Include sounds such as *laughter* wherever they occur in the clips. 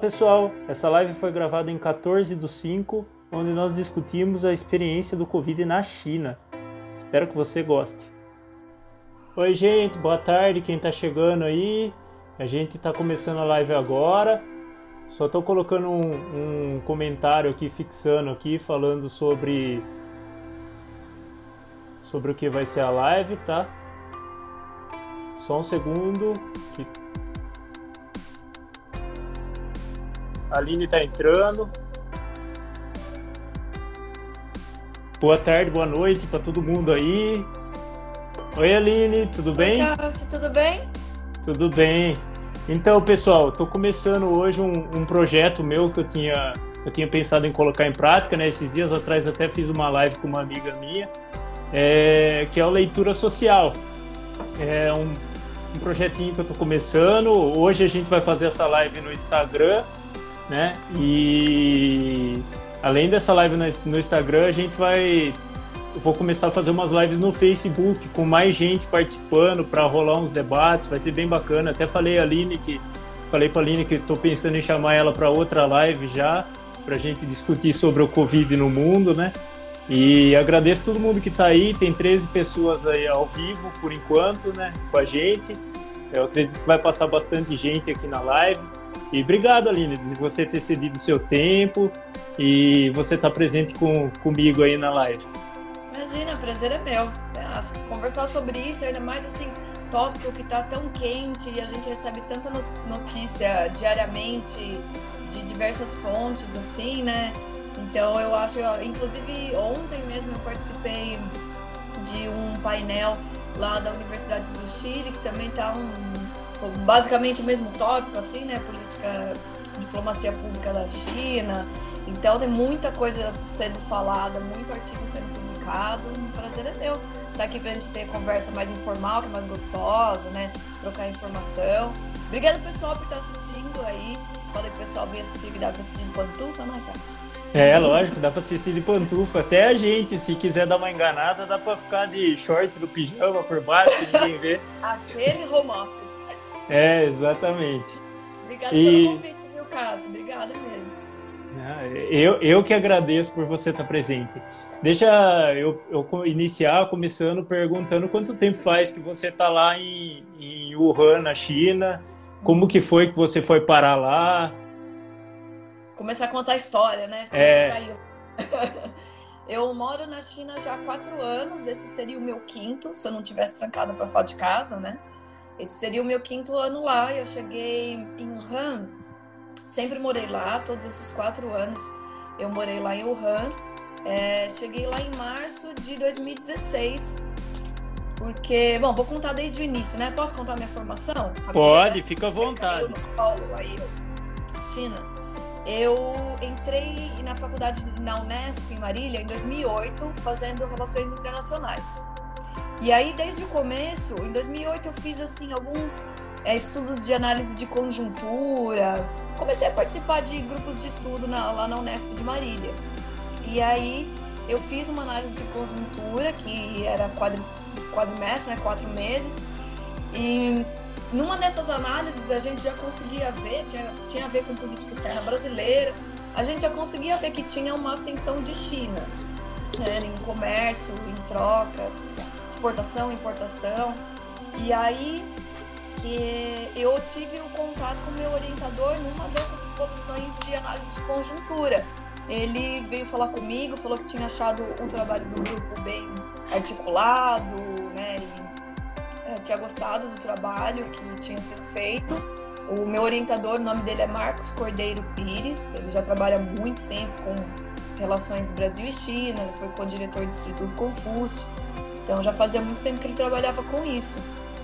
pessoal, essa live foi gravada em 14 do 5, onde nós discutimos a experiência do Covid na China. Espero que você goste. Oi gente, boa tarde quem está chegando aí. A gente está começando a live agora. Só estou colocando um, um comentário aqui, fixando aqui, falando sobre sobre o que vai ser a live, tá? Só um segundo. Que... A Aline tá entrando. Boa tarde, boa noite para todo mundo aí. Oi, Aline, tudo bem? Oi, Cássio, tudo bem? Tudo bem. Então, pessoal, estou começando hoje um, um, projeto meu que eu tinha, eu tinha pensado em colocar em prática, né? Esses dias atrás até fiz uma live com uma amiga minha, é, que é a leitura social. É um, um projetinho que eu estou começando. Hoje a gente vai fazer essa live no Instagram, né? E além dessa live no Instagram, a gente vai eu vou começar a fazer umas lives no Facebook com mais gente participando para rolar uns debates, vai ser bem bacana. Até falei a Aline que falei para a Aline que estou pensando em chamar ela para outra live já, para a gente discutir sobre o Covid no mundo, né? E agradeço todo mundo que está aí, tem 13 pessoas aí ao vivo por enquanto, né, com a gente. Eu acredito que vai passar bastante gente aqui na live. E obrigado, Aline, de você ter cedido o seu tempo e você estar tá presente com, comigo aí na live. Imagina, prazer é meu. Você acha? Conversar sobre isso, ainda mais assim, tópico que está tão quente e a gente recebe tanta notícia diariamente de diversas fontes, assim, né? Então eu acho, inclusive ontem mesmo eu participei de um painel lá da Universidade do Chile, que também está um, basicamente o mesmo tópico, assim, né? Política, diplomacia pública da China. Então tem muita coisa sendo falada, muito artigo sendo publicado. Um prazer é meu estar tá aqui pra gente ter conversa mais informal, que é mais gostosa, né? Trocar informação. Obrigada, pessoal, por estar assistindo aí. Falei pro pessoal vir assistir, que dá pra assistir de pantufa, não é, Cássio? É, lógico, dá pra assistir de pantufa. Até a gente, se quiser dar uma enganada, dá pra ficar de short do pijama por baixo, ninguém vê. *laughs* Aquele home office. É, exatamente. Obrigada e... pelo convite, viu, Cássio? Obrigada mesmo. Eu, eu que agradeço por você estar presente. Deixa eu, eu, iniciar começando perguntando quanto tempo faz que você está lá em, em Wuhan, na China? Como que foi que você foi parar lá? Começar a contar a história, né? Como é. *laughs* eu moro na China já há quatro anos. Esse seria o meu quinto, se eu não tivesse trancado para fora de casa, né? Esse seria o meu quinto ano lá. Eu cheguei em Wuhan, sempre morei lá, todos esses quatro anos eu morei lá em Wuhan. É, cheguei lá em março de 2016. Porque, bom, vou contar desde o início, né? Posso contar minha formação? Pode, fica à vontade. No colo, aí, China. Eu entrei na faculdade na Unesp em Marília em 2008, fazendo relações internacionais. E aí, desde o começo, em 2008, eu fiz assim alguns é, estudos de análise de conjuntura. Comecei a participar de grupos de estudo na, lá na Unesp de Marília. E aí eu fiz uma análise de conjuntura, que era quadri, quadrimestre, né, quatro meses, e numa dessas análises a gente já conseguia ver, tinha, tinha a ver com política externa brasileira, a gente já conseguia ver que tinha uma ascensão de China, né, em comércio, em trocas, exportação, importação. E aí e eu tive um contato com o meu orientador numa dessas exposições de análise de conjuntura. Ele veio falar comigo, falou que tinha achado o trabalho do grupo bem articulado, né? E, é, tinha gostado do trabalho que tinha sido feito. O meu orientador, o nome dele é Marcos Cordeiro Pires, ele já trabalha muito tempo com relações Brasil e China, ele foi co-diretor do Instituto Confúcio, então já fazia muito tempo que ele trabalhava com isso.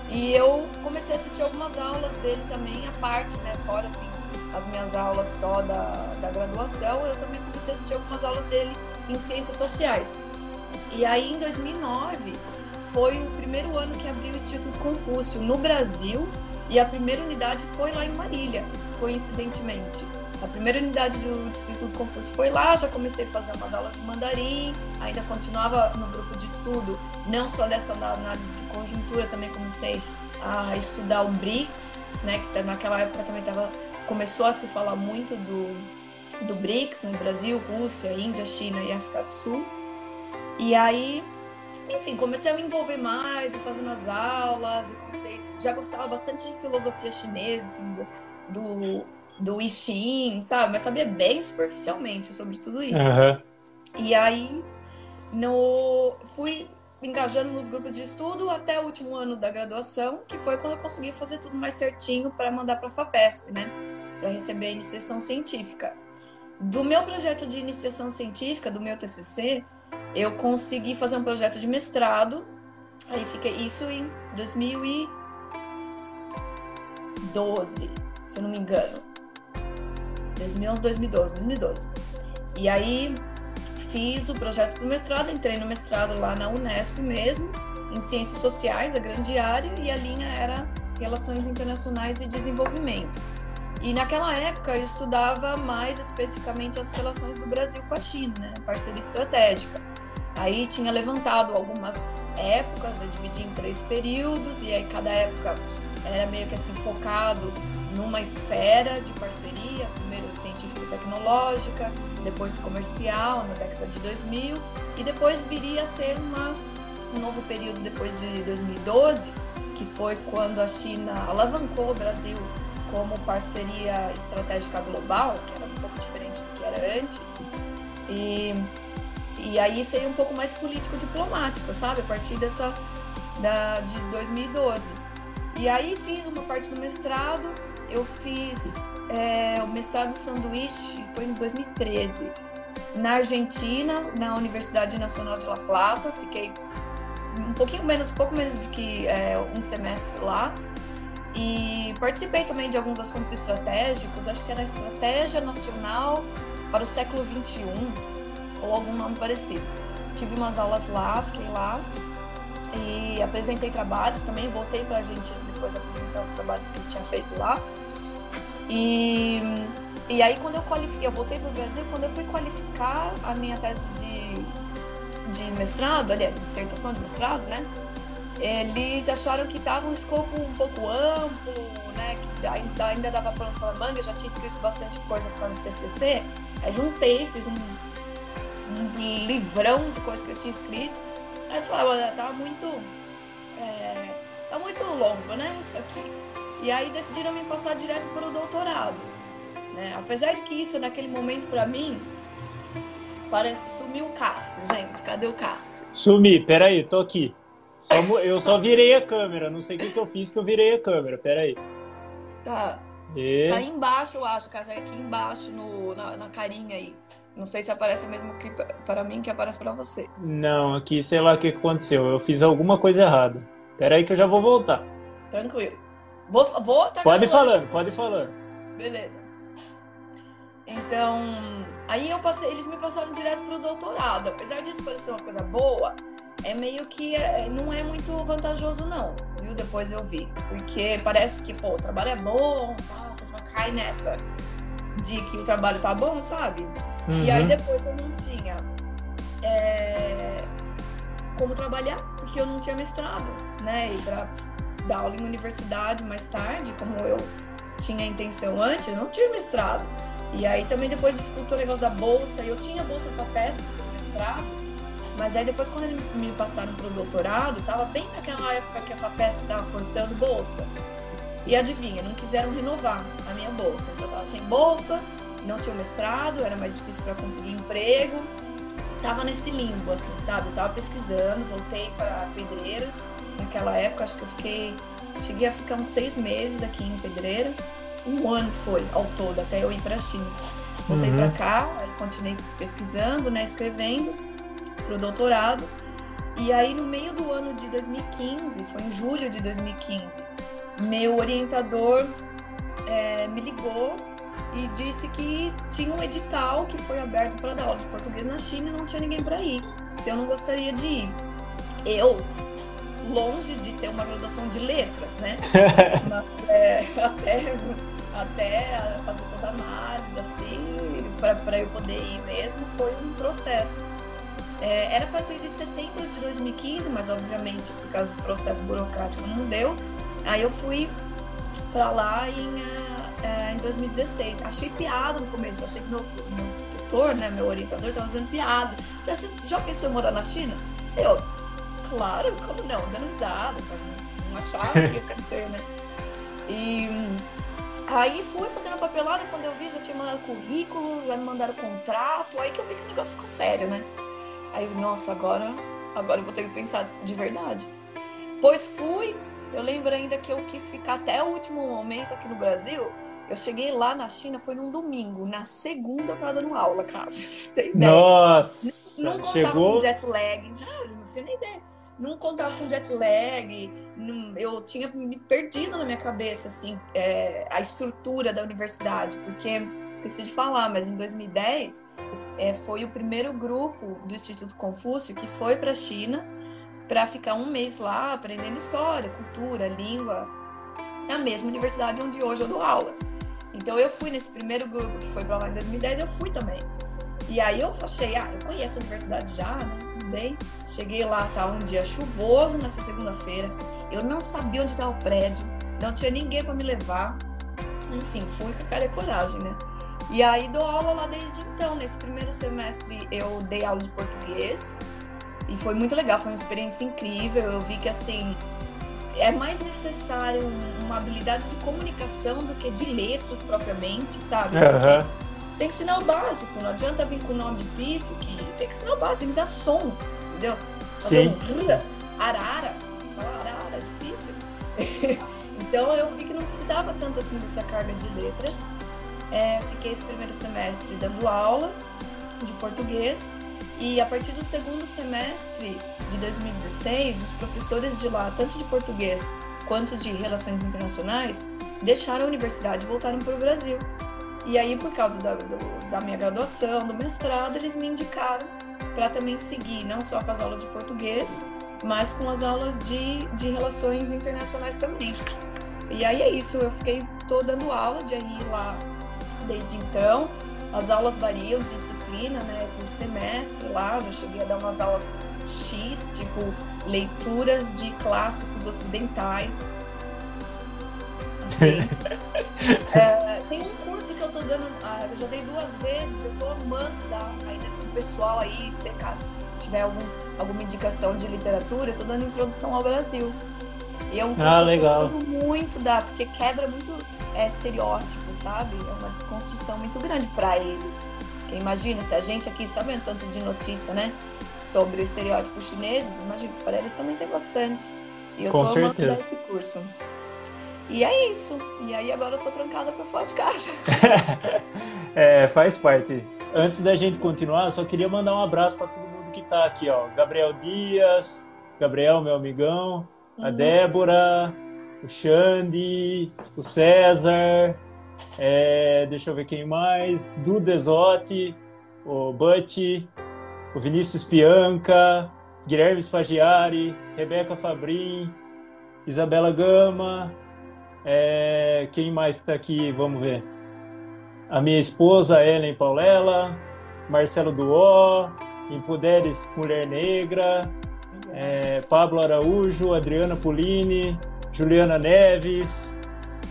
E eu comecei a assistir algumas aulas dele também, à parte, né, fora assim, as minhas aulas só da, da graduação, eu também comecei a assistir algumas aulas dele em ciências sociais. E aí, em 2009, foi o primeiro ano que abriu o Instituto Confúcio no Brasil e a primeira unidade foi lá em Marília, coincidentemente. A primeira unidade do Instituto Confúcio foi lá, já comecei a fazer umas aulas de mandarim, ainda continuava no grupo de estudo, não só dessa análise de conjuntura, também comecei a estudar o BRICS, né, que naquela época também estava começou a se falar muito do, do BRICS, né? Brasil, Rússia, Índia, China e África do Sul. E aí, enfim, comecei a me envolver mais, fazendo as aulas, comecei, já gostava bastante de filosofia chinesa, assim, do, do, do I Ching, sabe? Mas sabia bem superficialmente sobre tudo isso. Uhum. E aí, no, fui engajando nos grupos de estudo até o último ano da graduação, que foi quando eu consegui fazer tudo mais certinho para mandar para a FAPESP, né? Para receber a iniciação científica. Do meu projeto de iniciação científica, do meu TCC, eu consegui fazer um projeto de mestrado. Aí fica isso em 2012, se eu não me engano. 2011, 2012, 2012. E aí fiz o projeto para o mestrado, entrei no mestrado lá na Unesp mesmo, em Ciências Sociais, a grande área, e a linha era Relações Internacionais e Desenvolvimento. E naquela época eu estudava mais especificamente as relações do Brasil com a China, né? parceria estratégica. Aí tinha levantado algumas épocas, eu dividi em três períodos, e aí cada época era meio que assim focado numa esfera de parceria, primeiro científico-tecnológica, depois comercial, na década de 2000, e depois viria a ser uma, um novo período depois de 2012, que foi quando a China alavancou o Brasil como parceria estratégica global, que era um pouco diferente do que era antes. E, e aí seria um pouco mais político-diplomático, sabe? A partir dessa da, de 2012. E aí fiz uma parte do mestrado eu fiz é, o mestrado sanduíche, foi em 2013, na Argentina, na Universidade Nacional de La Plata. Fiquei um pouquinho menos, pouco menos do que é, um semestre lá. E participei também de alguns assuntos estratégicos, acho que era Estratégia Nacional para o século XXI, ou algum nome parecido. Tive umas aulas lá, fiquei lá e apresentei trabalhos também, voltei para a Argentina depois apresentar os trabalhos que eu tinha feito lá. E, e aí quando eu qualifiquei, eu voltei para o Brasil, quando eu fui qualificar a minha tese de, de mestrado, aliás, dissertação de mestrado, né? Eles acharam que estava um escopo um pouco amplo, né? Que ainda, ainda dava para manga, eu já tinha escrito bastante coisa por causa do TCC. Aí juntei, fiz um, um livrão de coisas que eu tinha escrito. Aí eles falaram, tá muito. É, tá muito longo, né? Isso aqui. E aí decidiram me passar direto para o doutorado. Né? Apesar de que isso, naquele momento, para mim, parece que sumiu o Cássio, gente. Cadê o Cássio? Sumi, peraí, tô aqui. Só, eu só virei a câmera, não sei o que, que eu fiz que eu virei a câmera, peraí. Tá. E... Tá aí embaixo, eu acho, Cássio, é aqui embaixo, no, na, na carinha aí. Não sei se aparece mesmo que para mim que aparece para você. Não, aqui sei lá o que aconteceu. Eu fiz alguma coisa errada. Pera aí que eu já vou voltar. Tranquilo. Vou, vou Pode ir falando, pode ir falando. Beleza. Então, aí eu passei, eles me passaram direto pro doutorado. Apesar disso parecer uma coisa boa, é meio que é, não é muito vantajoso não, viu? Depois eu vi. Porque parece que, pô, o trabalho é bom, nossa, cai nessa de que o trabalho tá bom, sabe? Uhum. E aí uhum. depois eu não tinha é, como trabalhar, porque eu não tinha mestrado, né? E pra dar aula em universidade mais tarde, como eu tinha a intenção antes, eu não tinha mestrado. E aí também depois dificultou o negócio da bolsa, eu tinha bolsa FAPESP para mestrado, mas aí depois quando eles me passaram para o doutorado, tava bem naquela época que a FAPESP tava cortando bolsa. E adivinha, não quiseram renovar a minha bolsa. Então eu tava sem bolsa, não tinha mestrado, era mais difícil para conseguir emprego. Tava nesse limbo, assim, sabe? Eu tava pesquisando, voltei para Pedreira naquela época, acho que eu fiquei. Cheguei a ficar uns seis meses aqui em Pedreira. Um ano foi ao todo, até eu ir para China. Voltei uhum. para cá, continuei pesquisando, né, escrevendo para o doutorado. E aí, no meio do ano de 2015, foi em julho de 2015, meu orientador é, me ligou e disse que tinha um edital que foi aberto para dar aula de português na China e não tinha ninguém para ir, se eu não gostaria de ir. Eu longe de ter uma graduação de letras, né? *laughs* Mas, é, até, até fazer toda a análise, assim, para eu poder ir mesmo, foi um processo. É, era para ter ido em setembro de 2015, mas obviamente por causa do processo burocrático não deu. Aí eu fui para lá em, é, em 2016. Achei piada no começo, achei que meu, meu tutor, né, meu orientador, estava fazendo piada. Você já pensou em morar na China? Eu, claro, como não? Dando risada, não achava que ia acontecer, né? E aí fui fazendo a papelada, quando eu vi já tinha mandado currículo, já me mandaram contrato, aí que eu vi que o negócio ficou sério, né? Aí, nossa, agora, agora eu vou ter que pensar de verdade. Pois fui, eu lembro ainda que eu quis ficar até o último momento aqui no Brasil. Eu cheguei lá na China, foi num domingo. Na segunda eu tava dando aula, *laughs* você ideia. Nossa! Não, não contava chegou... com jet lag, não, não tinha nem ideia. Não contava com jet lag, não, eu tinha me perdido na minha cabeça, assim, é, a estrutura da universidade, porque, esqueci de falar, mas em 2010 é, foi o primeiro grupo do Instituto Confúcio que foi para a China para ficar um mês lá aprendendo história, cultura, língua, na mesma universidade onde hoje eu dou aula. Então eu fui nesse primeiro grupo que foi para lá em 2010, eu fui também. E aí eu achei, ah, eu conheço a universidade já, né? Tudo bem. Cheguei lá, tá um dia chuvoso nessa segunda-feira. Eu não sabia onde estava o prédio, não tinha ninguém para me levar. Enfim, fui com a cara e coragem, né? E aí dou aula lá desde então. Nesse primeiro semestre eu dei aula de português, e foi muito legal, foi uma experiência incrível. Eu vi que assim é mais necessário uma habilidade de comunicação do que de letras propriamente, sabe? Uhum. Tem que ensinar o básico, não adianta vir com um nome difícil, que tem que ensinar o básico, tem que ensinar som, entendeu? Fazer Sim. Um arara, falar arara, é difícil. *laughs* então eu vi que não precisava tanto assim dessa carga de letras. É, fiquei esse primeiro semestre dando aula de português e a partir do segundo semestre de 2016, os professores de lá, tanto de português quanto de relações internacionais, deixaram a universidade e voltaram para o Brasil. E aí, por causa da, do, da minha graduação, do mestrado, eles me indicaram para também seguir não só com as aulas de português, mas com as aulas de, de relações internacionais também. E aí é isso, eu fiquei tô dando aula de RI lá desde então. As aulas variam de disciplina, né, por semestre lá, já cheguei a dar umas aulas X, tipo leituras de clássicos ocidentais. Assim. *laughs* é, tem um curso que eu tô dando, ah, eu já dei duas vezes, eu tô amando dar ainda se o pessoal aí, se, caso, se tiver algum, alguma indicação de literatura, eu tô dando introdução ao Brasil. E é um curso ah, que eu tô muito dar, porque quebra muito é, estereótipo, sabe? É uma desconstrução muito grande para eles. Porque imagina, se a gente aqui sabendo tanto de notícia, né? Sobre estereótipos chineses, imagina que para eles também tem bastante. E eu Com tô certeza. esse curso. E é isso. E aí agora eu tô trancada para fora de casa. *laughs* é, faz parte. Antes da gente continuar, só queria mandar um abraço para todo mundo que tá aqui, ó. Gabriel Dias, Gabriel, meu amigão, a Uhum. Débora, o Xande, o César, é, deixa eu ver quem mais, Du Desotti, o Butch, o Vinícius Pianca, Guilherme Spagiari, Rebeca Fabrim, Isabela Gama, é, quem mais está aqui? Vamos ver. A minha esposa, Ellen Paulela, Marcelo Duó, Empoderes Mulher Negra, é, Pablo Araújo, Adriana Pulini, Juliana Neves,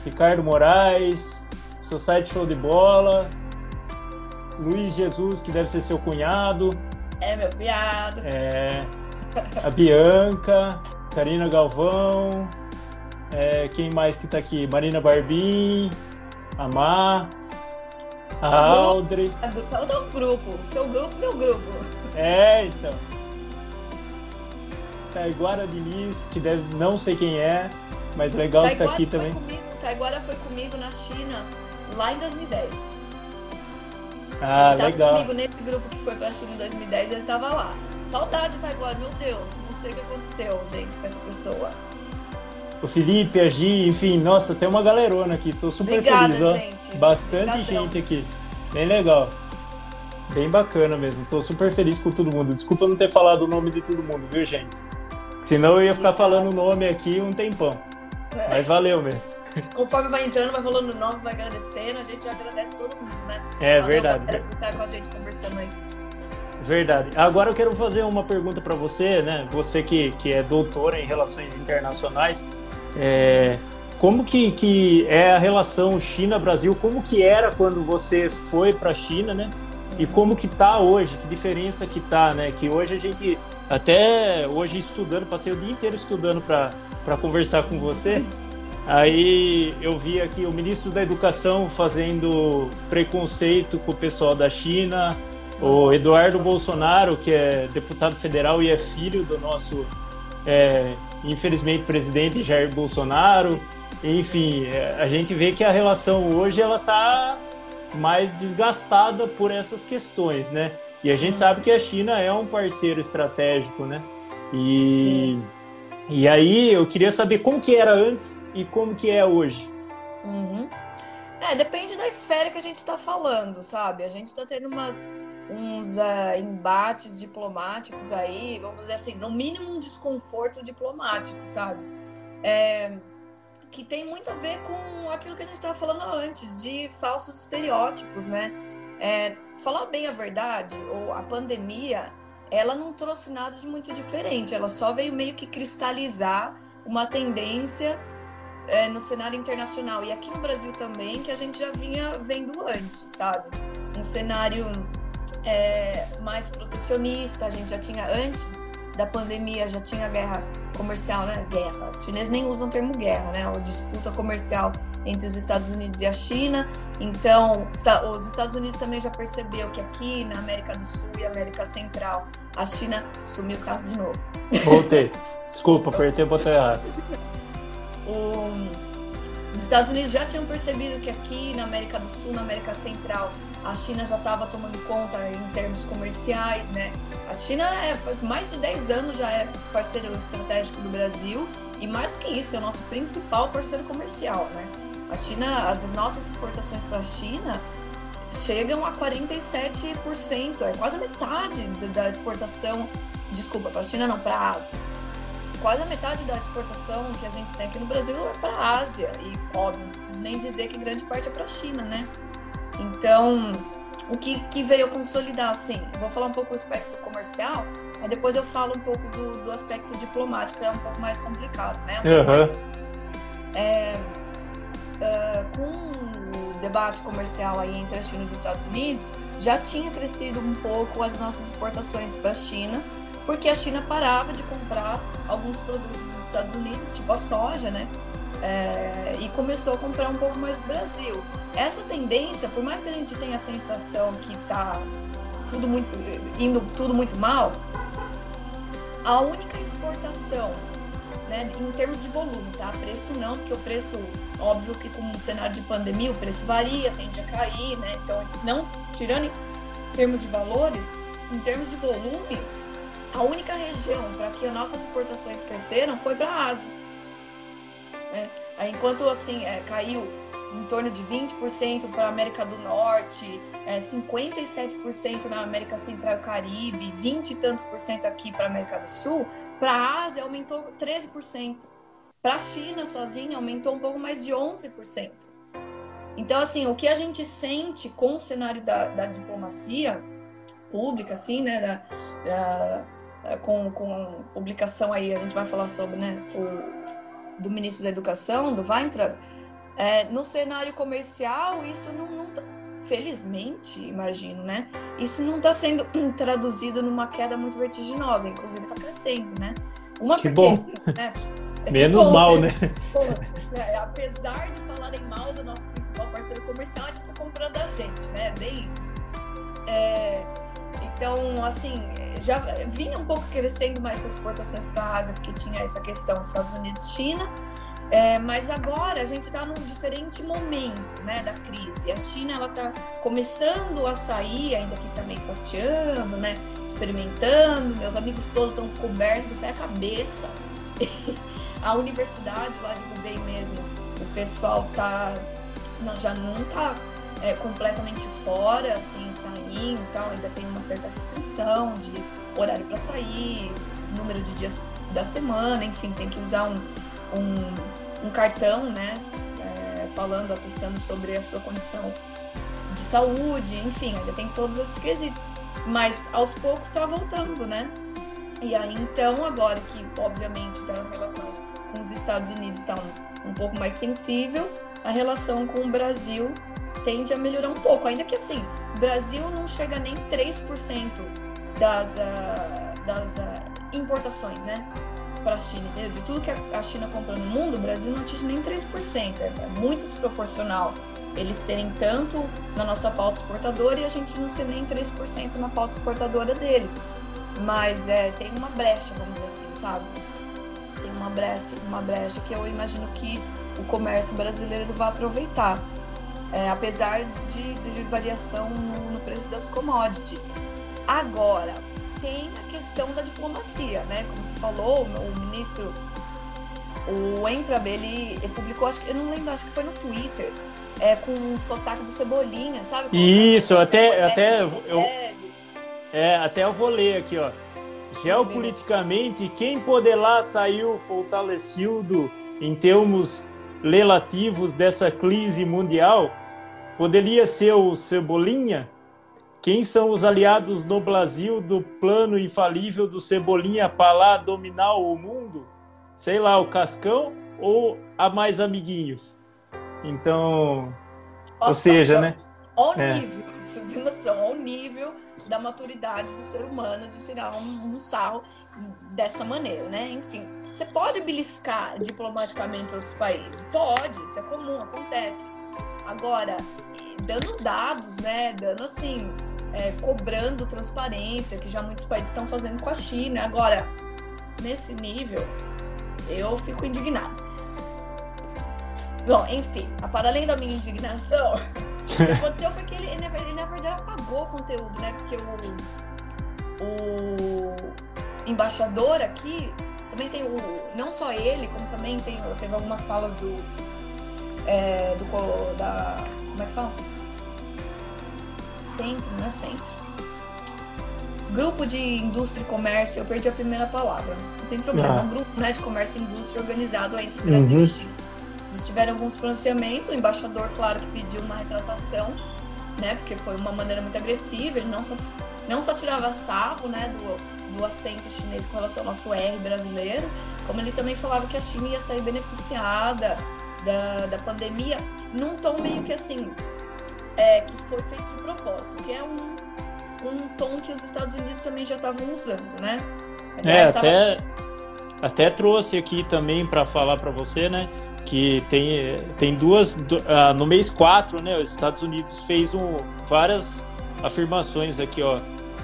Ricardo Moraes, Society Show de Bola, Luiz Jesus, que deve ser seu cunhado, É meu piado. é, a Bianca, Karina Galvão, é, quem mais que tá aqui? Marina Barbim, a Má, a. É do tal do grupo. Seu grupo, meu grupo. É, então. Taiguara Diniz, que deve não sei quem é, mas legal que tá aqui também. Comigo, Taiguara foi comigo na China lá em 2010. Ah, ele tava legal. comigo nesse grupo que foi pra China em 2010, ele tava lá. Saudade de Taiguara, meu Deus, não sei o que aconteceu, gente, com essa pessoa. O Felipe, a Gi, enfim, nossa, tem uma galerona aqui, tô super Obrigada, feliz, ó. gente. Bastante Obrigadão. gente aqui. Bem legal. Bem bacana mesmo. Tô super feliz com todo mundo. Desculpa não ter falado o nome de todo mundo, viu, gente? Senão eu ia ficar falando o nome aqui um tempão. Mas valeu mesmo. Conforme vai entrando, vai falando o nome, vai agradecendo, a gente já agradece todo mundo, né? É Valeu, verdade. galera, por estar com a gente conversando aí. Verdade. Agora eu quero fazer uma pergunta para você, né? Você que, que é doutora em relações internacionais, é, como que, que é a relação China-Brasil? Como que era quando você foi para a China, né? E como que tá hoje? Que diferença que tá, né? Que hoje a gente até hoje estudando, passei o dia inteiro estudando para conversar com você. Aí eu vi aqui o ministro da Educação fazendo preconceito com o pessoal da China, o Eduardo Bolsonaro, que é deputado federal e é filho do nosso, é, infelizmente, presidente Jair Bolsonaro. Enfim, é, a gente vê que a relação hoje ela está mais desgastada por essas questões, né? E a gente sabe que a China é um parceiro estratégico, né? E, e aí eu queria saber como que era antes e como que é hoje. Uhum. É, depende da esfera que a gente está falando, sabe? A gente está tendo umas, uns uh, embates diplomáticos aí, vamos dizer assim, no mínimo um desconforto diplomático, sabe? É, que tem muito a ver com aquilo que a gente estava falando antes, de falsos estereótipos, né? É, falar bem a verdade, ou a pandemia, ela não trouxe nada de muito diferente, ela só veio meio que cristalizar uma tendência é, no cenário internacional e aqui no Brasil também, que a gente já vinha vendo antes, sabe? Um cenário é, mais protecionista, a gente já tinha antes da pandemia, já tinha guerra comercial, né? Guerra. Os chineses nem usam o termo guerra, né? A disputa comercial entre os Estados Unidos e a China. Então, os Estados Unidos também já percebeu que aqui na América do Sul e América Central, a China sumiu o caso de novo. Voltei. Desculpa, apertei o botão errado. os Estados Unidos já tinham percebido que aqui na América do Sul, na América Central, a China já estava tomando conta em termos comerciais, né? A China é, mais de 10 anos já é parceiro estratégico do Brasil e mais que isso, é o nosso principal parceiro comercial, né? A China, as nossas exportações para a China chegam a 47%, é quase a metade da exportação, desculpa, para a China não, para a Ásia. Quase a metade da exportação que a gente tem aqui no Brasil é para a Ásia e, óbvio, não preciso nem dizer que grande parte é para a China, né? Então, o que, que veio a consolidar, assim, vou falar um pouco do aspecto comercial, aí depois eu falo um pouco do, do aspecto diplomático, que é um pouco mais complicado, né? Um uhum. mais, é, uh, com o debate comercial aí entre a China e os Estados Unidos, já tinha crescido um pouco as nossas exportações para a China, porque a China parava de comprar alguns produtos dos Estados Unidos, tipo a soja, né? É, e começou a comprar um pouco mais do Brasil. Essa tendência, por mais que a gente tenha a sensação que está tudo muito indo tudo muito mal, a única exportação, né, em termos de volume, tá? Preço não, porque o preço, óbvio que com o cenário de pandemia, o preço varia, tende a cair, né? Então, não tirando em termos de valores, em termos de volume, a única região para que as nossas exportações cresceram foi para a Ásia. Né? Enquanto assim é, caiu em torno de 20% para a América do Norte, é, 57% na América Central e Caribe, 20 e tantos por cento aqui para a América do Sul, para a Ásia aumentou 13%. Para a China sozinha aumentou um pouco mais de 11%. Então, assim, o que a gente sente com o cenário da, da diplomacia pública, assim, né, da, da, com, com publicação aí, a gente vai falar sobre, né, o, do ministro da Educação, do Weintraub, é, no cenário comercial, isso não, não tá, felizmente, imagino, né? Isso não está sendo *clears throat* traduzido numa queda muito vertiginosa, inclusive está crescendo, né? Uma que porque, bom. Né? *laughs* É Menos bom, mal, né? *laughs* Pô, é, apesar de falarem mal do nosso principal parceiro comercial, a gente tá comprando a gente, né? Bem isso. É, então, assim, já vinha um pouco crescendo mais essas exportações para a Ásia, porque tinha essa questão Estados Unidos China. É, mas agora a gente está num diferente momento né, da crise. A China ela está começando a sair, ainda que também tateando, né, experimentando. Meus amigos todos estão cobertos do pé a cabeça. *laughs* a universidade lá de Hubei mesmo, o pessoal tá, não, já não está é, completamente fora, assim, saindo e tal, ainda tem uma certa restrição de horário para sair, número de dias da semana, enfim, tem que usar um, um, um cartão, né? É, falando, atestando sobre a sua condição de saúde, enfim, ainda tem todos esses quesitos. Mas aos poucos está voltando, né? E aí então, agora que obviamente da relação com os Estados Unidos está um, um pouco mais sensível, a relação com o Brasil tende a melhorar um pouco. Ainda que assim, o Brasil não chega nem 3% das, uh, das uh, importações, né? Para a China? De tudo que a China compra no mundo, o Brasil não atinge nem 3%. É, é muito desproporcional eles serem tanto na nossa pauta exportadora e a gente não ser nem 3% na pauta exportadora deles. Mas é, tem uma brecha, vamos dizer assim, sabe? Tem uma brecha, uma brecha que eu imagino que o comércio brasileiro vai aproveitar. É, apesar de, de variação no, no, preço das commodities. Agora, tem a questão da diplomacia, né? Como você falou, o ministro, o Entrab, ele, ele publicou, acho que, eu não lembro, acho que foi no Twitter, é, com o sotaque do Cebolinha, sabe? Isso, até, até, eu, é, até eu vou ler aqui, ó. Geopoliticamente, quem poderá saiu fortalecido em termos relativos dessa crise mundial? Poderia ser o Cebolinha? Quem são os aliados no Brasil do plano infalível do Cebolinha para lá dominar o mundo? Sei lá, o Cascão ou a mais amiguinhos? Então, ou seja, né? Ao é. nível, você tem noção, ao nível da maturidade do ser humano de tirar um, um sarro dessa maneira, né? Enfim, você pode beliscar diplomaticamente outros países, pode, isso é comum, acontece. Agora, dando dados, né? Dando assim, é, cobrando transparência, que já muitos países estão fazendo com a China. Agora, nesse nível, eu fico indignado. Bom, enfim, para além da minha indignação, *laughs* o que aconteceu foi que ele, ele, ele, na verdade apagou o conteúdo, né? Porque o, o embaixador aqui também tem o. Não só ele, como também tem, teve algumas falas do. É, do da. Como é que fala? Centro, não é centro. Grupo de Indústria e Comércio, eu perdi a primeira palavra. Não tem problema. Ah. Um grupo né, de comércio e indústria organizado entre Brasil uhum. e China. Eles tiveram alguns pronunciamentos, o embaixador, claro, que pediu uma retratação, né? Porque foi uma maneira muito agressiva, ele não só, não só tirava sarro, né, do, do acento chinês com relação ao nosso R brasileiro, como ele também falava que a China ia sair beneficiada da, da pandemia, num tom meio que assim, é, que foi feito de propósito, que é um, um tom que os Estados Unidos também já estavam usando, né? é, até, até trouxe aqui também para falar para você, né? que tem, tem duas. Uh, no mês 4, né, os Estados Unidos fez um, várias afirmações aqui, ó.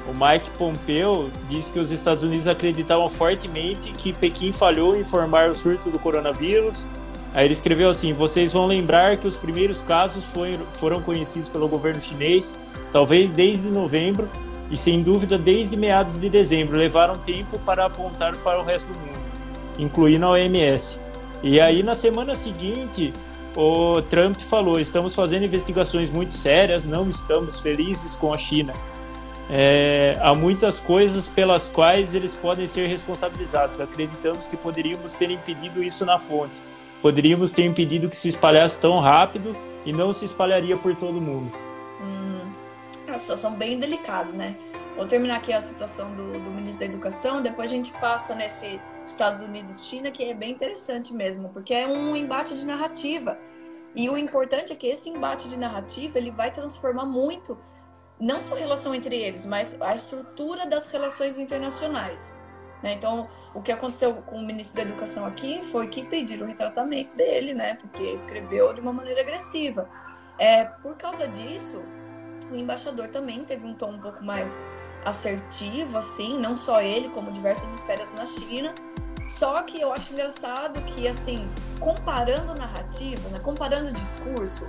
O Mike Pompeo disse que os Estados Unidos acreditavam fortemente que Pequim falhou em informar o surto do coronavírus. Aí ele escreveu assim: vocês vão lembrar que os primeiros casos foram, foram conhecidos pelo governo chinês, talvez desde novembro, e sem dúvida desde meados de dezembro. Levaram tempo para apontar para o resto do mundo, incluindo a OMS. E aí, na semana seguinte, o Trump falou: estamos fazendo investigações muito sérias, não estamos felizes com a China. É, há muitas coisas pelas quais eles podem ser responsabilizados. Acreditamos que poderíamos ter impedido isso na fonte. Poderíamos ter impedido que se espalhasse tão rápido e não se espalharia por todo mundo. Hum, é uma situação bem delicada, né? Vou terminar aqui a situação do, do ministro da Educação, depois a gente passa nesse Estados Unidos-China, que é bem interessante mesmo, porque é um embate de narrativa. E o importante é que esse embate de narrativa ele vai transformar muito não só a relação entre eles, mas a estrutura das relações internacionais. Né? Então, o que aconteceu com o ministro da Educação aqui foi que pediram o retratamento dele, né? Porque escreveu de uma maneira agressiva. É, por causa disso, o embaixador também teve um tom um pouco mais assertivo, assim, não só ele, como diversas esferas na China. Só que eu acho engraçado que, assim, comparando narrativa, né, comparando discurso,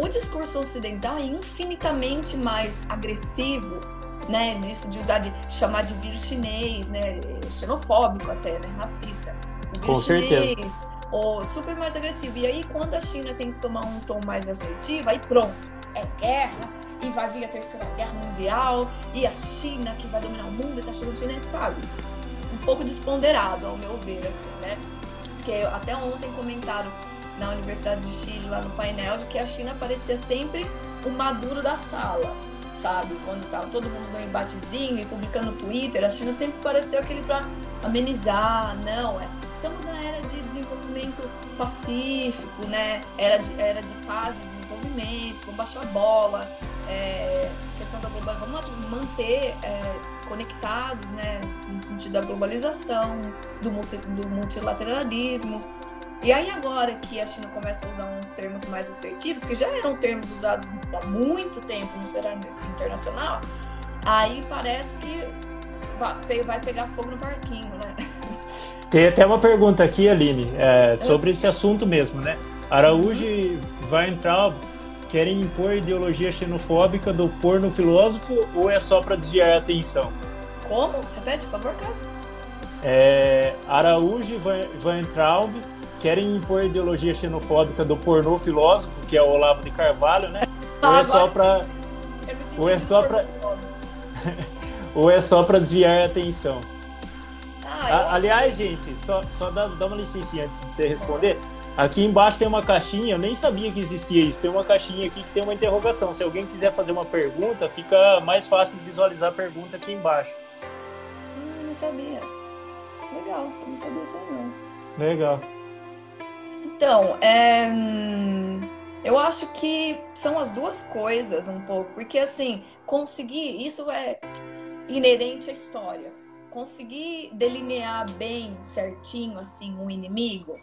o discurso ocidental é infinitamente mais agressivo, né, disso de usar de chamar de vírus chinês, né, xenofóbico até, né, racista. O vírus Com chinês, certeza. ou super mais agressivo. E aí quando a China tem que tomar um tom mais assertivo, aí pronto, é guerra, e vai vir a terceira guerra mundial, e a China que vai dominar o mundo e tá chegando China, sabe? Um pouco desponderado, ao meu ver, assim, né? Porque até ontem comentaram na Universidade de Chile, lá no painel, de que a China parecia sempre o maduro da sala. sabe? Quando tava todo mundo no embatezinho e publicando no Twitter, a China sempre pareceu aquele para amenizar, não, é. Estamos na era de desenvolvimento pacífico, né? Era de, era de paz e desenvolvimento, vamos baixar a bola, é, questão da globalização, vamos manter é, conectados, né? No sentido da globalização, do, multi, do multilateralismo. E aí agora que a China começa a usar uns termos mais assertivos, que já eram termos usados há muito tempo no cenário internacional, aí parece que vai pegar fogo no parquinho, né? *laughs* Tem até uma pergunta aqui, Aline, é, sobre esse assunto mesmo, né? Araújo vai entrar, querem impor ideologia xenofóbica do porno filósofo ou é só para desviar a atenção? Como? Repete, por favor, Cássio. É, Araújo vai, vai entrar querem impor a ideologia xenofóbica do pornô filósofo, que é o Olavo de Carvalho, né? Ou é só para *laughs* ou é só para ou é só para desviar a atenção? Ah, aliás, gente, só, só dá, dá uma licencinha antes de você responder. Aqui embaixo tem uma caixinha, eu nem sabia que existia isso. Tem uma caixinha aqui que tem uma interrogação. Se alguém quiser fazer uma pergunta, fica mais fácil de visualizar a pergunta aqui embaixo. Hum, não sabia. Legal, não sabia isso aí não. Legal. Então, é... eu acho que são as duas coisas um pouco, porque assim, conseguir, isso é inerente à história. Conseguir delinear bem, certinho, assim, um inimigo,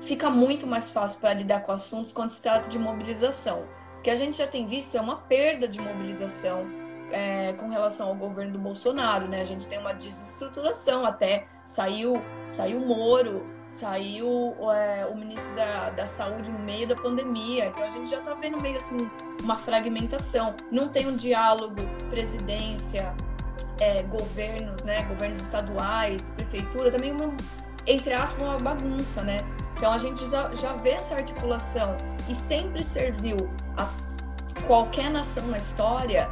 fica muito mais fácil para lidar com assuntos quando se trata de mobilização. O que a gente já tem visto é uma perda de mobilização é, com relação ao governo do Bolsonaro, né? A gente tem uma desestruturação até. Saiu, saiu Moro, saiu é, o ministro da, da Saúde no meio da pandemia. Então a gente já está vendo meio assim uma fragmentação. Não tem um diálogo presidência, é, governos, né? Governos estaduais, prefeitura, também uma, entre aspas, uma bagunça, né? Então a gente já, já vê essa articulação e sempre serviu a qualquer nação na história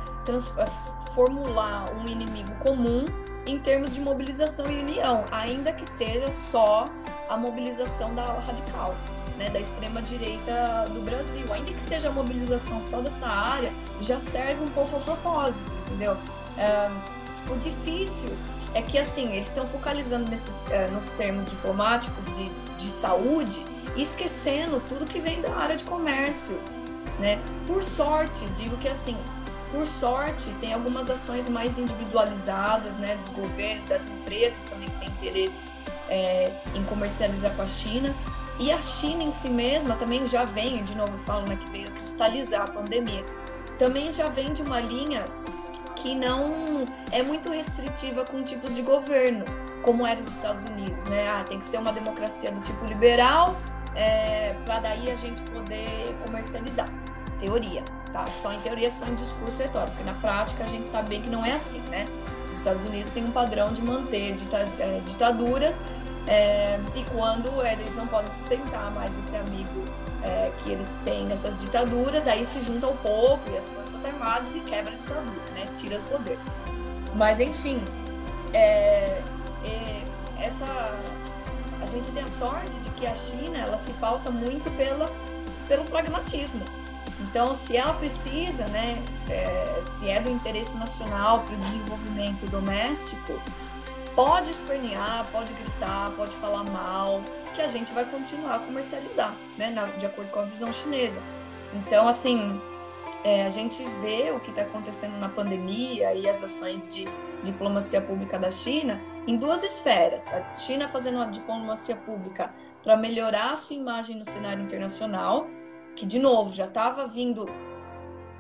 formular um inimigo comum em termos de mobilização e união, ainda que seja só a mobilização da radical, né, da extrema direita do Brasil, ainda que seja a mobilização só dessa área, já serve um pouco ao propósito, entendeu? É, o difícil é que assim eles estão focalizando nesses, é, nos termos diplomáticos de, de saúde esquecendo tudo que vem da área de comércio, né? Por sorte, digo que assim por sorte, tem algumas ações mais individualizadas, né, dos governos, das empresas também que têm interesse é, em comercializar com a China. E a China em si mesma também já vem, de novo falo, né, que veio cristalizar a pandemia, também já vem de uma linha que não é muito restritiva com tipos de governo, como era os Estados Unidos, né? Ah, tem que ser uma democracia do tipo liberal, é, para daí a gente poder comercializar. Teoria tá? Só em teoria, só em discurso retórico. Porque na prática a gente sabe bem que não é assim, né? Os Estados Unidos têm um padrão de manter é, ditaduras é, e quando eles não podem sustentar mais esse amigo é, que eles têm nessas ditaduras, aí se junta o povo e as forças armadas e quebra a ditadura, né? Tira o poder. Mas enfim, é, é, essa a gente tem a sorte de que a China ela se pauta muito pela, pelo pragmatismo. Então, se ela precisa, né, é, se é do interesse nacional para o desenvolvimento doméstico, pode espernear, pode gritar, pode falar mal, que a gente vai continuar a comercializar, né, de acordo com a visão chinesa. Então, assim, é, a gente vê o que está acontecendo na pandemia e as ações de diplomacia pública da China em duas esferas. A China fazendo uma diplomacia pública para melhorar a sua imagem no cenário internacional que de novo já estava vindo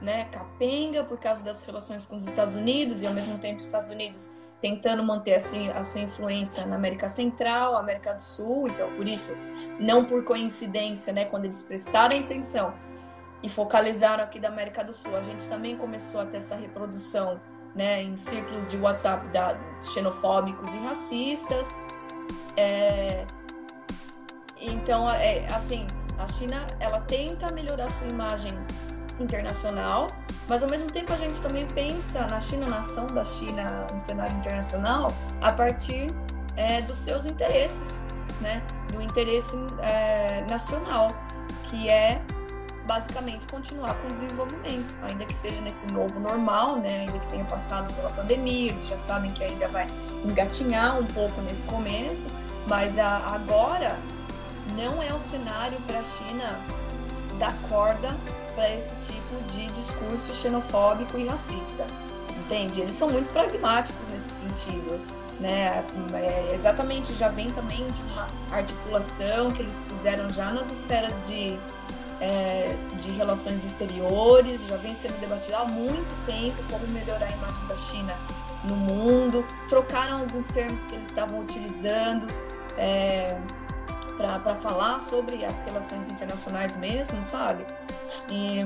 né, capenga por causa das relações com os Estados Unidos e ao mesmo tempo os Estados Unidos tentando manter a sua, a sua influência na América Central, América do Sul, então por isso, não por coincidência, né, quando eles prestaram atenção e focalizaram aqui da América do Sul, a gente também começou a ter essa reprodução, né, em círculos de WhatsApp da, xenofóbicos e racistas. É, então, é, assim, a China, ela tenta melhorar sua imagem internacional, mas ao mesmo tempo a gente também pensa na China, na ação da China no cenário internacional, a partir é, dos seus interesses, né? Do interesse é, nacional, que é basicamente continuar com o desenvolvimento, ainda que seja nesse novo normal, né? Ainda que tenha passado pela pandemia, eles já sabem que ainda vai engatinhar um pouco nesse começo, mas a, agora não é o cenário para a China dar corda para esse tipo de discurso xenofóbico e racista, entende? Eles são muito pragmáticos nesse sentido né? É, exatamente, já vem também de uma articulação que eles fizeram já nas esferas de, é, de relações exteriores, já vem sendo debatido há muito tempo como melhorar a imagem da China no mundo, trocaram alguns termos que eles estavam utilizando é, para falar sobre as relações internacionais mesmo, sabe? E,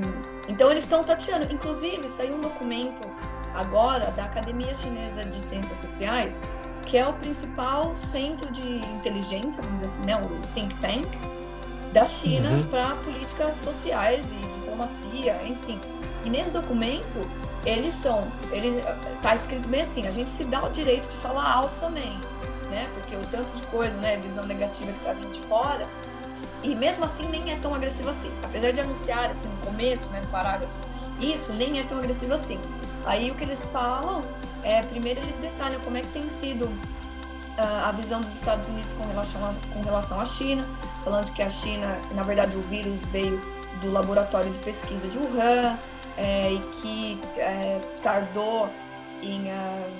então eles estão tateando. Inclusive, saiu um documento agora da Academia Chinesa de Ciências Sociais, que é o principal centro de inteligência, vamos dizer assim, né, o think tank da China uhum. para políticas sociais e diplomacia, enfim. E nesse documento, eles são, ele tá escrito bem assim, a gente se dá o direito de falar alto também, né? Porque o tanto de coisa, né, visão negativa que tá vindo de fora, e mesmo assim nem é tão agressivo assim. Apesar de anunciar assim no começo, né, no parágrafo, isso nem é tão agressivo assim. Aí o que eles falam é, primeiro eles detalham como é que tem sido uh, a visão dos Estados Unidos com relação, a, com relação à China, falando que a China, na verdade, o vírus veio do laboratório de pesquisa de Wuhan é, e que é, tardou em, uh,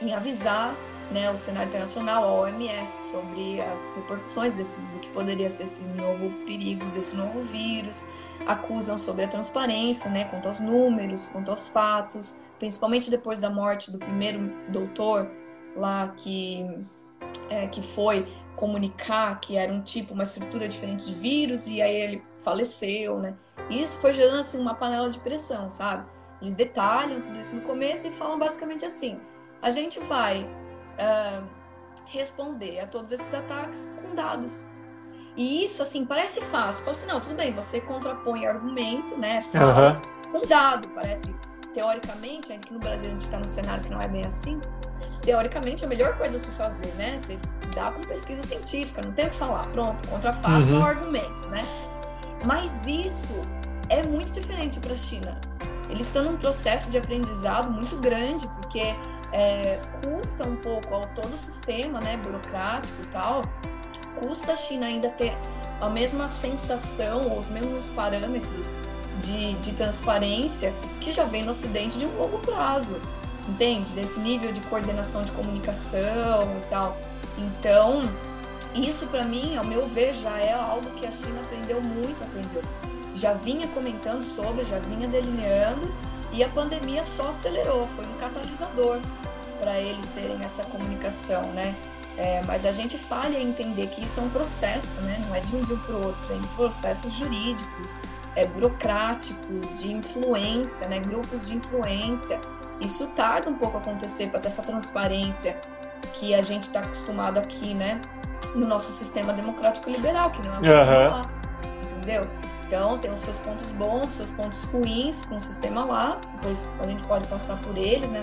em avisar né, o cenário internacional, a OMS, sobre as repercussões desse, do que poderia ser esse novo perigo desse novo vírus. Acusam sobre a transparência, né, quanto aos números, quanto aos fatos principalmente depois da morte do primeiro doutor lá que, é, que foi comunicar que era um tipo, uma estrutura diferente de vírus, e aí ele faleceu, né? E isso foi gerando assim uma panela de pressão, sabe? Eles detalham tudo isso no começo e falam basicamente assim: a gente vai uh, responder a todos esses ataques com dados. E isso, assim, parece fácil. Fala assim, não, tudo bem, você contrapõe argumento, né? Fala uhum. um dado, parece teoricamente, ainda que no Brasil a gente está num cenário que não é bem assim, teoricamente a melhor coisa a se fazer, né? Você dá com pesquisa científica, não tem o que falar, pronto, contra fatos uhum. ou argumentos, né? Mas isso é muito diferente para a China. Eles estão num processo de aprendizado muito grande, porque é, custa um pouco ao todo o sistema, né, burocrático e tal, custa a China ainda ter a mesma sensação, ou os mesmos parâmetros de, de transparência que já vem no Ocidente de um longo prazo, entende? Desse nível de coordenação de comunicação e tal. Então, isso para mim, ao meu ver, já é algo que a China aprendeu muito, aprendeu. Já vinha comentando sobre, já vinha delineando e a pandemia só acelerou, foi um catalisador para eles terem essa comunicação, né? É, mas a gente falha em entender que isso é um processo, né? não é de um dia para o outro, é em processos jurídicos, é, burocráticos, de influência, né? grupos de influência. Isso tarda um pouco a acontecer para ter essa transparência que a gente está acostumado aqui, né? no nosso sistema democrático liberal, que não é o sistema lá, entendeu? Então tem os seus pontos bons, seus pontos ruins com o sistema lá, depois a gente pode passar por eles, né?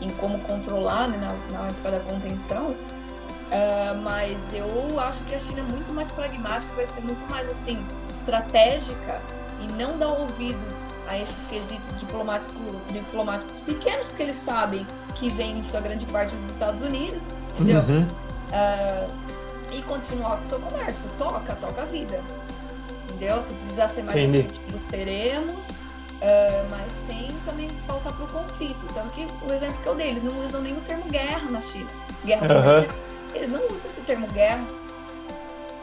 em como controlar né? na, na época da contenção. Uh, mas eu acho que a China é muito mais pragmática, vai ser muito mais assim estratégica e não dá ouvidos a esses quesitos diplomáticos, diplomáticos pequenos, porque eles sabem que vem em sua grande parte dos Estados Unidos, entendeu? Uhum. Uh, e continuar com o seu comércio. Toca, toca a vida. Entendeu? Se precisar ser mais Entendi. assertivos, teremos. Uh, mas sem também pautar para o conflito. Tanto que o exemplo que eu dei, eles não usam nem o termo guerra na China. Guerra uhum. eles não usam esse termo guerra.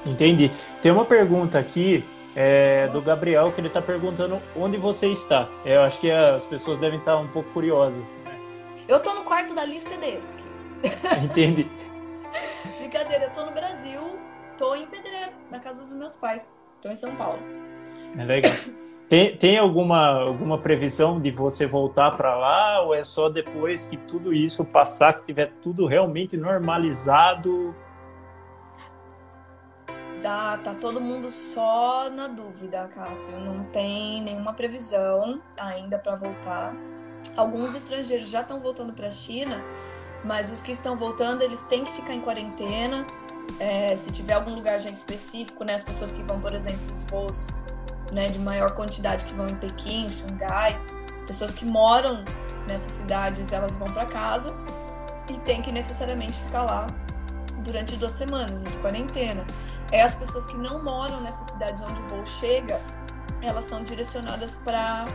Entendi. Tem uma pergunta aqui é, do Gabriel que ele está perguntando onde você está. Eu acho que as pessoas devem estar um pouco curiosas. Né? Eu estou no quarto da lista Desk. *laughs* Entendi. Brincadeira, eu estou no Brasil, estou em Pedreiro, na casa dos meus pais. Estou em São Paulo. É legal. Tem, tem alguma, alguma previsão de você voltar para lá ou é só depois que tudo isso passar, que tiver tudo realmente normalizado? Tá, tá todo mundo só na dúvida, Cássio. Não tem nenhuma previsão ainda para voltar. Alguns estrangeiros já estão voltando para a China, mas os que estão voltando, eles têm que ficar em quarentena. É, se tiver algum lugar já específico, né? As pessoas que vão, por exemplo, os voos né, de maior quantidade que vão em Pequim, Xangai, pessoas que moram nessas cidades, elas vão para casa e tem que necessariamente ficar lá durante duas semanas de quarentena. É as pessoas que não moram nessas cidades onde o voo chega, elas são direcionadas para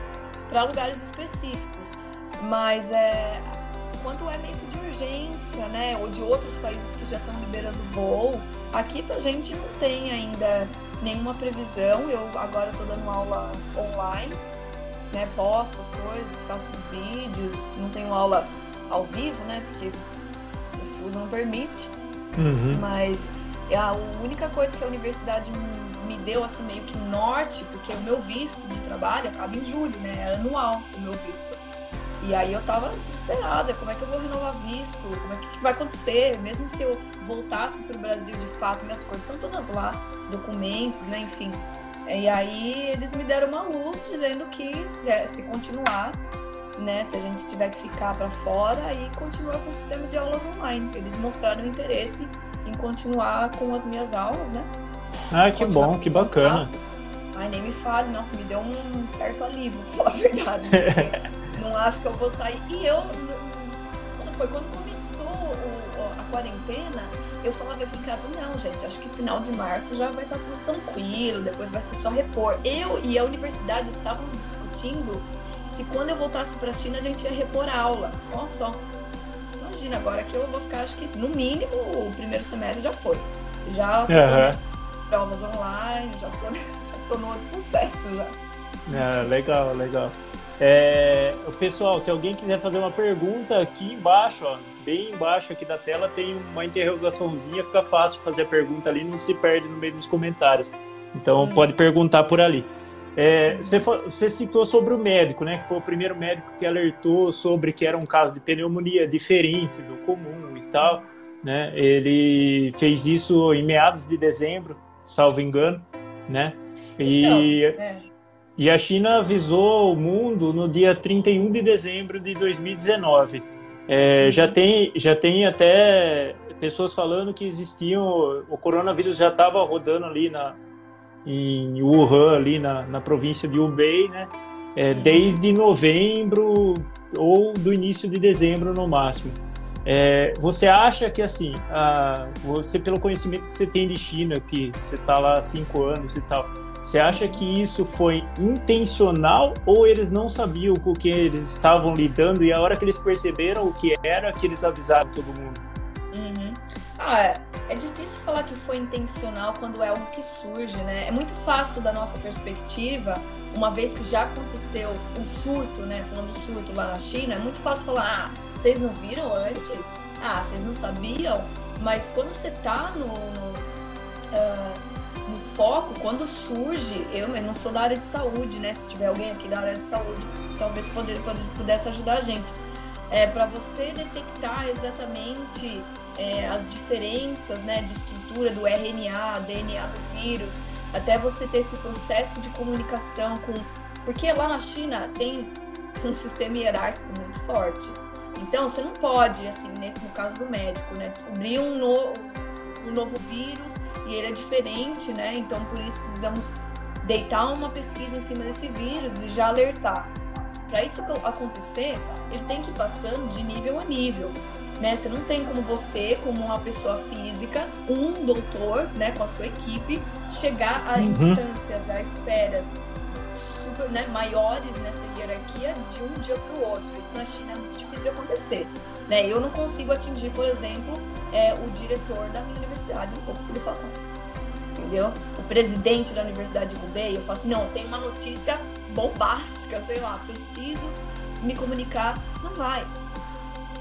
lugares específicos. Mas é, quando é meio que de urgência, né, ou de outros países que já estão liberando voo, aqui pra gente não tem ainda nenhuma previsão. Eu agora estou dando aula online, né, posto as coisas, faço os vídeos, não tenho aula ao vivo, né, porque o FUS não permite. Uhum. Mas é a única coisa que a universidade me deu assim meio que norte, porque o meu visto de trabalho acaba em julho, né? É anual o meu visto. E aí eu tava desesperada, como é que eu vou renovar visto? Como é que, que vai acontecer? Mesmo se eu voltasse para o Brasil de fato, minhas coisas estão todas lá, documentos, né, enfim. E aí eles me deram uma luz dizendo que se, se continuar, né, se a gente tiver que ficar para fora, aí continua com o sistema de aulas online. Eles mostraram interesse em continuar com as minhas aulas, né? Ah, que bom, que bacana. Ai, nem me fale, nossa, me deu um certo alívio, *laughs* falar a verdade. *laughs* não acho que eu vou sair. E eu, quando foi quando começou o, a quarentena, eu falava aqui em casa, não, gente, acho que final de março já vai estar tudo tranquilo, depois vai ser só repor. Eu e a universidade estávamos discutindo se quando eu voltasse para a China a gente ia repor a aula. Olha só. Imagina, agora que eu vou ficar, acho que no mínimo o primeiro semestre já foi. Já uhum. provas online, já tô, *laughs* já tô no outro processo já. Ah, legal, legal. É, pessoal, se alguém quiser fazer uma pergunta aqui embaixo, ó, bem embaixo aqui da tela tem uma interrogaçãozinha, fica fácil fazer a pergunta ali, não se perde no meio dos comentários. Então hum. pode perguntar por ali. É, você, você, citou sobre o médico, né? Que foi o primeiro médico que alertou sobre que era um caso de pneumonia diferente do comum e tal. Né? Ele fez isso em meados de dezembro, salvo engano, né? E, então, é. E a China avisou o mundo no dia 31 de dezembro de 2019. É, uhum. já, tem, já tem até pessoas falando que existiam, o coronavírus já estava rodando ali na, em Wuhan, ali na, na província de Hubei, né? É, desde novembro ou do início de dezembro no máximo. É, você acha que assim, a, você pelo conhecimento que você tem de China, que você está lá há cinco anos e tal, você acha que isso foi intencional ou eles não sabiam com o que eles estavam lidando e a hora que eles perceberam o que era, que eles avisaram todo mundo? Uhum. Ah, é, é difícil falar que foi intencional quando é algo que surge, né? É muito fácil da nossa perspectiva, uma vez que já aconteceu um surto, né? Falando surto lá na China, é muito fácil falar, ah, vocês não viram antes? Ah, vocês não sabiam? Mas quando você tá no, no, uh, no foco, quando surge, eu, eu não sou da área de saúde, né? Se tiver alguém aqui da área de saúde, talvez poder, pudesse ajudar a gente. É, para você detectar exatamente é, as diferenças né, de estrutura do RNA, DNA do vírus, até você ter esse processo de comunicação com. Porque lá na China tem um sistema hierárquico muito forte. Então você não pode, assim, nesse, no caso do médico, né, descobrir um, no, um novo vírus e ele é diferente, né? Então por isso precisamos deitar uma pesquisa em cima desse vírus e já alertar. Para isso acontecer, ele tem que ir passando de nível a nível né? Você não tem como você, como uma pessoa física, um doutor, né, com a sua equipe, chegar a uhum. instâncias, a esferas super, né, maiores nessa hierarquia de um dia para o outro. Isso na China é muito difícil de acontecer, né? Eu não consigo atingir, por exemplo, é, o diretor da minha universidade, não conseguir falar. Entendeu? O presidente da Universidade de Hubei, eu falo assim, não, tem uma notícia bombástica, sei lá, preciso me comunicar, não vai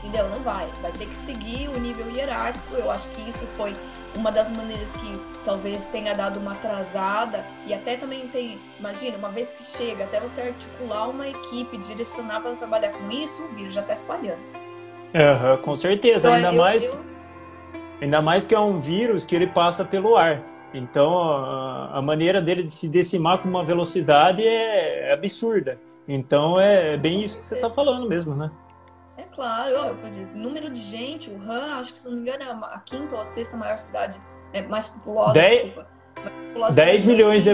entendeu? Não vai. Vai ter que seguir o nível hierárquico. Eu acho que isso foi uma das maneiras que talvez tenha dado uma atrasada e até também tem, imagina, uma vez que chega, até você articular uma equipe, direcionar para trabalhar com isso, o vírus já está espalhando. Uhum, com certeza, então, ainda eu, mais eu... ainda mais que é um vírus que ele passa pelo ar. Então a, a maneira dele de se decimar com uma velocidade é absurda. Então é bem isso que você está falando mesmo, né? Claro, ó, número de gente, o Han, acho que se não me engano, é a quinta ou a sexta maior cidade é, mais populosa, 10, desculpa. 10 milhões de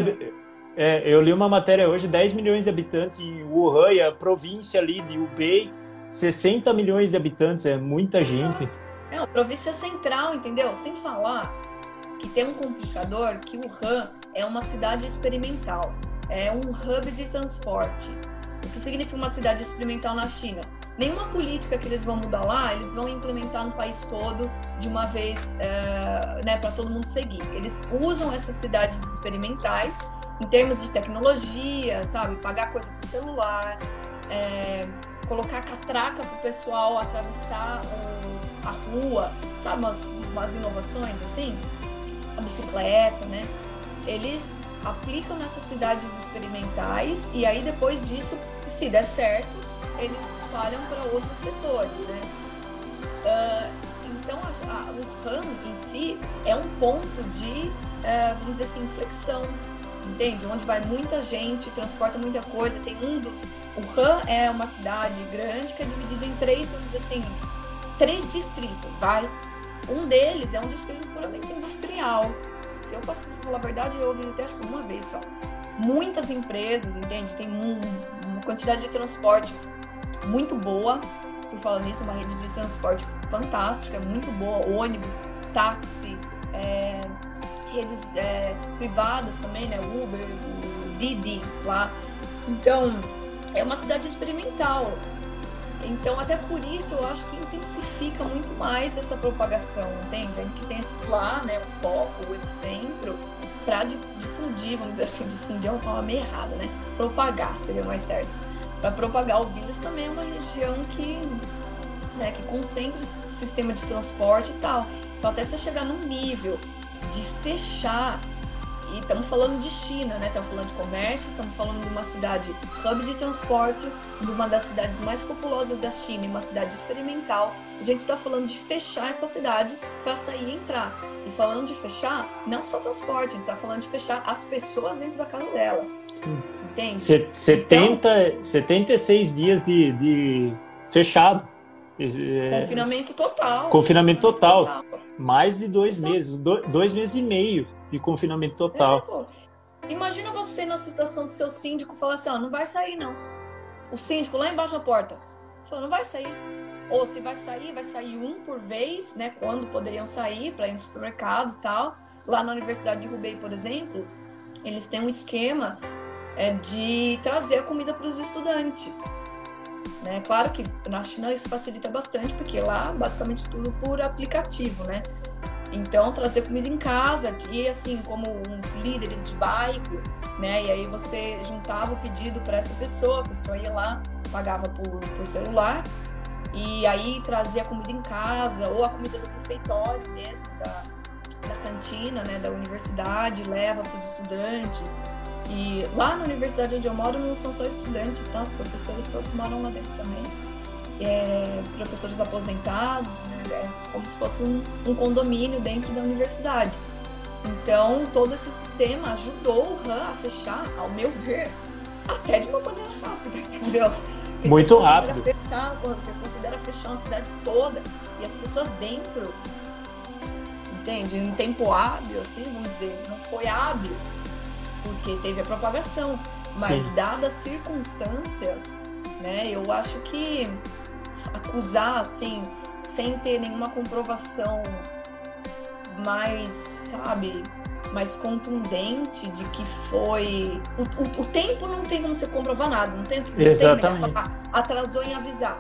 é, eu li uma matéria hoje, 10 milhões de habitantes em Wuhan, e a província ali de Hubei, 60 milhões de habitantes, é muita gente. É, a província central, entendeu? Sem falar que tem um complicador que Wuhan é uma cidade experimental, é um hub de transporte. O que significa uma cidade experimental na China? Nenhuma política que eles vão mudar lá, eles vão implementar no país todo de uma vez, é, né, para todo mundo seguir. Eles usam essas cidades experimentais em termos de tecnologia, sabe? Pagar coisa por celular, é, colocar catraca pro pessoal atravessar o, a rua, sabe? Umas, umas inovações assim, a bicicleta, né? Eles aplicam nessas cidades experimentais e aí depois disso, se der certo, eles espalham para outros setores, né? Uh, então, a, a, o RAM em si é um ponto de, uh, vamos dizer assim, inflexão, entende? Onde vai muita gente, transporta muita coisa. Tem um dos. O Han é uma cidade grande que é dividida em três, vamos dizer assim, três distritos, vai? Um deles é um distrito puramente industrial. Que eu, para falar a verdade, eu visitei acho que uma vez só. Muitas empresas, entende? Tem um, uma quantidade de transporte muito boa. Por falar nisso, uma rede de transporte fantástica, muito boa. Ônibus, táxi, é, redes é, privadas também, né? Uber, o Didi lá. Então, é uma cidade experimental. Então, até por isso, eu acho que intensifica muito mais essa propagação, entende? Que tem esse lá, né, o foco, o epicentro, para difundir, vamos dizer assim, difundir é uma palavra meio errada, né? Propagar seria mais certo. Para propagar o vírus também é uma região que, né, que concentra sistema de transporte e tal. Então, até você chegar num nível de fechar. E estamos falando de China, né? Estamos falando de comércio, estamos falando de uma cidade hub de transporte, de uma das cidades mais populosas da China, uma cidade experimental. A gente está falando de fechar essa cidade para sair e entrar. E falando de fechar, não só transporte, a gente está falando de fechar as pessoas dentro da casa delas. Entende? 70, então, 76 dias de, de fechado. É, confinamento total. Confinamento total. total. Mais de dois Exato. meses, dois meses e meio de confinamento total. É, Imagina você na situação do seu síndico falar assim, ó, não vai sair não. O síndico lá embaixo da porta falou, não vai sair. Ou se vai sair, vai sair um por vez, né? Quando poderiam sair para ir no supermercado e tal. Lá na Universidade de Hubei, por exemplo, eles têm um esquema é, de trazer a comida para os estudantes. Né? Claro que na China isso facilita bastante, porque lá basicamente tudo por aplicativo, né? Então, trazer comida em casa, que assim, como uns líderes de bairro, né? E aí você juntava o pedido para essa pessoa, a pessoa ia lá, pagava por, por celular, e aí trazia comida em casa, ou a comida do refeitório mesmo, da, da cantina, né? Da universidade, leva para os estudantes. E lá na universidade onde eu moro não são só estudantes, tá? Os professores todos moram lá dentro também. É, professores aposentados, né? É como se fosse um, um, condomínio dentro da universidade. Então, todo esse sistema ajudou o RAM a fechar, ao meu ver, até de uma maneira rápida, *laughs* entendeu? Porque Muito rápido. Fechar, você considera fechar uma cidade toda e as pessoas dentro, entende? Em tempo hábil, assim, vamos dizer, não foi hábil, porque teve a propagação. Mas Sim. dadas circunstâncias, né, eu acho que acusar assim, sem ter nenhuma comprovação mais, sabe, mais contundente de que foi. O, o, o tempo não tem como você comprovar nada, não tem, não Exatamente. tem falar, atrasou em avisar.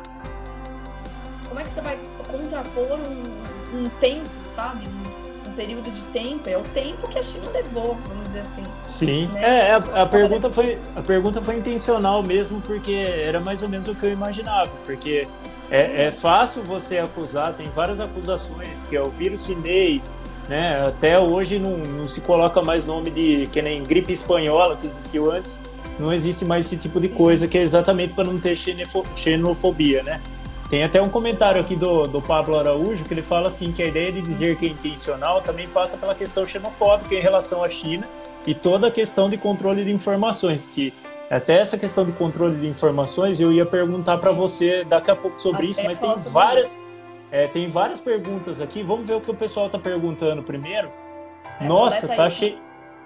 Como é que você vai contrapor um, um tempo, sabe? Período de tempo, é o tempo que a China levou, vamos dizer assim. Sim, né? é, a, a pergunta foi, a pergunta foi intencional mesmo, porque era mais ou menos o que eu imaginava, porque é, é fácil você acusar, tem várias acusações, que é o vírus chinês, né, até hoje não, não se coloca mais nome de, que nem gripe espanhola, que existiu antes, não existe mais esse tipo de Sim. coisa, que é exatamente para não ter xenofobia, né? Tem até um comentário aqui do, do Pablo Araújo que ele fala assim que a ideia de dizer que é intencional também passa pela questão xenofóbica em relação à China e toda a questão de controle de informações, que até essa questão de controle de informações eu ia perguntar para você daqui a pouco sobre até isso, mas tem várias, é, tem várias perguntas aqui. Vamos ver o que o pessoal está perguntando primeiro. É, Nossa, tá, cheio,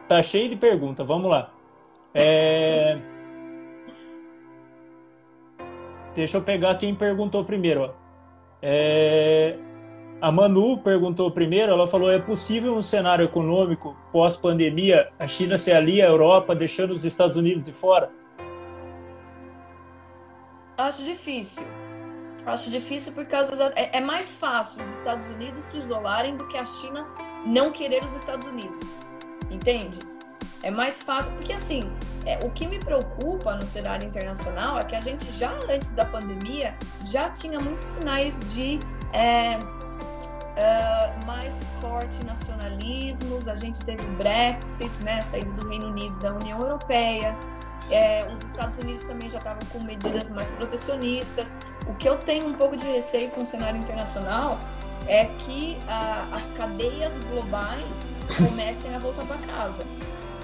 tá cheio de perguntas. Vamos lá. É... *laughs* Deixa eu pegar quem perguntou primeiro. É... A Manu perguntou primeiro, ela falou: é possível um cenário econômico pós-pandemia, a China se alia à Europa, deixando os Estados Unidos de fora? Acho difícil. Acho difícil por causa. É, é mais fácil os Estados Unidos se isolarem do que a China não querer os Estados Unidos. Entende? É mais fácil, porque assim, é, o que me preocupa no cenário internacional é que a gente já antes da pandemia já tinha muitos sinais de é, uh, mais forte nacionalismos, a gente teve o Brexit, né, saída do Reino Unido da União Europeia, é, os Estados Unidos também já estavam com medidas mais protecionistas. O que eu tenho um pouco de receio com o cenário internacional é que uh, as cadeias globais comecem a voltar para casa.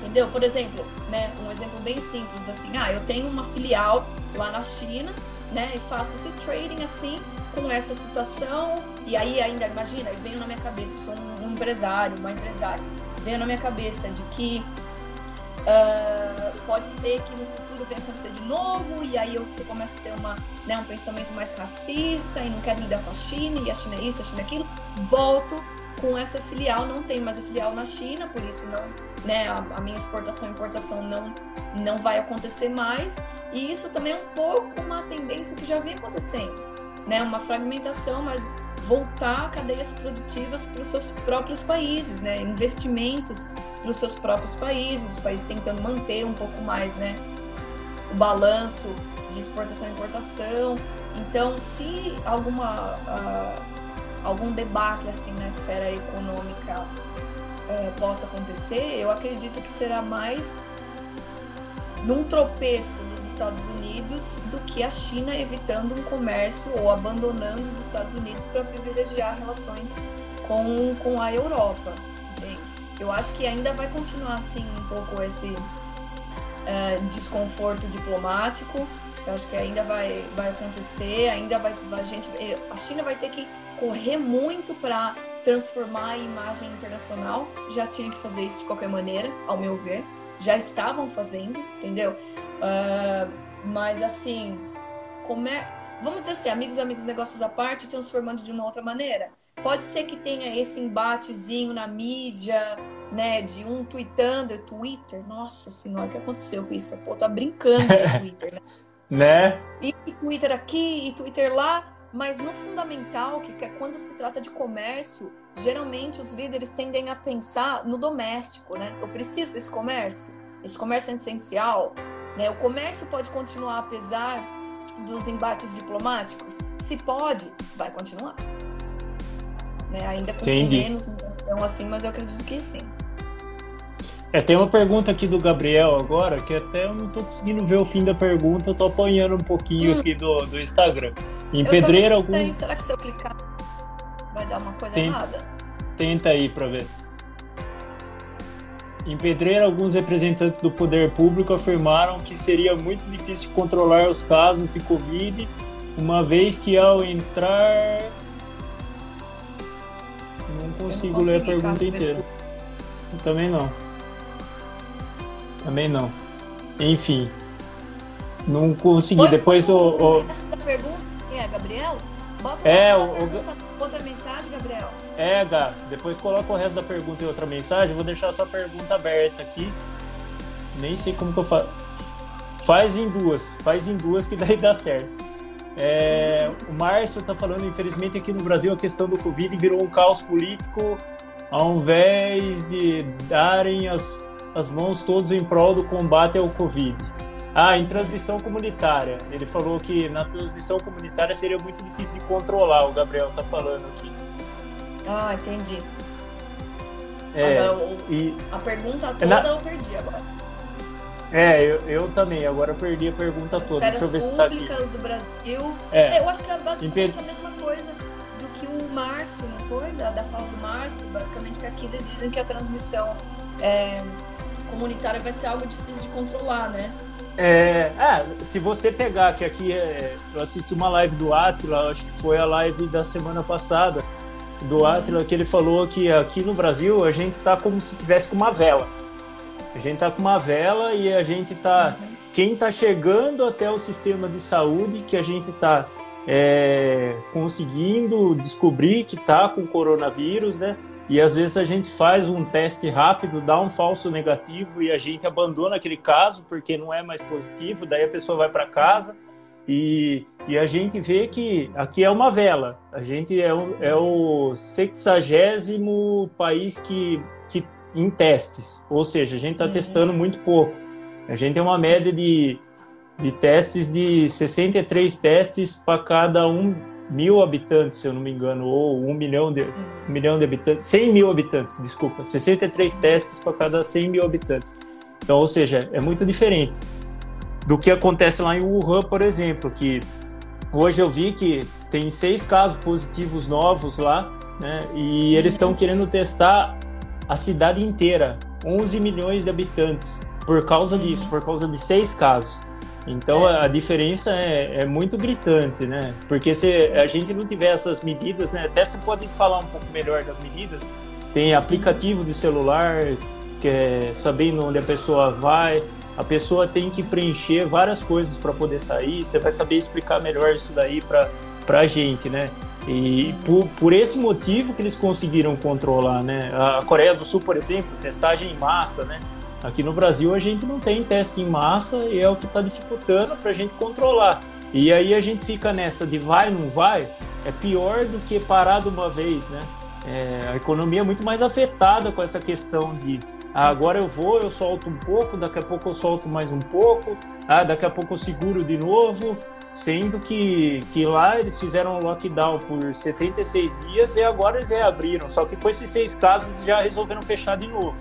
Entendeu? Por exemplo, né, um exemplo bem simples assim, ah, eu tenho uma filial lá na China, né, e faço esse trading assim com essa situação e aí ainda imagina, veio na minha cabeça, eu sou um, um empresário, uma empresária, veio na minha cabeça de que uh, pode ser que no futuro venha acontecer de novo e aí eu começo a ter uma, né, um pensamento mais racista e não quero lidar com a China e a China é isso, a China é aquilo, volto com essa filial, não tem mais a filial na China, por isso não, né, a, a minha exportação e importação não, não vai acontecer mais. E isso também é um pouco uma tendência que já vem acontecendo, né? Uma fragmentação, mas voltar cadeias produtivas para os seus próprios países, né? Investimentos para os seus próprios países, os países tentando manter um pouco mais, né? O balanço de exportação e importação. Então, se alguma uh, algum debate assim na esfera econômica é, possa acontecer, eu acredito que será mais num tropeço dos Estados Unidos do que a China evitando um comércio ou abandonando os Estados Unidos para privilegiar relações com, com a Europa. Entende? Eu acho que ainda vai continuar assim um pouco esse é, desconforto diplomático. Eu acho que ainda vai, vai acontecer, ainda vai a gente a China vai ter que correr muito para transformar a imagem internacional. Já tinha que fazer isso de qualquer maneira, ao meu ver. Já estavam fazendo, entendeu? Uh, mas assim, como é, vamos dizer assim, amigos, amigos, negócios à parte, transformando de uma outra maneira. Pode ser que tenha esse embatezinho na mídia, né, de um tweetando, Twitter, nossa senhora, o que aconteceu com isso? Pô, tá brincando de *laughs* Twitter, né? né? E, e Twitter aqui, e Twitter lá, mas no fundamental, que é quando se trata de comércio, geralmente os líderes tendem a pensar no doméstico, né? Eu preciso desse comércio, esse comércio é essencial, né? O comércio pode continuar apesar dos embates diplomáticos? Se pode, vai continuar. Né? Ainda com Entendi. menos intenção assim, mas eu acredito que sim. É, tem uma pergunta aqui do Gabriel agora, que até eu não tô conseguindo ver o fim da pergunta, eu tô apanhando um pouquinho hum. aqui do, do Instagram. Em eu pedreira algum. Será que se eu clicar vai dar uma coisa Tenta, errada? Tenta aí pra ver. Em Pedreira, alguns representantes do poder público afirmaram que seria muito difícil controlar os casos de Covid, uma vez que ao entrar. Não consigo não ler a pergunta inteira. Eu também não. Também não. Enfim. Não consegui. Oi, Depois o. o... É, Gabriel? Bota é, o, pergunta, outra mensagem, Gabriel. É, Gá, depois coloca o resto da pergunta em outra mensagem. Vou deixar a sua pergunta aberta aqui. Nem sei como que eu faço. Faz em duas, faz em duas que daí dá certo. É, o Márcio está falando, infelizmente, aqui no Brasil a questão do Covid virou um caos político, ao invés de darem as as mãos todos em prol do combate ao Covid. Ah, em transmissão comunitária. Ele falou que na transmissão comunitária seria muito difícil de controlar, o Gabriel tá falando aqui. Ah, entendi. É, agora, o, e, a pergunta toda na... eu perdi agora. É, eu, eu também. Agora eu perdi a pergunta As toda. Deixa eu ver se tá do Brasil. É. é. eu acho que é basicamente a mesma coisa do que o Márcio, não foi? Da, da fala do Márcio. Basicamente que aqui eles dizem que a transmissão é, comunitária vai ser algo difícil de controlar, né? É, é, se você pegar que aqui é, eu assisti uma live do Atila, acho que foi a live da semana passada do. Atila, que ele falou que aqui no Brasil a gente tá como se tivesse com uma vela. A gente está com uma vela e a gente está. Uhum. Quem está chegando até o sistema de saúde que a gente está é, conseguindo descobrir que está com coronavírus, né? E às vezes a gente faz um teste rápido, dá um falso negativo e a gente abandona aquele caso porque não é mais positivo, daí a pessoa vai para casa e, e, a gente vê que aqui é uma vela. A gente é o, é o sexagésimo país que, que em testes, ou seja, a gente está uhum. testando muito pouco. A gente tem uma média de, de testes de 63 testes para cada um mil habitantes, se eu não me engano, ou um milhão de, um milhão de habitantes, 100 mil habitantes, desculpa, 63 testes para cada 100 mil habitantes. Então, ou seja, é muito diferente do que acontece lá em Wuhan, por exemplo, que hoje eu vi que tem seis casos positivos novos lá, né, e eles estão querendo testar a cidade inteira, 11 milhões de habitantes, por causa disso, por causa de seis casos. Então é. a diferença é, é, muito gritante, né? Porque se a gente não tiver essas medidas, né? Até você pode falar um pouco melhor das medidas. Tem aplicativo de celular, que é sabendo onde a pessoa vai. A pessoa tem que preencher várias coisas para poder sair. Você vai saber explicar melhor isso daí para a gente, né? E por, por esse motivo que eles conseguiram controlar, né? A Coreia do Sul, por exemplo, testagem em massa, né? Aqui no Brasil a gente não tem teste em massa e é o que está dificultando para a gente controlar. E aí a gente fica nessa de vai, não vai, é pior do que parar de uma vez, né? É, a economia é muito mais afetada com essa questão de ah, agora eu vou, eu solto um pouco, daqui a pouco eu solto mais um pouco, ah, daqui a pouco eu seguro de novo, sendo que, que lá eles fizeram um lockdown por 76 dias e agora eles reabriram, só que com esses seis casos já resolveram fechar de novo.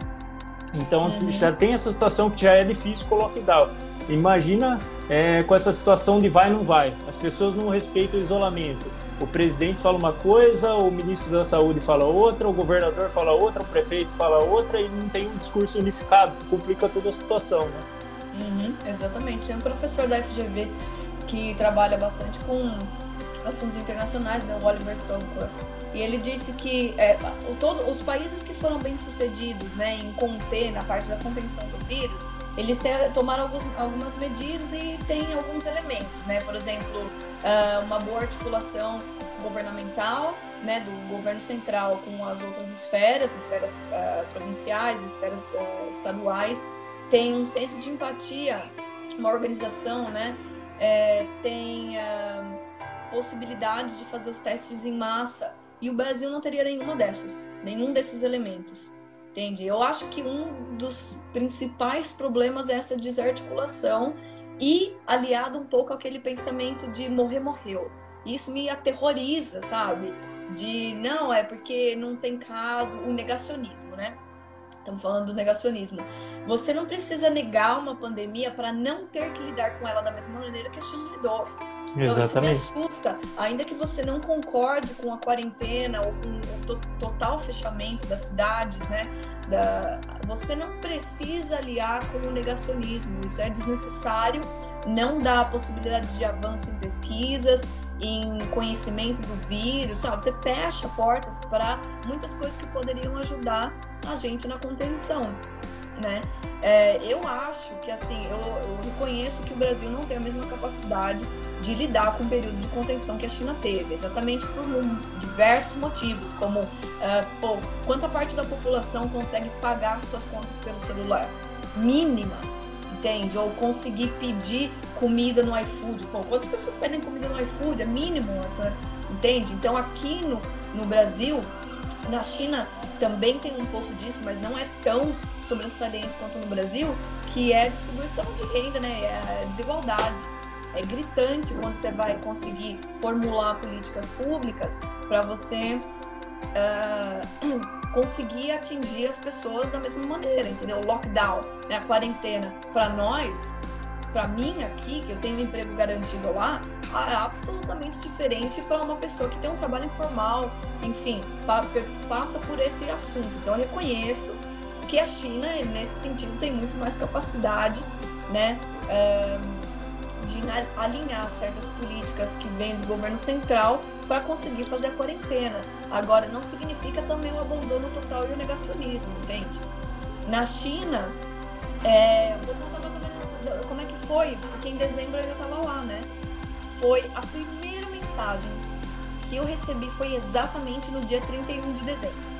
Então uhum. já tem essa situação que já é difícil com o lockdown. Imagina é, com essa situação de vai não vai. As pessoas não respeitam o isolamento. O presidente fala uma coisa, o ministro da saúde fala outra, o governador fala outra, o prefeito fala outra e não tem um discurso unificado, que complica toda a situação, né? Uhum, exatamente. Tem um professor da FGV que trabalha bastante com assuntos internacionais, né, o Oliver Stone e ele disse que é, os países que foram bem sucedidos né, em conter, na parte da contenção do vírus, eles te, tomaram alguns, algumas medidas e tem alguns elementos, né? Por exemplo, uh, uma boa articulação governamental, né, do governo central com as outras esferas, esferas uh, provinciais, esferas uh, estaduais, tem um senso de empatia, uma organização, né? É, tem possibilidade de fazer os testes em massa e o Brasil não teria nenhuma dessas, nenhum desses elementos. Entende? Eu acho que um dos principais problemas é essa desarticulação e aliado um pouco àquele pensamento de morrer, morreu. Isso me aterroriza, sabe? De não, é porque não tem caso, o negacionismo, né? Estamos falando do negacionismo. Você não precisa negar uma pandemia para não ter que lidar com ela da mesma maneira que a China lidou. Então, Exatamente. isso me assusta, ainda que você não concorde com a quarentena ou com o to total fechamento das cidades, né? Da, você não precisa aliar com o negacionismo, isso é desnecessário, não dá a possibilidade de avanço em pesquisas, em conhecimento do vírus, sabe? Você fecha portas para muitas coisas que poderiam ajudar a gente na contenção né? É, eu acho que assim, eu, eu, reconheço que o Brasil não tem a mesma capacidade de lidar com o período de contenção que a China teve, exatamente por diversos motivos, como uh, pô, quanta parte da população consegue pagar suas contas pelo celular? Mínima, entende? Ou conseguir pedir comida no iFood. Pô, quantas pessoas pedem comida no iFood? É mínimo, entende? Então aqui no, no Brasil na China também tem um pouco disso, mas não é tão sobressalente quanto no Brasil, que é a distribuição de renda, né? É a desigualdade. É gritante quando você vai conseguir formular políticas públicas para você uh, *clears throat* conseguir atingir as pessoas da mesma maneira, entendeu? Lockdown, né? a quarentena, para nós para mim aqui, que eu tenho um emprego garantido lá, é absolutamente diferente para uma pessoa que tem um trabalho informal, enfim, passa por esse assunto. Então eu reconheço que a China, nesse sentido, tem muito mais capacidade, né? de alinhar certas políticas que vêm do governo central para conseguir fazer a quarentena. Agora, não significa também o abandono total e o negacionismo, entende? Na China, É, vou contar mais como é que foi, porque em dezembro eu estava lá, né? Foi a primeira mensagem que eu recebi foi exatamente no dia 31 de dezembro.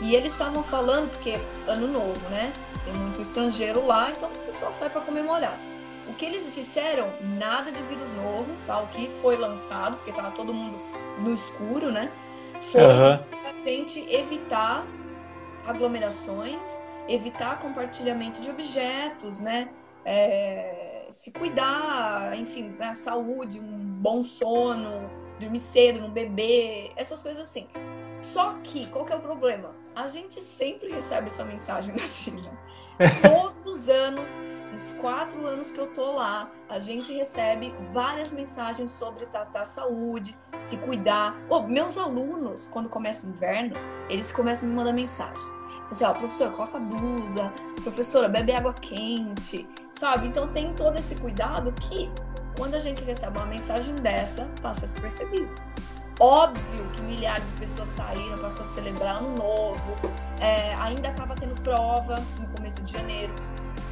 E eles estavam falando, porque ano novo, né? Tem muito estrangeiro lá, então o pessoal sai para comemorar. O que eles disseram, nada de vírus novo, tá? O que foi lançado, porque tava todo mundo no escuro, né? Foi uhum. a gente evitar aglomerações, evitar compartilhamento de objetos, né? É, se cuidar, enfim, a saúde, um bom sono, dormir cedo, não beber, essas coisas assim. Só que, qual que é o problema? A gente sempre recebe essa mensagem *laughs* da China. Todos os anos, nos quatro anos que eu tô lá, a gente recebe várias mensagens sobre tratar a saúde, se cuidar. Oh, meus alunos, quando começa o inverno, eles começam a me mandar mensagem Assim, ó, professora, coloca blusa, professora, bebe água quente, sabe? Então tem todo esse cuidado que, quando a gente recebe uma mensagem dessa, passa a se perceber. Óbvio que milhares de pessoas saíram para celebrar ano novo, é, ainda estava tendo prova no começo de janeiro,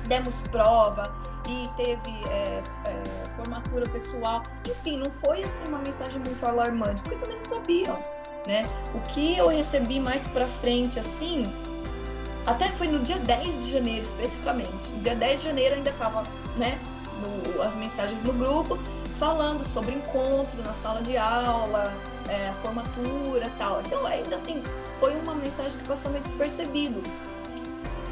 demos prova e teve é, é, formatura pessoal. Enfim, não foi assim uma mensagem muito alarmante, porque também não sabiam, né? O que eu recebi mais para frente, assim, até foi no dia 10 de janeiro, especificamente. Dia 10 de janeiro ainda estava, né, no, as mensagens no grupo, falando sobre encontro na sala de aula, é, formatura tal. Então, ainda assim, foi uma mensagem que passou meio despercebido.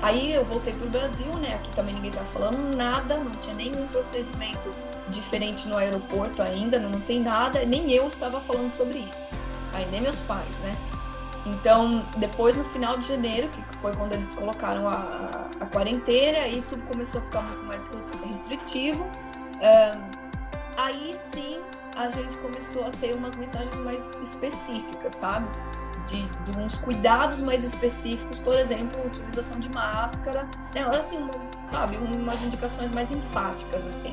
Aí eu voltei pro Brasil, né? Aqui também ninguém tá falando nada, não tinha nenhum procedimento diferente no aeroporto ainda, não, não tem nada, nem eu estava falando sobre isso. Aí nem meus pais, né? Então, depois no final de janeiro, que foi quando eles colocaram a, a quarentena, aí tudo começou a ficar muito mais restritivo. aí sim a gente começou a ter umas mensagens mais específicas, sabe? De, de uns cuidados mais específicos, por exemplo, utilização de máscara, né? assim, sabe, umas indicações mais enfáticas, assim.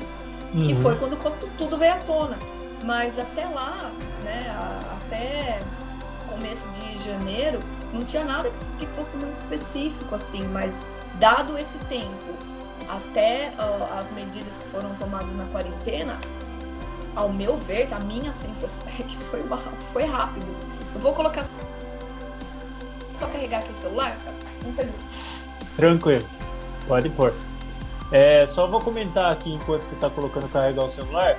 Uhum. Que foi quando tudo veio à tona. Mas até lá, né, até começo de janeiro, não tinha nada que, fosse muito específico, assim, mas dado esse tempo até uh, as medidas que foram tomadas na quarentena, ao meu ver, a minha sensação é que foi, uma, foi rápido. Eu vou colocar. Só carregar aqui o celular, Um segundo. Tranquilo, pode pôr. É, só vou comentar aqui enquanto você está colocando carregar o celular.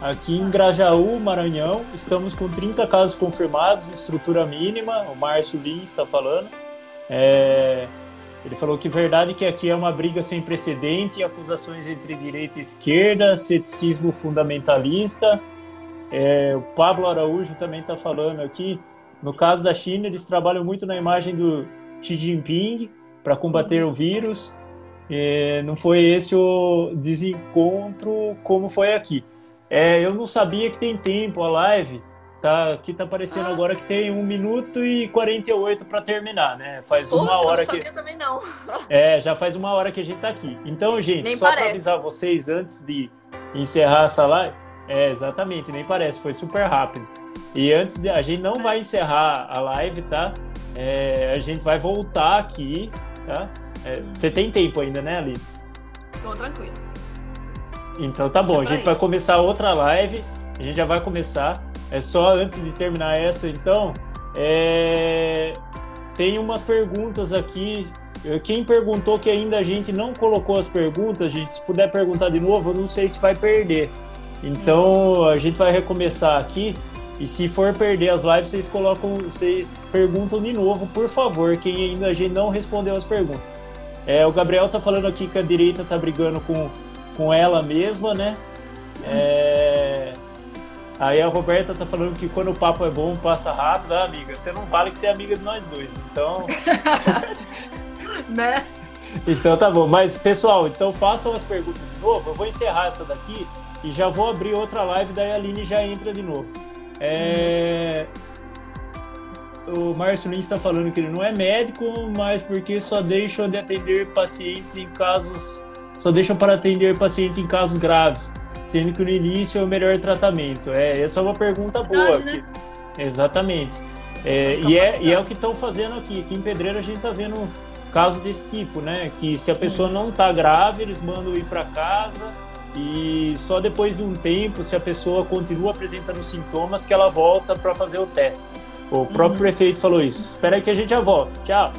Aqui em Grajaú, Maranhão, estamos com 30 casos confirmados, estrutura mínima. O Márcio Lins está falando. É, ele falou que verdade que aqui é uma briga sem precedente, acusações entre direita e esquerda, ceticismo fundamentalista. É, o Pablo Araújo também está falando aqui. No caso da China, eles trabalham muito na imagem do Xi Jinping para combater o vírus. É, não foi esse o desencontro como foi aqui. É, eu não sabia que tem tempo a live. Tá, aqui tá aparecendo ah. agora que tem 1 minuto e 48 para terminar, né? Faz Poxa, uma hora eu não que. também não. *laughs* é, já faz uma hora que a gente tá aqui. Então, gente, nem só para avisar vocês antes de encerrar essa live. É, exatamente, nem parece, foi super rápido. E antes de. A gente não é. vai encerrar a live, tá? É, a gente vai voltar aqui, tá? É, você tem tempo ainda, né, Ali? Tô tranquilo. Então tá bom, a gente vai começar outra live. A gente já vai começar. É só antes de terminar essa, então. É... Tem umas perguntas aqui. Quem perguntou que ainda a gente não colocou as perguntas, gente, se puder perguntar de novo, eu não sei se vai perder. Então a gente vai recomeçar aqui. E se for perder as lives, vocês colocam, vocês perguntam de novo, por favor, quem ainda a gente não respondeu as perguntas. É, o Gabriel tá falando aqui que a direita tá brigando com com ela mesma, né? É... Aí a Roberta tá falando que quando o papo é bom, passa rápido. Ah, amiga, você não vale que você é amiga de nós dois. Então. *laughs* né? Então tá bom. Mas, pessoal, então façam as perguntas de novo. Eu vou encerrar essa daqui e já vou abrir outra live, daí a Aline já entra de novo. É... O Márcio Lins está falando que ele não é médico, mas porque só deixa de atender pacientes em casos só deixam para atender pacientes em casos graves, sendo que no início é o melhor tratamento. É, essa é uma pergunta boa. Verdade, né? Exatamente. É, e, é, e é o que estão fazendo aqui. Aqui em Pedreira a gente está vendo casos desse tipo, né? Que se a pessoa não está grave, eles mandam ir para casa e só depois de um tempo, se a pessoa continua apresentando sintomas, que ela volta para fazer o teste. O próprio uhum. prefeito falou isso. Espera aí que a gente já volta. Tchau.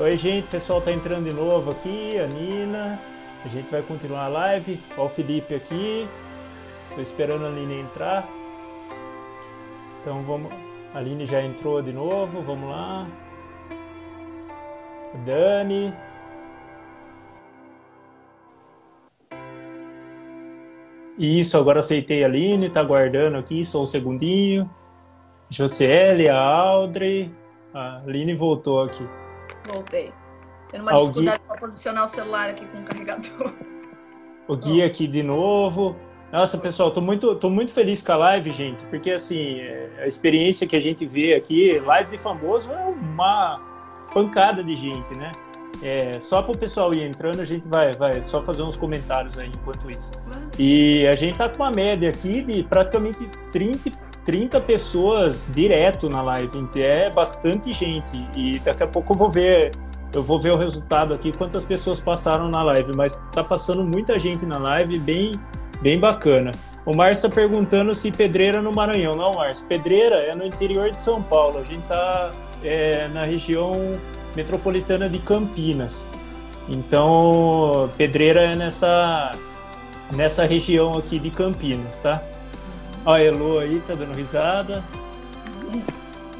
Oi, gente, o pessoal tá entrando de novo aqui, a Nina. A gente vai continuar a live. Olha o Felipe aqui. Tô esperando a Aline entrar. Então vamos. A Aline já entrou de novo, vamos lá. Dani. Isso, agora aceitei a Aline, tá aguardando aqui, só um segundinho. Josiele, a Audrey. A Aline voltou aqui. Voltei. Tendo uma Alguém... dificuldade para posicionar o celular aqui com o carregador. O guia aqui de novo. Nossa, pessoal, tô muito, tô muito feliz com a live, gente, porque assim, é, a experiência que a gente vê aqui, live de famoso é uma pancada de gente, né? É, só para o pessoal ir entrando, a gente vai, vai só fazer uns comentários aí enquanto isso. E a gente tá com uma média aqui de praticamente 30, 30 pessoas direto na live, é bastante gente. E daqui a pouco eu vou ver eu vou ver o resultado aqui, quantas pessoas passaram na live, mas tá passando muita gente na live, bem, bem bacana. O Márcio está perguntando se Pedreira no Maranhão. Não, Márcio, Pedreira é no interior de São Paulo. A gente tá é, na região metropolitana de Campinas. Então, Pedreira é nessa, nessa região aqui de Campinas, tá? A Elo aí tá dando risada.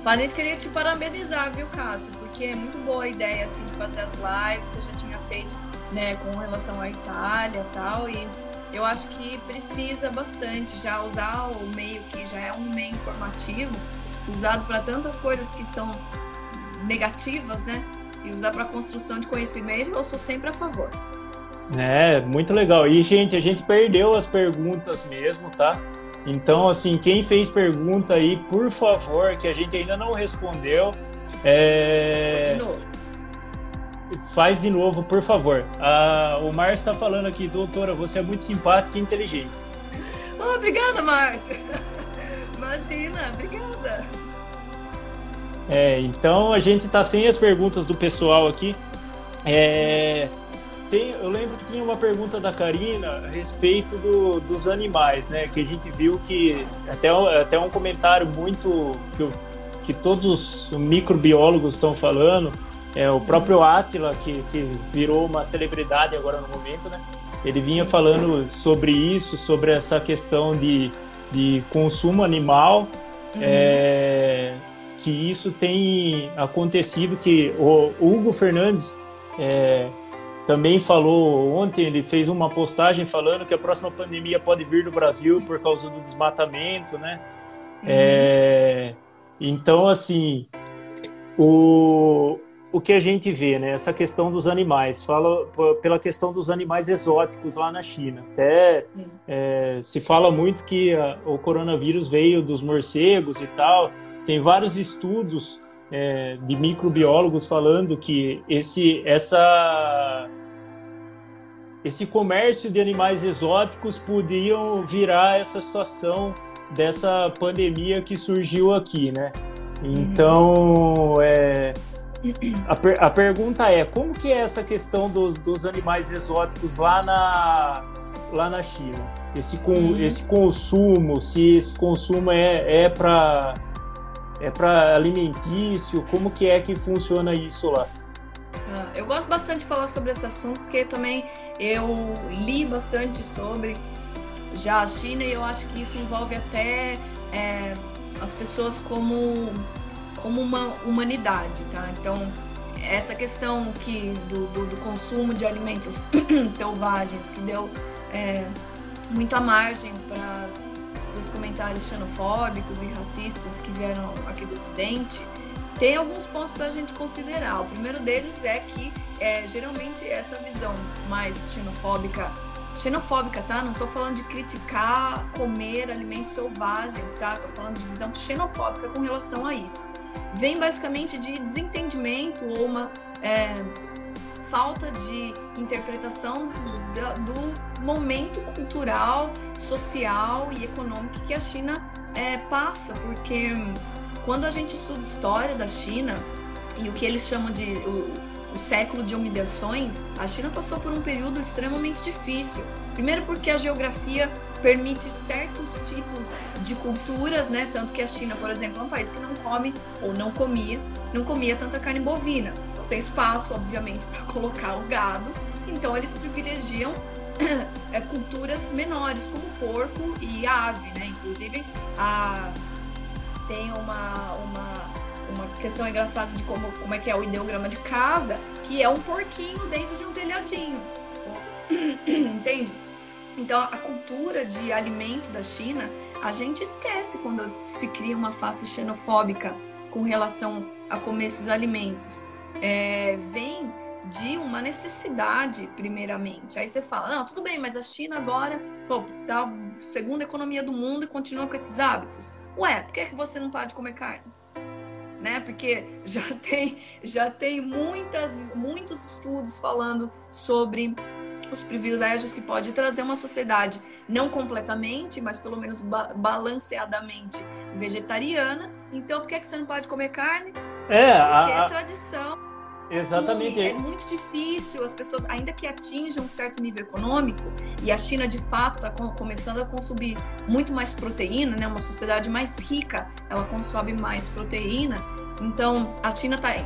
Falei isso, queria te parabenizar, viu, Cássio? Porque é muito boa a ideia, assim, de fazer as lives. Você já tinha feito, né, com relação à Itália e tal. E eu acho que precisa bastante já usar o meio que já é um meio informativo, usado para tantas coisas que são negativas, né? E usar para construção de conhecimento, eu sou sempre a favor. É, muito legal. E, gente, a gente perdeu as perguntas mesmo, tá? Então, assim, quem fez pergunta aí, por favor, que a gente ainda não respondeu, é... De novo. faz de novo, por favor. Ah, o Márcio está falando aqui, doutora, você é muito simpática e inteligente. Oh, obrigada, Márcio. *laughs* Imagina, obrigada. É, então a gente está sem as perguntas do pessoal aqui. É, tem, eu lembro que tinha uma pergunta da Karina a respeito do, dos animais, né? Que a gente viu que até, até um comentário muito que, que todos os microbiólogos estão falando, é o próprio Atila que, que virou uma celebridade agora no momento, né? Ele vinha falando sobre isso, sobre essa questão de, de consumo animal, uhum. é, que isso tem acontecido, que o Hugo Fernandes é, também falou ontem, ele fez uma postagem falando que a próxima pandemia pode vir no Brasil por causa do desmatamento, né? Uhum. É, então, assim, o, o que a gente vê, né? Essa questão dos animais, fala pela questão dos animais exóticos lá na China. Até é, se fala muito que a, o coronavírus veio dos morcegos e tal. Tem vários estudos é, de microbiólogos falando que esse, essa esse comércio de animais exóticos podiam virar essa situação dessa pandemia que surgiu aqui, né? Então, é, a, per, a, pergunta é, como que é essa questão dos, dos animais exóticos lá na, lá na China? Esse, com, uhum. esse consumo, se esse consumo é, é para é alimentício, como que é que funciona isso lá? Ah, eu gosto bastante de falar sobre esse assunto, porque também eu li bastante sobre já a China e eu acho que isso envolve até é, as pessoas como, como uma humanidade, tá? Então, essa questão que do, do, do consumo de alimentos *clears throat* selvagens que deu é, muita margem para os comentários xenofóbicos e racistas que vieram aqui do Ocidente, tem alguns pontos para a gente considerar. O primeiro deles é que é, geralmente essa visão mais xenofóbica, xenofóbica, tá? Não estou falando de criticar comer alimentos selvagens, tá? Estou falando de visão xenofóbica com relação a isso. vem basicamente de desentendimento ou uma é, falta de interpretação do, do, momento cultural, social e econômico que a China é, passa, porque quando a gente estuda história da China e o que eles chamam de o, o século de humilhações, a China passou por um período extremamente difícil. Primeiro porque a geografia permite certos tipos de culturas, né? Tanto que a China, por exemplo, é um país que não come ou não comia, não comia tanta carne bovina tem espaço, obviamente, *laughs* para colocar o gado. Então eles privilegiam *clears throat* é, culturas menores, como porco e ave, né? Inclusive, a, tem uma, uma, uma questão engraçada de como, como é que é o ideograma de casa, que é um porquinho dentro de um telhadinho. *clears throat* Entende? Então, a cultura de alimento da China, a gente esquece quando se cria uma face xenofóbica com relação a comer esses alimentos é, vem de uma necessidade, primeiramente. Aí você fala, não, tudo bem, mas a China agora, pô, tá a segunda economia do mundo e continua com esses hábitos. Ué, por que, é que você não pode comer carne? Né? Porque *laughs* já tem, já tem muitas, muitos estudos falando sobre os privilégios que pode trazer uma sociedade não completamente, mas pelo menos ba balanceadamente vegetariana. Então, por que, é que você não pode comer carne? É, Porque a, é tradição Exatamente. É muito difícil, as pessoas, ainda que atinjam um certo nível econômico, e a China de fato está começando a consumir muito mais proteína, né? Uma sociedade mais rica, ela consome mais proteína. Então, a China está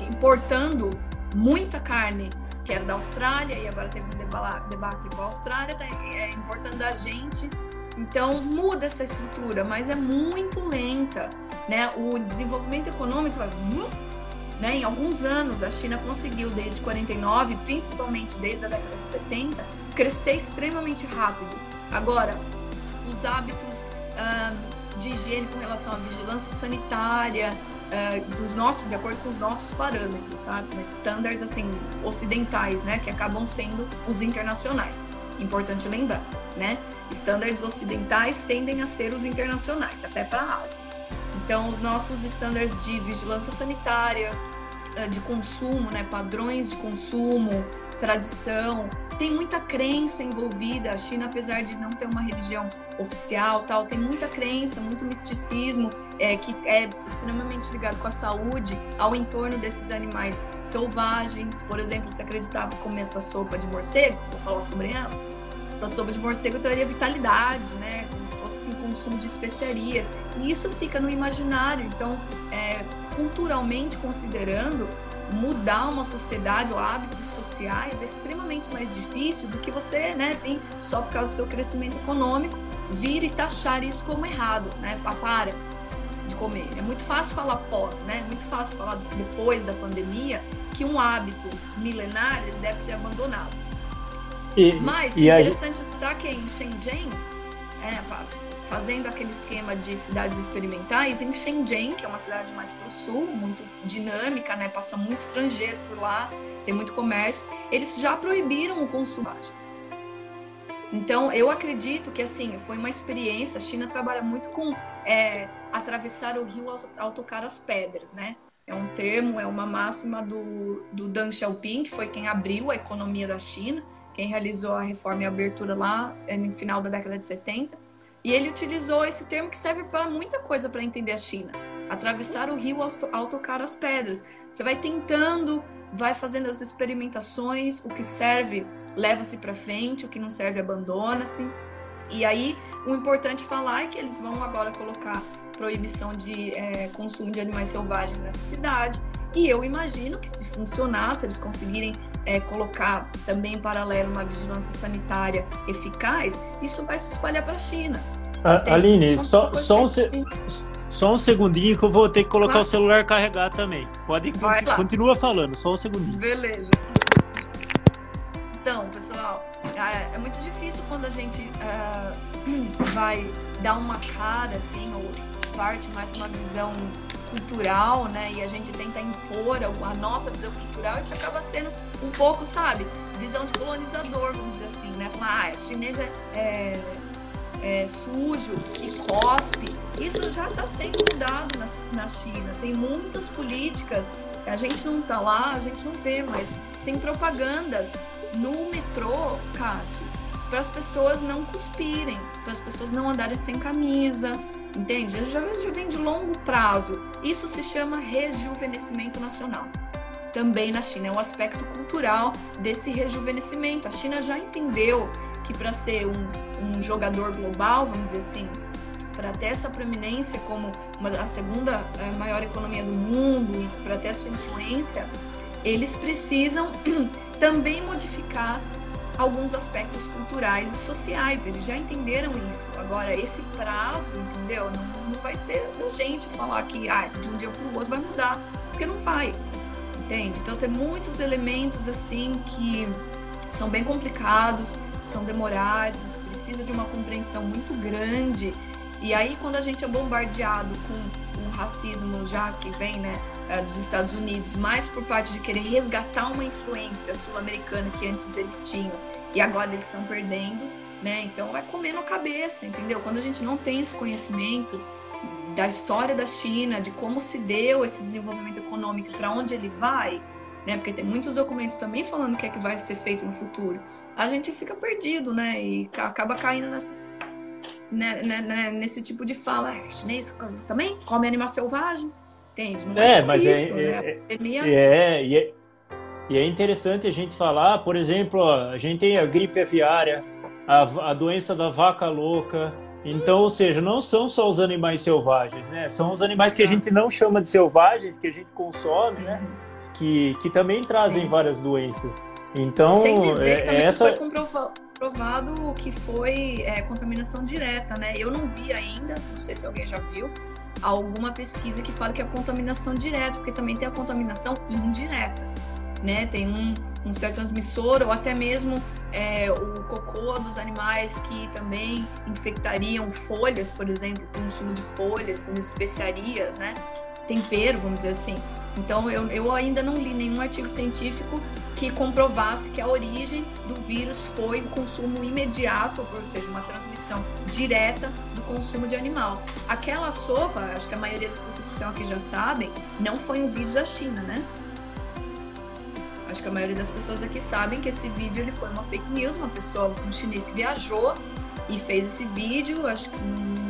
importando muita carne que era da Austrália, e agora teve um debate com a Austrália, está é, importando a gente. Então, muda essa estrutura, mas é muito lenta, né? O desenvolvimento econômico vai né? Em alguns anos, a China conseguiu, desde 49, principalmente desde a década de 70, crescer extremamente rápido. Agora, os hábitos de higiene com relação à vigilância sanitária, dos nossos, de acordo com os nossos parâmetros, sabe? Estándares assim ocidentais, né? Que acabam sendo os internacionais. Importante lembrar, né? Estándares ocidentais tendem a ser os internacionais, até para a Ásia. Então, os nossos estándares de vigilância sanitária, eh, de consumo, né, padrões de consumo, tradição, tem muita crença envolvida. A China, apesar de não ter uma religião oficial, tal, tem muita crença, muito misticismo, é, que é extremamente ligado com a saúde, ao entorno desses animais selvagens. Por exemplo, se acreditava comer essa sopa de morcego, vou falar sobre ela essa sopa de morcego traria vitalidade, né? Como se fosse assim, consumo de especiarias. E isso fica no imaginário. Então, é, culturalmente considerando, mudar uma sociedade ou hábitos sociais é extremamente mais difícil do que você, né, vir só por causa do seu crescimento econômico, vir e taxar isso como errado, né? Para de comer. É muito fácil falar pós, né? É muito fácil falar depois da pandemia que um hábito milenar deve ser abandonado. E, Mas e interessante a... que em Shenzhen, é, fazendo aquele esquema de cidades experimentais, em Shenzhen, que é uma cidade mais para o sul, muito dinâmica, né? Passa muito estrangeiro por lá, tem muito comércio, eles já proibiram o consumo de então, eu acredito que, assim, foi uma experiência. A China trabalha muito com é, atravessar o rio ao, ao, tocar as pedras, né? É um termo, é uma máxima do, do Deng Xiaoping, que foi quem abriu a economia da China quem realizou a reforma e a abertura lá é no final da década de 70. E ele utilizou esse termo que serve para muita coisa para entender a China. Atravessar o rio ao tocar as pedras. Você vai tentando, vai fazendo as experimentações, o que serve leva-se para frente, o que não serve abandona-se. E aí, o importante falar é que eles vão agora colocar proibição de é, consumo de animais selvagens nessa cidade. E eu imagino que se funcionar, se eles conseguirem é, colocar também em paralelo uma vigilância sanitária eficaz, isso vai se espalhar para a China. A, Aline, então, só, só, um se... só um segundinho que eu vou ter que colocar o celular carregar também. Pode continua falando, só um segundinho. Beleza. Então, pessoal, é, é muito difícil quando a gente uh, *clears throat* vai dar uma cara assim, ou parte mais uma visão cultural, né? E a gente tenta impor a nossa visão cultural, isso acaba sendo um pouco, sabe, visão de colonizador, vamos dizer assim, né? Falar, ah, a chinesa é, é, sujo, que cospe, isso já está sendo mudado na, na China. Tem muitas políticas, a gente não está lá, a gente não vê, mas tem propagandas no metrô, Cássio, para as pessoas não cuspirem, para as pessoas não andarem sem camisa, entende? Já, já vem de longo prazo. Isso se chama rejuvenescimento nacional. Também na China é um aspecto cultural desse rejuvenescimento. A China já entendeu que para ser um, um jogador global, vamos dizer assim, para ter essa proeminência como uma, a segunda eh, maior economia do mundo e para ter a sua influência, eles precisam *clears throat* também modificar alguns aspectos culturais e sociais. Eles já entenderam isso. Agora, esse prazo, entendeu? Não, não vai ser da gente falar que ah, de um dia para o outro vai mudar, porque não vai. Entende? Então, tem muitos elementos assim que são bem complicados, são demorados, precisa de uma compreensão muito grande. E aí, quando a gente é bombardeado com racismo já que vem, né, eh, dos Estados Unidos, mais por parte de querer resgatar uma influência sul-americana que antes eles tinham e agora eles estão perdendo, né? Então vai comendo a cabeça, entendeu? Quando a gente não tem esse conhecimento da história da China, de como se deu esse desenvolvimento econômico, para onde ele vai, né? Porque tem muitos documentos também falando o que é que vai ser feito no futuro. A gente fica perdido, né? E acaba caindo nessas, né, né, né, nesse tipo de fala. Ah, chinês também come animal selvagem Entende? Não é, é mas é, isso, é, né? é, é, e é, e é interessante a gente falar, por exemplo, ó, a gente tem a gripe aviária, a, a doença da vaca louca. Então, ou seja, não são só os animais selvagens, né? São os animais que a gente não chama de selvagens, que a gente consome, né? Que, que também trazem Sim. várias doenças. Então, Sem dizer que também essa... foi comprovado que foi é, contaminação direta, né? Eu não vi ainda, não sei se alguém já viu, alguma pesquisa que fala que é contaminação direta, porque também tem a contaminação indireta, né? Tem um, um certo transmissor ou até mesmo é, o cocô dos animais que também infectariam folhas, por exemplo, consumo de folhas, tem especiarias, né? Tempero, vamos dizer assim. Então, eu, eu ainda não li nenhum artigo científico que comprovasse que a origem do vírus foi o consumo imediato, ou seja, uma transmissão direta do consumo de animal. Aquela sopa, acho que a maioria das pessoas que estão aqui já sabem, não foi um vídeo da China, né? Acho que a maioria das pessoas aqui sabem que esse vídeo ele foi uma fake news, uma pessoa, um chinês viajou e fez esse vídeo, acho que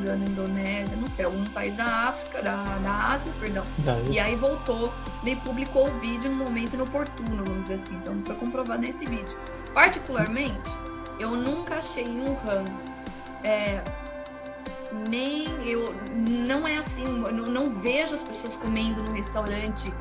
engano, Indonésia, não sei, algum país da África, da, da Ásia, perdão. E aí voltou e publicou o vídeo no momento inoportuno, vamos dizer assim. Então foi comprovado nesse vídeo. Particularmente, eu nunca achei em Wuhan. É, nem eu não é assim, eu não, não vejo as pessoas comendo no restaurante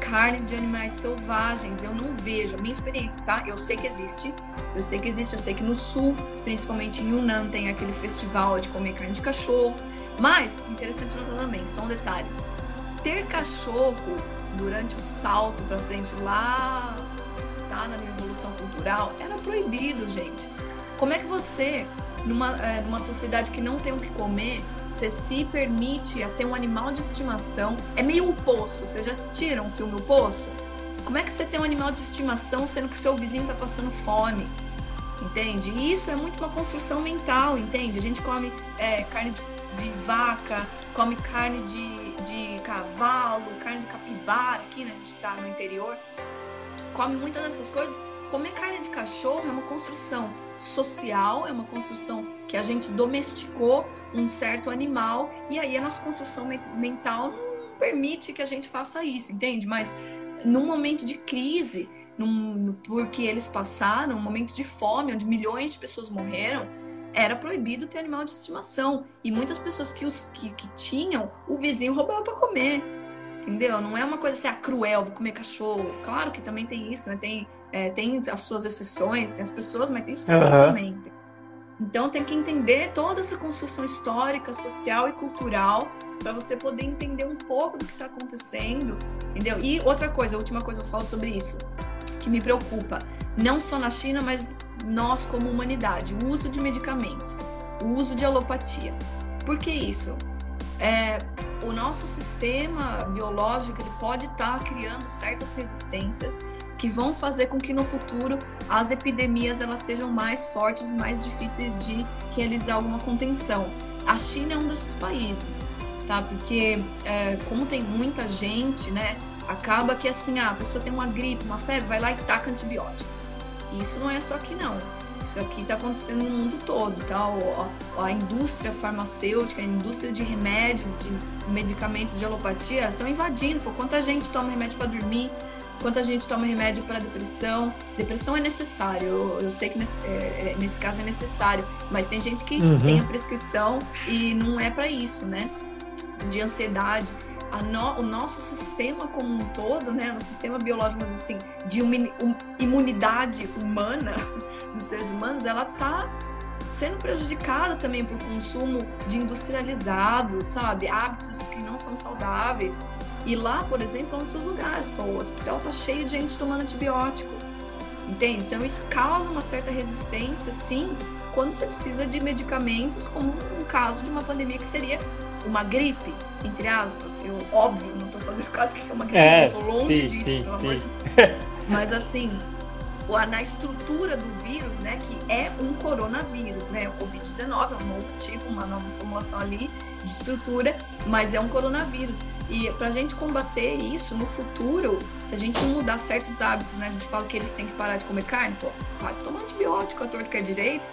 carne de animais selvagens. Eu não vejo. A minha experiência, tá? Eu sei que existe. Eu sei que existe. Eu sei que no sul, principalmente em Yunnan, tem aquele festival de comer carne de cachorro. Mas, interessante notar também, só um detalhe. Ter cachorro durante o salto para frente lá, tá? Na Revolução Cultural, era proibido, gente. Como é que você numa, é, numa sociedade que não tem o que comer, você se permite a ter um animal de estimação. É meio o poço. Vocês já assistiram o filme O Poço? Como é que você tem um animal de estimação sendo que seu vizinho está passando fome? Entende? E isso é muito uma construção mental, entende? A gente come é, carne de, de, vaca, come carne de, de cavalo, carne de capivara, aqui, né? A gente está no interior. Come muitas dessas coisas. Comer carne de cachorro é uma construção social, é uma construção que a gente domesticou um certo animal e aí a nossa construção mental não permite que a gente faça isso, entende? Mas num momento de crise, num, porque eles passaram, um momento de fome, onde milhões de pessoas morreram, era proibido ter animal de estimação. E muitas pessoas que, os, que, que tinham, o vizinho roubava para comer. Entendeu? Não é uma coisa assim, ah, cruel, vou comer cachorro. Claro que também tem isso, né? Tem é, tem as suas exceções, tem as pessoas, mas tem isso uhum. também. Então tem que entender toda essa construção histórica, social e cultural para você poder entender um pouco do que está acontecendo, entendeu? E outra coisa, a última coisa que eu falo sobre isso, que me preocupa, não só na China, mas nós como humanidade, o uso de medicamento, o uso de alopatia. Por que isso? É, o nosso sistema biológico ele pode estar tá criando certas resistências que vão fazer com que no futuro as epidemias elas sejam mais fortes, mais difíceis de realizar alguma contenção. A China é um desses países, tá? Porque é, como tem muita gente, né? Acaba que assim, ah, a pessoa tem uma gripe, uma febre, vai lá e taca antibiótico. E isso não é só aqui não. Isso aqui está acontecendo no mundo todo, tá? A, a, indústria farmacêutica, a indústria de remédios, de medicamentos de alopatia, estão invadindo. Por quanta gente toma remédio para dormir, quanta gente toma remédio para depressão. Depressão é necessário, eu, eu sei que nesse, é, é nesse, caso é necessário, mas tem gente que uhum. tem a prescrição e não é para isso, né? De ansiedade no, o nosso sistema como um todo, né, o sistema biológico, mas assim, de imunidade humana *laughs* dos seres humanos, ela tá sendo prejudicada também por consumo de industrializado, sabe? Hábitos que não são saudáveis. E lá, por exemplo, é um dos seus lugares. Pô, o hospital tá cheio de gente tomando antibiótico. Entende? Então isso causa uma certa resistência, sim, quando você precisa de medicamentos, como um caso de uma pandemia que seria uma gripe, entre aspas. Eu, óbvio, não tô fazendo *laughs* caso que é uma gripe, é, eu tô longe sim, disso, sim, pelo sim. amor de Deus. *laughs* Mas assim, na estrutura do vírus, né, que é um coronavírus, né, o Covid-19 é um novo tipo, uma nova formulação ali de estrutura, mas é um coronavírus. E para a gente combater isso no futuro, se a gente não mudar certos hábitos, né, a gente fala que eles têm que parar de comer carne, pô, vai tomar antibiótico a torto que é direito,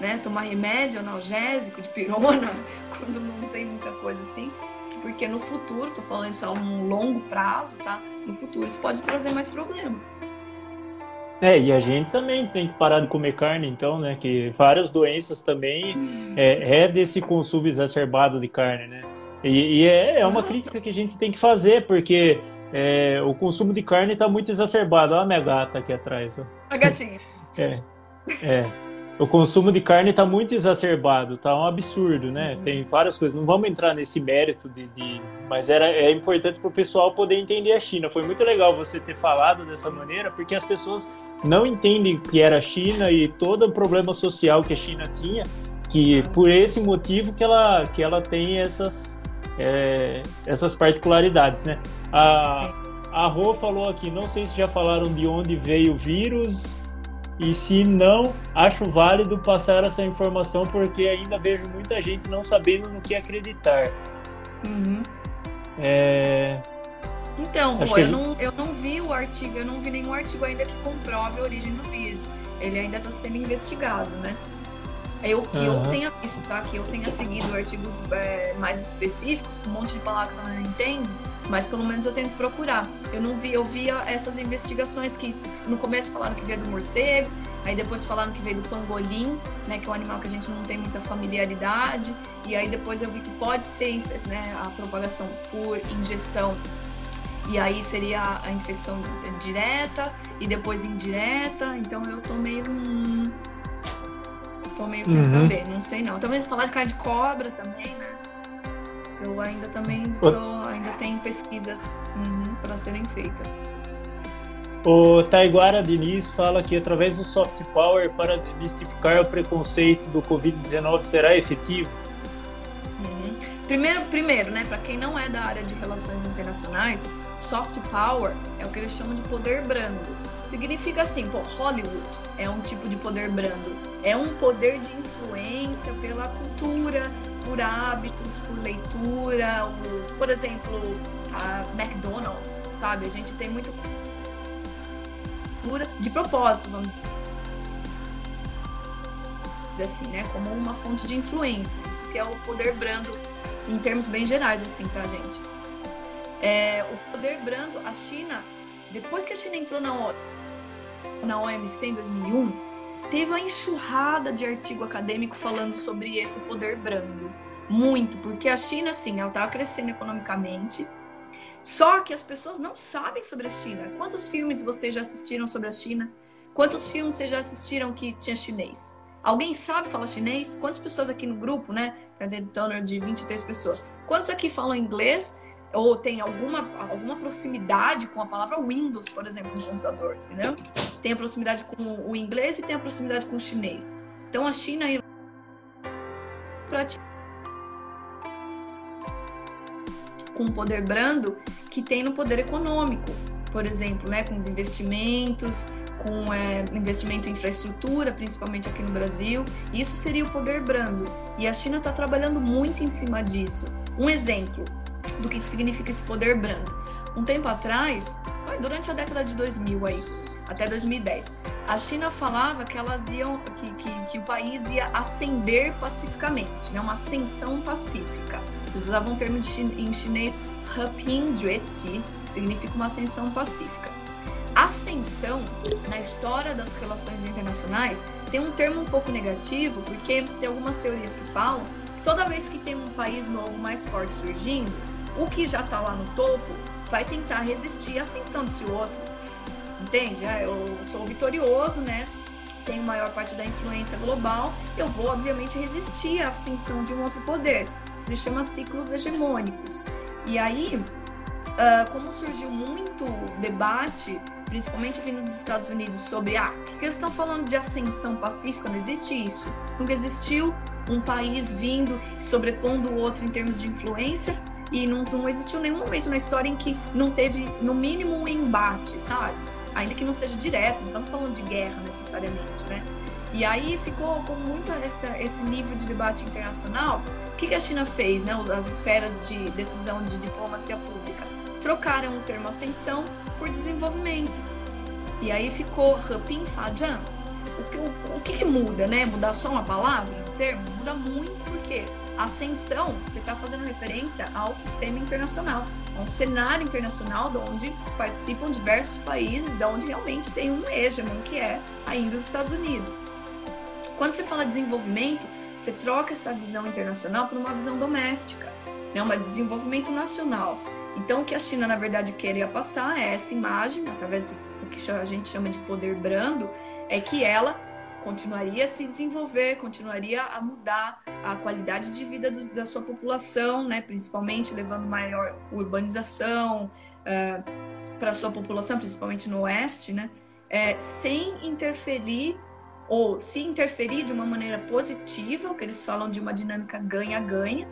né? Tomar remédio analgésico de pirona *laughs* quando não tem muita coisa assim. Porque no futuro, tô falando isso a um longo prazo, tá? No futuro isso pode trazer mais problema. É, e a gente também tem que parar de comer carne, então, né? Que várias doenças também é, é desse consumo exacerbado de carne, né? E, e é, é, uma crítica que a gente tem que fazer, porque é, o consumo de carne está muito exacerbado. Olha a minha gata aqui atrás. Ó. A gatinha. é. É o consumo de carne está muito exacerbado, tá um absurdo, né? Uhum. Tem várias coisas. Não vamos entrar nesse mérito de, de... mas era é importante para o pessoal poder entender a China. Foi muito legal você ter falado dessa maneira, porque as pessoas não entendem o que era a China e todo o problema social que a China tinha, que por esse motivo que ela que ela tem essas é, essas particularidades, né? A a Rô falou aqui, não sei se já falaram de onde veio o vírus, e se não, acho válido passar essa informação porque ainda vejo muita gente não sabendo no que acreditar. Uhum. É... Então, Rô, eu, não, eu não vi o artigo, eu não vi nenhum artigo ainda que comprove a origem do vírus. Ele ainda está sendo investigado, né? Eu que uhum. eu tenha visto, tá? Que eu tenha seguido artigos é, mais específicos, com um monte de palavras que eu não entendo, mas pelo menos eu tenho que procurar. Eu não vi, eu via essas investigações que no começo falaram que veio do morcego, aí depois falaram que veio do pangolim, né, que é um animal que a gente não tem muita familiaridade, e aí depois eu vi que pode ser né, a propagação por ingestão e aí seria a infecção direta e depois indireta. Então eu tô meio. Tô meio sem uhum. saber, não sei não. Também falar de carne de cobra também, né? Eu ainda também tô, ainda tem pesquisas uhum, para serem feitas. O Taiguara Diniz fala que através do soft power para desmistificar o preconceito do Covid-19 será efetivo. Primeiro, primeiro, né, para quem não é da área de relações internacionais, soft power é o que eles chamam de poder brando. Significa assim, pô, Hollywood é um tipo de poder brando. É um poder de influência pela cultura, por hábitos, por leitura, por exemplo, a McDonald's, sabe? A gente tem muito de propósito, vamos dizer assim, né? Como uma fonte de influência. Isso que é o poder brando em termos bem gerais, assim, tá, gente? É, o poder brando, a China, depois que a China entrou na, na OMC em 2001, teve uma enxurrada de artigo acadêmico falando sobre esse poder brando. Muito, porque a China, sim, ela estava crescendo economicamente. Só que as pessoas não sabem sobre a China. Quantos filmes vocês já assistiram sobre a China? Quantos filmes vocês já assistiram que tinha chinês? Alguém sabe falar chinês? Quantas pessoas aqui no grupo, né? Toner de 23 pessoas. Quantos aqui falam inglês ou tem alguma, alguma proximidade com a palavra Windows, por exemplo, no computador, entendeu? Tem a proximidade com o inglês e tem a proximidade com o chinês. Então a China com o poder brando que tem no poder econômico. por exemplo, né, com os investimentos, com é, investimento em infraestrutura, principalmente aqui no Brasil. Isso seria o poder brando. E a China está trabalhando muito em cima disso. Um exemplo do que significa esse poder brando. Um tempo atrás, durante a década de 2000 aí, até 2010, a China falava que elas iam, que, que, que o país ia ascender pacificamente, né? uma ascensão pacífica. Usavam um termo em chinês, Heping Jueti, que significa uma ascensão pacífica. Ascensão, na história das relações internacionais, tem um termo um pouco negativo, porque tem algumas teorias que falam que toda vez que tem um país novo mais forte surgindo, o que já está lá no topo vai tentar resistir à ascensão desse outro. Entende? Ah, eu sou vitorioso, né? Tenho maior parte da influência global, eu vou, obviamente, resistir à ascensão de um outro poder. Isso se chama ciclos hegemônicos. E aí, uh, como surgiu muito debate, principalmente vindo dos Estados Unidos, sobre ah, o que eles estão falando de ascensão pacífica? Não existe isso. Nunca existiu um país vindo sobrepondo o outro em termos de influência e não, não existiu nenhum momento na história em que não teve, no mínimo, um embate, sabe? Ainda que não seja direto, não estamos falando de guerra necessariamente, né? E aí ficou com muito essa, esse nível de debate internacional. O que, que a China fez, né? As esferas de decisão de diplomacia pública trocaram o termo ascensão por desenvolvimento. E aí ficou Heping Fajan. O, que, o, o que, que muda, né? Mudar só uma palavra, um termo? Muda muito porque ascensão, você está fazendo referência ao sistema internacional, a um cenário internacional de onde participam diversos países, de onde realmente tem um hegemon, que é ainda os Estados Unidos. Quando você fala desenvolvimento, você troca essa visão internacional por uma visão doméstica, né? um desenvolvimento nacional. Então, o que a China, na verdade, queria passar é essa imagem, através do que a gente chama de poder brando, é que ela continuaria a se desenvolver, continuaria a mudar a qualidade de vida do, da sua população, né? principalmente levando maior urbanização eh, para a sua população, principalmente no oeste, né? É, sem interferir ou se interferir de uma maneira positiva, o que eles falam de uma dinâmica ganha-ganha,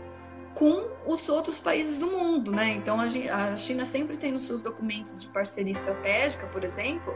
com os outros países do mundo, né? Então a China sempre tem nos seus documentos de parceria estratégica, por exemplo,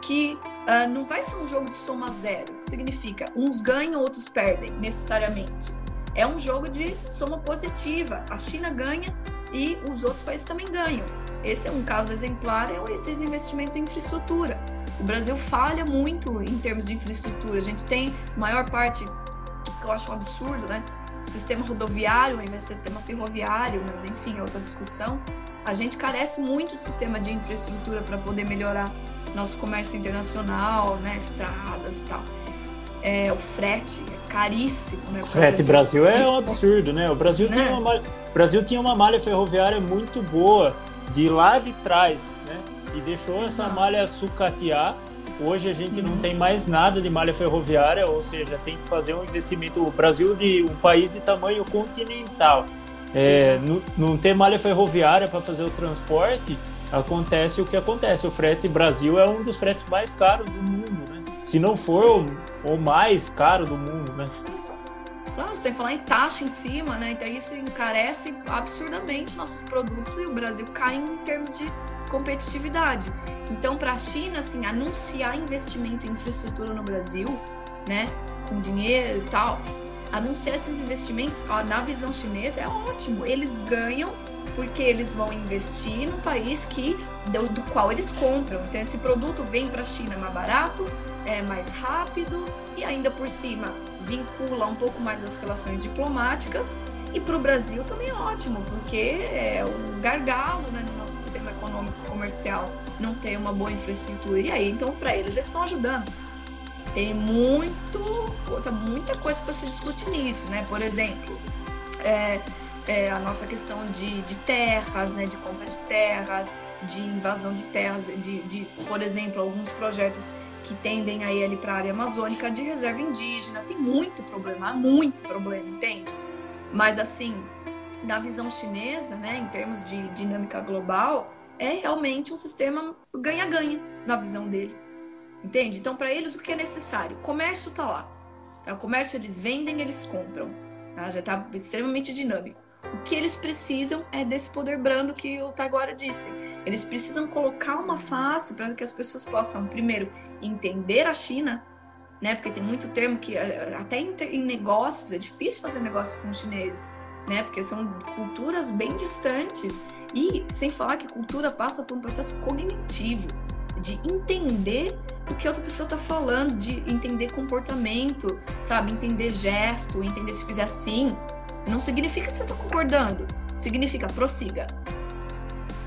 que uh, não vai ser um jogo de soma zero, que significa uns ganham, outros perdem, necessariamente. É um jogo de soma positiva. A China ganha e os outros países também ganham. Esse é um caso exemplar, é esses investimentos em infraestrutura. O Brasil falha muito em termos de infraestrutura. A gente tem maior parte, que eu acho um absurdo, né? Sistema rodoviário, ao invés de sistema ferroviário, mas enfim, é outra discussão. A gente carece muito de sistema de infraestrutura para poder melhorar nosso comércio internacional, né, estradas e tal. É, o frete é caríssimo, né? O frete Brasil é um absurdo, né? O Brasil, né? tinha uma, Brasil tinha uma malha ferroviária muito boa de lá de trás, né? E deixou essa malha sucatear. Hoje a gente não tem mais nada de malha ferroviária, ou seja, tem que fazer um investimento. O Brasil de um país de tamanho continental, é, não, não ter malha ferroviária para fazer o transporte acontece o que acontece. O frete Brasil é um dos fretes mais caros do mundo, né? Se não for o, o, mais caro do mundo, né? Claro, sem falar em taxa em cima, né? Então isso encarece absurdamente nossos produtos e o Brasil cai em termos de competitividade. Então, para a China, assim, anunciar investimento em infraestrutura no Brasil, né, com dinheiro e tal, anunciar esses investimentos, ó, na visão chinesa, é ótimo. Eles ganham porque eles vão investir no país que do, do qual eles compram. Então esse produto vem para a China mais barato, é mais rápido e ainda por cima vincula um pouco mais as relações diplomáticas. E para o Brasil também é ótimo, porque é um gargalo né, no nosso sistema econômico comercial não ter uma boa infraestrutura. E aí, então, para eles, eles estão ajudando. Tem muito, muita coisa para se discutir nisso, né? Por exemplo, é, é, a nossa questão de, de terras, né, de compra de terras, de invasão de terras, de, de por exemplo, alguns projetos que tendem a ir ali para a área amazônica de reserva indígena. Tem muito problema, muito problema, entende? Mas assim, na visão chinesa, né, em termos de dinâmica global, é realmente um sistema ganha-ganha na visão deles. Entende? Então, para eles, o que é necessário? O comércio está lá. Tá? O comércio eles vendem, eles compram. Tá? Já está extremamente dinâmico. O que eles precisam é desse poder brando que o Taguara disse. Eles precisam colocar uma face para que as pessoas possam, primeiro, entender a China, né? Porque tem muito termo que eh, até em, negócios é difícil fazer negócio com os chineses, né? Porque são culturas bem distantes e sem falar que cultura passa por um processo cognitivo de entender o que a outra pessoa está falando, de entender comportamento, sabe? Entender gesto, entender se fizer assim. Não significa que você está concordando. Significa prossiga.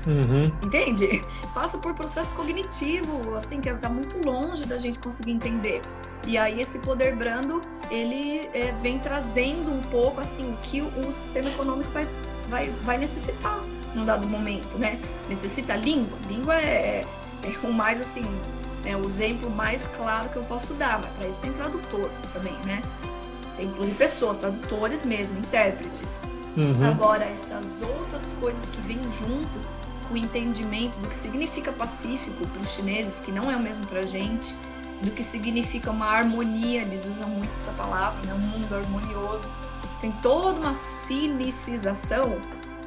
Uhum. Entende? Passa por processo cognitivo, assim, que está muito longe da gente conseguir entender. E aí esse poder brando, ele é, vem trazendo um pouco, assim, o que o, sistema econômico vai, vai, vai necessitar num dado momento, né? Necessita língua. Língua é, é o mais, assim, é o exemplo mais claro que eu posso dar, mas para isso tem tradutor também, né? Tem inclusive pessoas, tradutores mesmo, intérpretes. Uhum. Agora, essas outras coisas que vêm junto o entendimento do que significa pacífico para os chineses, que não é o mesmo para a gente, do que significa uma harmonia, eles usam muito essa palavra, né? um mundo harmonioso. Tem toda uma cinicização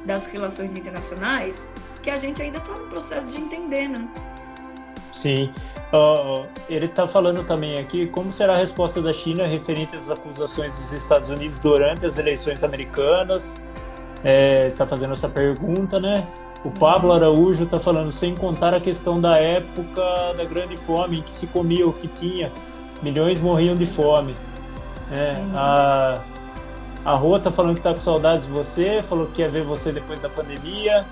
das relações internacionais que a gente ainda está no processo de entender, né? Sim. Uh, ele está falando também aqui como será a resposta da China referente às acusações dos Estados Unidos durante as eleições americanas. Está é, tá fazendo essa pergunta, né? O Pablo. Araújo está falando, sem contar a questão da época da grande fome, em que se comia o que tinha, milhões morriam de fome. É, uhum. a, a Rô está falando que está com saudades de você, falou que quer ver você depois da pandemia.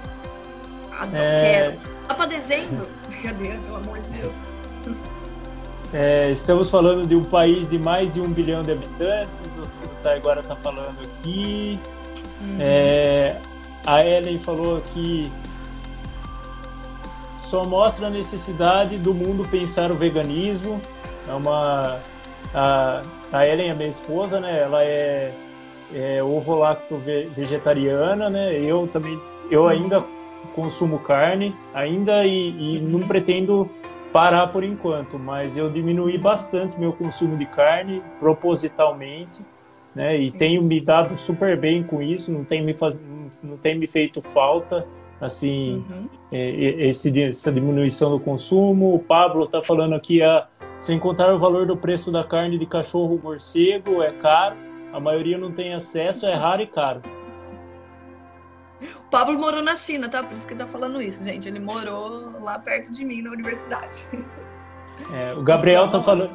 Ah, não é... quero. Tá para dezembro? *laughs* Brincadeira, pelo amor de Deus. É, estamos falando de um país de mais de um bilhão de habitantes, o Taiguara está falando aqui. Uhum. É, a Ellen falou que só mostra a necessidade do mundo pensar o veganismo. É uma a, a Ellen é minha esposa, né? Ela é, é ovo lacto vegetariana, né? Eu também eu ainda consumo carne, ainda e, e não pretendo parar por enquanto, mas eu diminuí bastante meu consumo de carne propositalmente, né? E tenho me dado super bem com isso, não tem me faz, não tem me feito falta assim uhum. é, esse, essa diminuição do consumo. O Pablo está falando aqui a sem contar o valor do preço da carne de cachorro morcego é caro, a maioria não tem acesso, é raro e caro. O Pablo morou na China, tá? Por isso que ele tá falando isso, gente. Ele morou lá perto de mim na universidade. É, o Gabriel tá falando.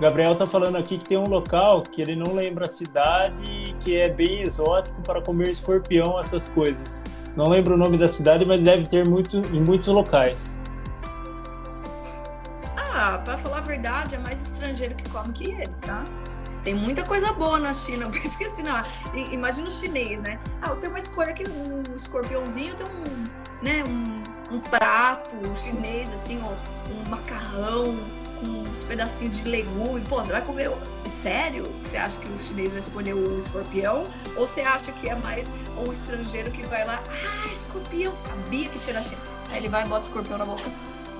Gabriel tá falando aqui que tem um local que ele não lembra a cidade, que é bem exótico para comer escorpião, essas coisas. Não lembro o nome da cidade, mas deve ter muito, em muitos locais. Ah, para falar a verdade, é mais estrangeiro que come que eles, tá? Tem muita coisa boa na China, *laughs* eu esqueci, não. Imagina o chinês, né? Ah, eu tenho uma escolha aqui, um escorpiãozinho, tem um, né, um, um prato chinês, assim, ó, um macarrão uns pedacinhos de legume. Pô, você vai comer. Sério? Você acha que o chinês vai escolher o escorpião? Ou você acha que é mais um estrangeiro que vai lá, ah, escorpião, sabia que tinha na China. Aí ele vai e bota o escorpião na boca.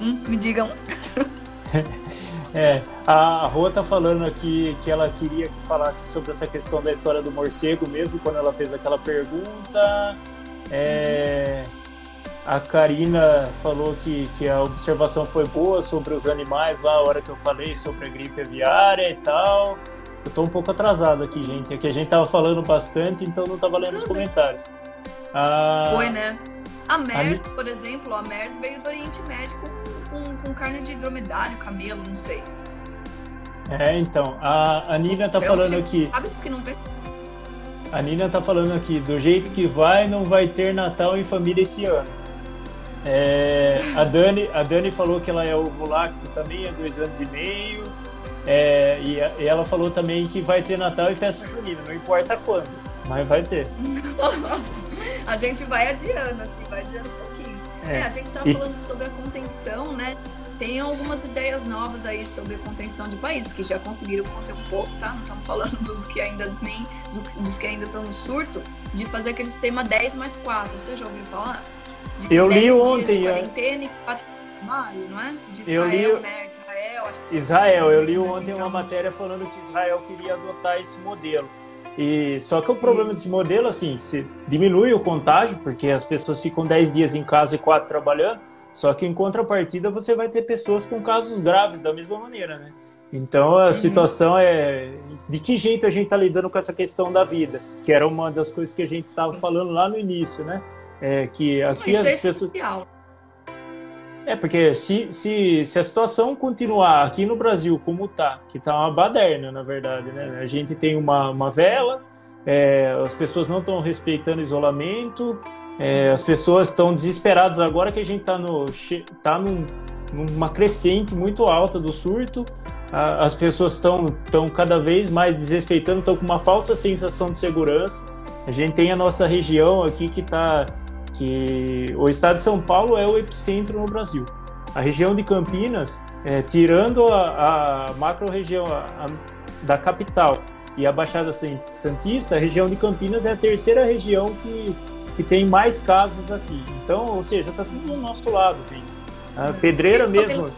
Hum, me digam. *laughs* É, a Rô tá falando aqui que ela queria que falasse sobre essa questão da história do morcego mesmo, quando ela fez aquela pergunta. É, a Karina falou que, que a observação foi boa sobre os animais lá, a hora que eu falei sobre a gripe aviária e tal. Eu tô um pouco atrasado aqui, gente. Aqui a gente tava falando bastante, então não tava lendo Tudo os comentários. Ah, foi, né? A MERS, a... por exemplo, a MERS veio do Oriente Médio com, com carne de dromedário, camelo, não sei. É, então, a, a Nina tá falando aqui. que não vê? A Nina tá falando aqui, do jeito que vai, não vai ter Natal em família esse ano. É, a, Dani, a Dani falou que ela é ovo lacto também há dois anos e meio. É, e, a, e, ela falou também que vai ter Natal e festa junina, não importa quando, mas vai ter. *laughs* a gente vai adiando, assim, vai adiando um pouquinho. É, é a gente estava e... falando sobre a contenção, né? Tem algumas ideias novas aí sobre contenção de países que já conseguiram conter um pouco, tá? Não estamos falando *laughs* dos que ainda nem dos que ainda estão no surto, de fazer aquele sistema 10 mais 4. Você já ouviu falar? Eu li ontem. De é. quarentena e 4 maio, não é? De Israel, eu li... né? Israel, Israel, eu li ontem uma matéria falando que Israel queria adotar esse modelo. E só que o problema Isso. desse modelo, assim, se diminui o contágio, porque as pessoas ficam 10 dias em casa e 4 trabalhando, só que em contrapartida você vai ter pessoas com casos graves da mesma maneira, né? Então a uhum. situação é de que jeito a gente está lidando com essa questão da vida, que era uma das coisas que a gente estava falando lá no início, né? É que aqui Isso as é pessoas essencial. É, porque se, se, se a situação continuar aqui no Brasil como tá, que tá uma baderna, na verdade, né? A gente tem uma, uma vela, é, as pessoas não estão respeitando isolamento, é, as pessoas estão desesperadas agora que a gente tá, no, tá num, numa crescente muito alta do surto, a, as pessoas estão tão cada vez mais desrespeitando, estão com uma falsa sensação de segurança. A gente tem a nossa região aqui que está que o estado de São Paulo é o epicentro no Brasil. A região de Campinas, é, tirando a, a macro-região da capital e a Baixada Santista, a região de Campinas é a terceira região que, que tem mais casos aqui. Então, ou seja, está tudo do nosso lado, gente. A Pedreira mesmo,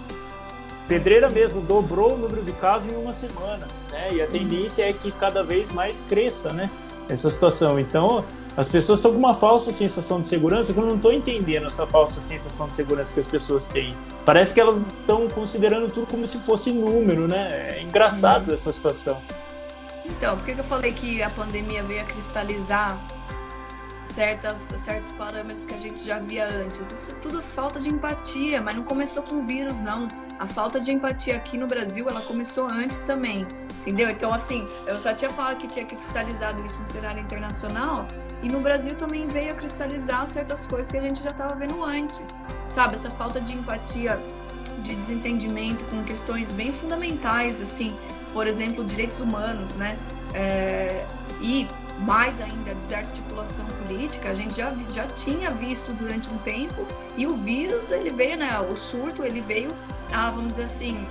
Pedreira mesmo dobrou o número de casos em uma semana, né? E a tendência é que cada vez mais cresça, né? Essa situação. Então, as pessoas estão com uma falsa sensação de segurança que eu não estou entendendo essa falsa sensação de segurança que as pessoas têm. Parece que elas estão considerando tudo como se fosse número, né? É engraçado uhum. essa situação. Então, por que eu falei que a pandemia veio a cristalizar certas, certos parâmetros que a gente já via antes? Isso é tudo falta de empatia, mas não começou com o vírus, não. A falta de empatia aqui no Brasil, ela começou antes também, entendeu? Então, assim, eu já tinha falado que tinha cristalizado isso no cenário internacional, e no Brasil também veio a cristalizar certas coisas que a gente já estava vendo antes, sabe? Essa falta de empatia, de desentendimento com questões bem fundamentais, assim, por exemplo, direitos humanos, né? É, e mais ainda desarticulação política, a gente já, já tinha visto durante um tempo, e o vírus, ele veio, né? O surto, ele veio, a, vamos dizer assim,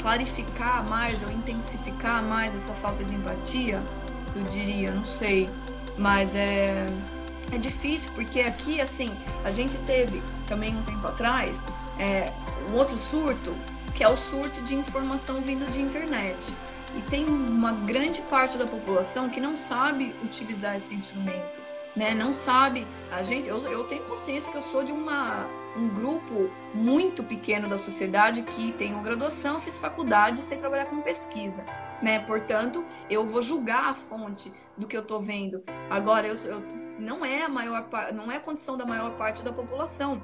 clarificar mais ou intensificar mais essa falta de empatia, eu diria, não sei. Mas é, é difícil, porque aqui, assim, a gente teve também um tempo atrás é, um outro surto, que é o surto de informação vindo de internet. E tem uma grande parte da população que não sabe utilizar esse instrumento, né? Não sabe. A gente, eu, eu tenho consciência que eu sou de uma, um grupo muito pequeno da sociedade que tenho graduação, fiz faculdade sei trabalhar com pesquisa né? Portanto, eu vou julgar a fonte do que eu estou vendo. Agora, eu, eu, não é a maior não é a condição da maior parte da população.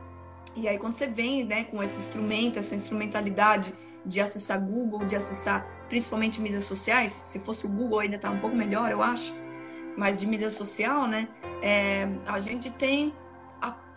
E aí, quando você vem né, com esse instrumento, essa instrumentalidade de acessar Google, de acessar principalmente mídias sociais, se fosse o Google ainda tá um pouco melhor, eu acho, mas de mídia social, né? É, a gente tem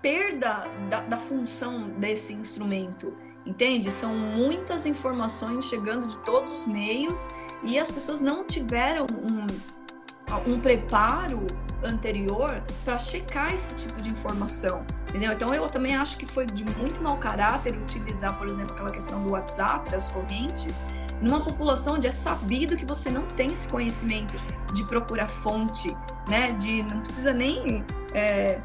perda da, da função desse instrumento, entende? São muitas informações chegando de todos os meios e as pessoas não tiveram um, um preparo anterior para checar esse tipo de informação, entendeu? Então eu também acho que foi de muito mau caráter utilizar, por exemplo, aquela questão do WhatsApp, das correntes, numa população onde é sabido que você não tem esse conhecimento de procurar fonte, né? De não precisa nem é,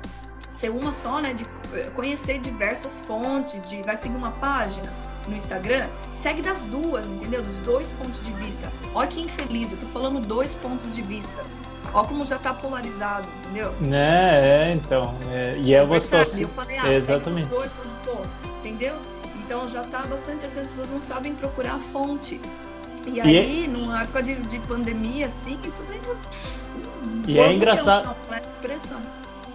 ser uma só, né? De conhecer diversas fontes, de vai seguir uma página no Instagram, segue das duas, entendeu? Dos dois pontos de vista. Olha que infeliz, eu tô falando dois pontos de vista. Olha como já tá polarizado, entendeu? É, é então. É, e é uma situação. Eu falei, ah, Exatamente. dois pô, entendeu? Então já tá bastante assim, as pessoas não sabem procurar a fonte. E aí, e... numa época de, de pandemia, assim, isso vem. E é engraçado. Não, é expressão.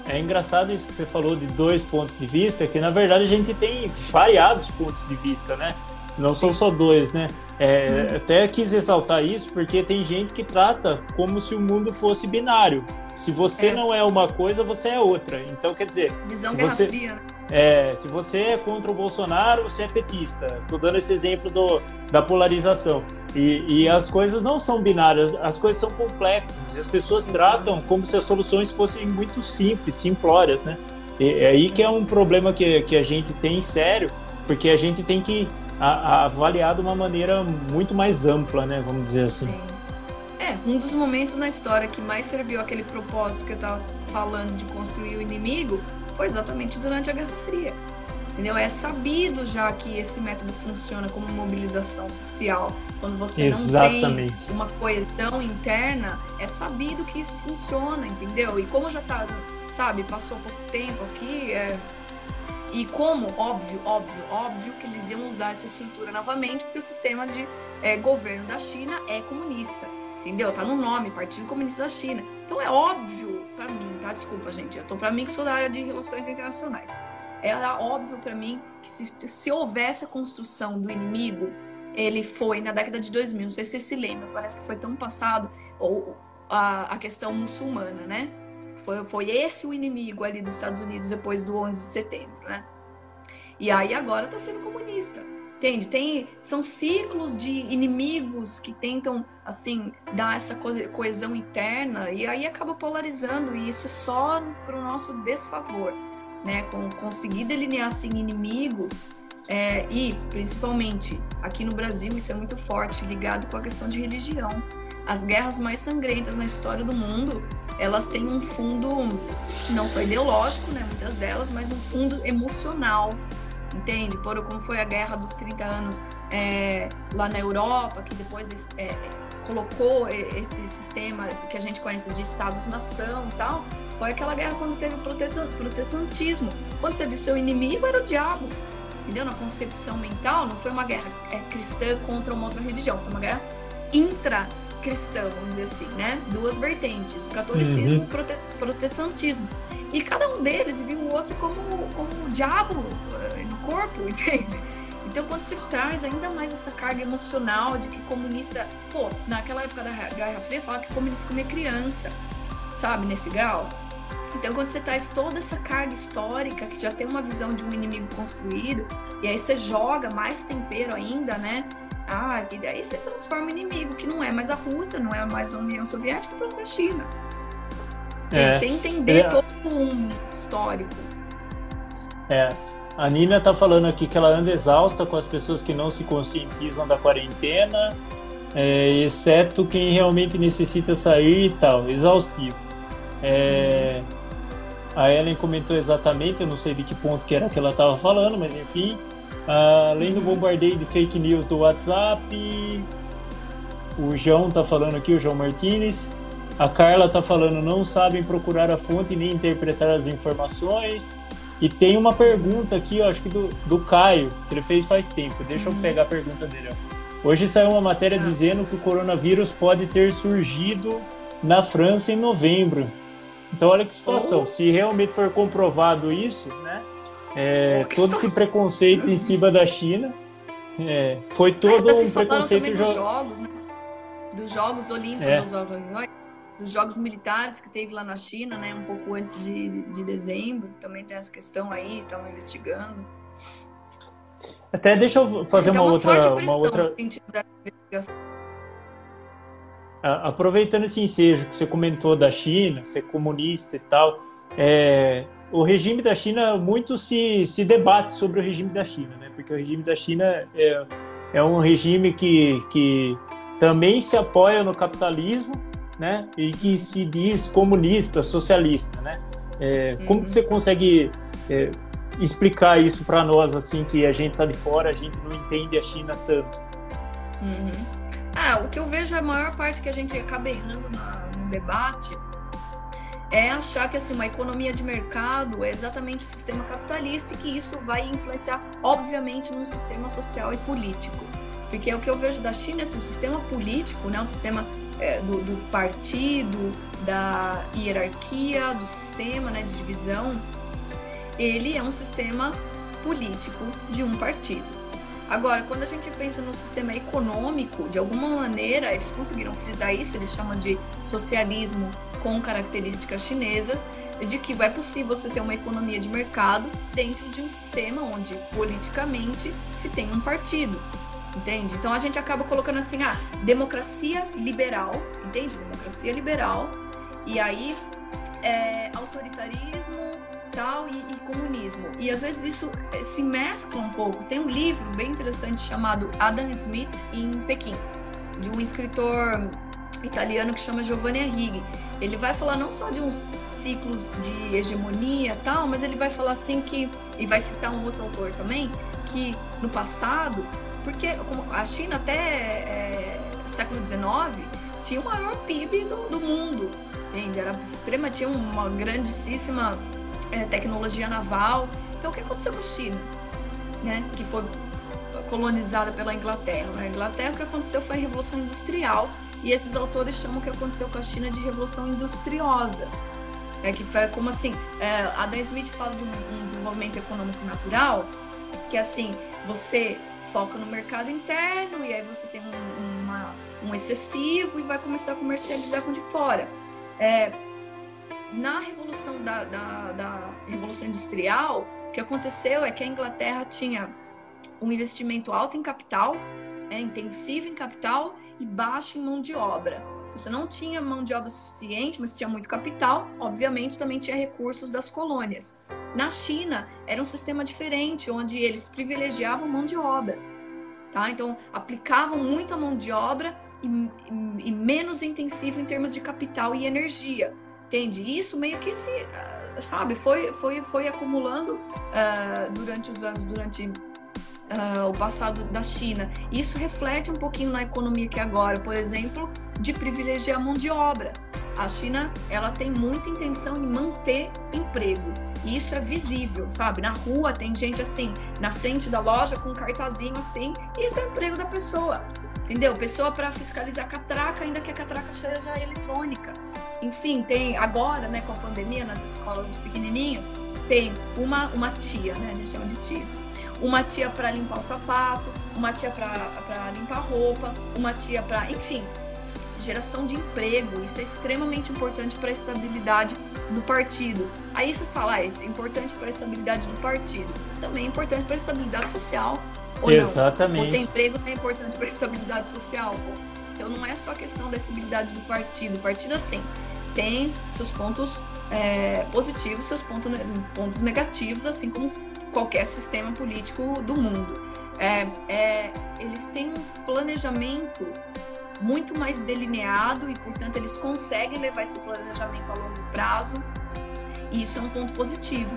É engraçado isso que você falou de dois pontos de vista, que na verdade a gente tem variados pontos de vista, né? Não são só dois, né? É, hum. Até quis ressaltar isso porque tem gente que trata como se o mundo fosse binário. Se você é. não é uma coisa, você é outra. Então, quer dizer. Visão guerra você, fria, né? É, se você é contra o Bolsonaro, você é petista. Tô dando esse exemplo do, da polarização. E, e as coisas não são binárias, as coisas são complexas. as pessoas tratam como se as soluções fossem muito simples, simplórias, né? E é aí que é um problema que, que a gente tem sério, porque a gente tem que a, a avaliar de uma maneira muito mais ampla, né? Vamos dizer assim. Sim. É, um dos momentos na história que mais serviu aquele propósito que eu estava falando de construir o inimigo foi exatamente durante a Guerra Fria. Entendeu? É sabido já que esse método funciona como mobilização social. Quando você Exatamente. não tem uma coesão interna, é sabido que isso funciona, entendeu? E como já tá, sabe, passou pouco tempo aqui, é... e como, óbvio, óbvio, óbvio que eles iam usar essa estrutura novamente, porque o sistema de é, governo da China é comunista, entendeu? Tá no nome, Partido Comunista da China. Então é óbvio para mim, tá? Desculpa, gente, eu tô para mim que sou da área de relações internacionais era óbvio para mim que se, se houvesse a construção do inimigo, ele foi na década de 2000, não sei se você se lembra, parece que foi tão passado, ou a, a questão muçulmana, né? Foi, foi esse o inimigo ali dos Estados Unidos depois do 11 de setembro, né? E aí agora tá sendo comunista. Entende? Tem, são ciclos de inimigos que tentam, assim, dar essa coesão interna e aí acaba polarizando e isso é só para o nosso desfavor né, com, conseguir delinear assim, inimigos é, e principalmente aqui no Brasil isso é muito forte ligado com a questão de religião. As guerras mais sangrentas na história do mundo elas têm um fundo não só ideológico, né, muitas delas, mas um fundo emocional, entende? Por como foi a guerra dos 30 anos é, lá na Europa, que depois é, colocou esse sistema que a gente conhece de estados-nação e tal, foi aquela guerra quando teve o protestantismo. Quando você viu seu inimigo, era o diabo. Entendeu? Na concepção mental, não foi uma guerra é, cristã contra uma outra religião, foi uma guerra intra-cristã, vamos dizer assim, né? Duas vertentes, o catolicismo uhum. e o prote protestantismo. E cada um deles viu o outro como, como o diabo eh, no corpo, *laughs* entende? Então, quando se traz ainda mais essa carga emocional de que comunista, pô, naquela época da Guerra Fria, fala que comunista comia criança, sabe, nesse grau. Então, quando você traz toda essa carga histórica, que já tem uma visão de um inimigo construído, e aí você joga mais tempero ainda, né? Ah, e daí você transforma o inimigo, que não é mais a Rússia, não é mais a União Soviética, pronto, a China. É. Sem entender é. todo um histórico. É, a Nina tá falando aqui que ela anda exausta com as pessoas que não se conscientizam da quarentena, é, exceto quem realmente necessita sair e tal. Exaustivo. É, a Ellen comentou exatamente, eu não sei de que ponto que era que ela estava falando, mas enfim. Além do bombardeio de fake news do WhatsApp, o João tá falando aqui, o João Martinez. A Carla tá falando, não sabem procurar a fonte nem interpretar as informações. E tem uma pergunta aqui, acho que do, do Caio, que ele fez faz tempo. Deixa uhum. eu pegar a pergunta dele. Ó. Hoje saiu uma matéria ah. dizendo que o coronavírus pode ter surgido na França em novembro. Então olha que situação. Oh. Se realmente for comprovado isso, né? É, todo esse preconceito em cima da China é, foi todo um preconceito dos jogos, né? Dos Jogos Olímpicos, é. dos Jogos Olímpicos dos Jogos Militares que teve lá na China, né, um pouco antes de, de dezembro, também tem essa questão aí, estão investigando. Até deixa eu fazer uma, uma outra, uma outra. Aproveitando esse ensejo que você comentou da China, ser comunista e tal, é, o regime da China muito se, se debate sobre o regime da China, né? Porque o regime da China é, é um regime que, que também se apoia no capitalismo, né? E que se diz comunista, socialista, né? É, uhum. Como que você consegue é, explicar isso para nós, assim, que a gente tá de fora, a gente não entende a China tanto? Uhum. Ah, o que eu vejo a maior parte que a gente acaba errando no debate é achar que assim, uma economia de mercado é exatamente o sistema capitalista e que isso vai influenciar, obviamente, no sistema social e político. Porque é o que eu vejo da China, assim, o sistema político, né, o sistema é, do, do, partido, da hierarquia, do sistema né, de divisão, ele é um sistema político de um partido. Agora, quando a gente pensa no sistema econômico, de alguma maneira eles conseguiram frisar isso, eles chamam de socialismo com características chinesas, de que é possível você ter uma economia de mercado dentro de um sistema onde politicamente se tem um partido. Entende? Então a gente acaba colocando assim, ah, democracia liberal, entende? Democracia liberal, e aí é, autoritarismo e, e, comunismo. E às vezes isso é, se mescla um pouco. Tem um livro bem interessante chamado Adam Smith em Pequim, de um escritor italiano que chama Giovanni Arrighi. Ele vai falar não só de uns ciclos de hegemonia tal, mas ele vai falar assim que, e vai citar um outro autor também, que no passado, porque a China até é, século XIX tinha o maior PIB do, do mundo, entende? Era extrema, tinha uma grandíssima é, tecnologia naval. Então o que aconteceu com a China? Né? Que foi colonizada pela Inglaterra. Na Inglaterra o que aconteceu foi a Revolução Industrial, e esses autores chamam o que aconteceu com a China de revolução industriosa. É que foi como assim, é, Adam Smith fala de um, um desenvolvimento econômico natural, que é assim, você foca no mercado interno e aí você tem um, uma, um excessivo e vai começar a comercializar com de fora. É, na revolução da, da, da, revolução industrial, o que aconteceu é que a Inglaterra tinha um investimento alto em capital, é, intensivo em capital e baixo em mão de obra. Se você não tinha mão de obra suficiente, mas tinha muito capital, obviamente também tinha recursos das colônias. Na China, era um sistema diferente, onde eles privilegiavam mão de obra. Tá? Então, aplicavam muita mão de obra e, e, e menos intensivo em termos de capital e energia. Entende? Isso meio que se, ah, sabe, foi, foi, foi acumulando uh, durante os anos, durante uh, o passado da China. Isso reflete um pouquinho na economia que agora, por exemplo, de privilegiar a mão de obra. A China, ela tem muita intenção em manter emprego. E isso é visível, sabe? Na rua tem gente assim, na frente da loja com um cartazinho assim, e isso é o emprego da pessoa. Entendeu? Pessoa para fiscalizar catraca, ainda que a catraca seja eletrônica. Enfim, tem agora, né, com a pandemia, nas escolas pequenininhas, tem uma, uma tia, né? A gente chama de tia uma tia para limpar o sapato, uma tia para limpar a roupa, uma tia para, enfim, geração de emprego. Isso é extremamente importante para a estabilidade do partido. Aí você fala, ah, isso é importante para a estabilidade do partido. Também é importante para a estabilidade social. Ou Exatamente. Não? Ou ter emprego é importante para a estabilidade social. Então não é só questão da estabilidade do partido. O partido, assim, tem seus pontos é, positivos, seus pontos, pontos negativos, assim como qualquer sistema político do mundo. É, é, eles têm um planejamento muito mais delineado e, portanto, eles conseguem levar esse planejamento a longo prazo. E isso é um ponto positivo,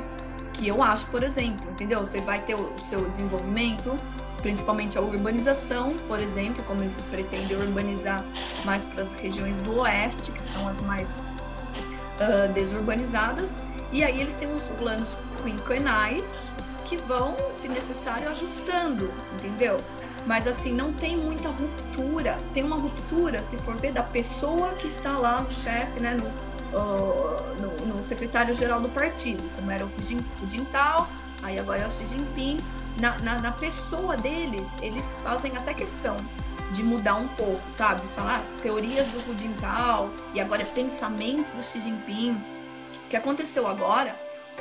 que eu acho, por exemplo, entendeu? Você vai ter o seu desenvolvimento, principalmente a urbanização, por exemplo, como eles pretendem urbanizar mais para as regiões do oeste, que são as mais uh, desurbanizadas. E aí eles têm uns planos quinquenais que vão, se necessário, ajustando, entendeu? Mas assim, não tem muita ruptura. Tem uma ruptura, se for ver, da pessoa que está lá no chefe, né? No, uh, no, no secretário-geral do partido, como era o Jintao, aí agora é o Xi Jinping. Na, na, na, pessoa deles, eles fazem até questão de mudar um pouco, sabe? Falam, ah, teorias do Hu Jintao e agora é pensamento do Xi Jinping. O que aconteceu agora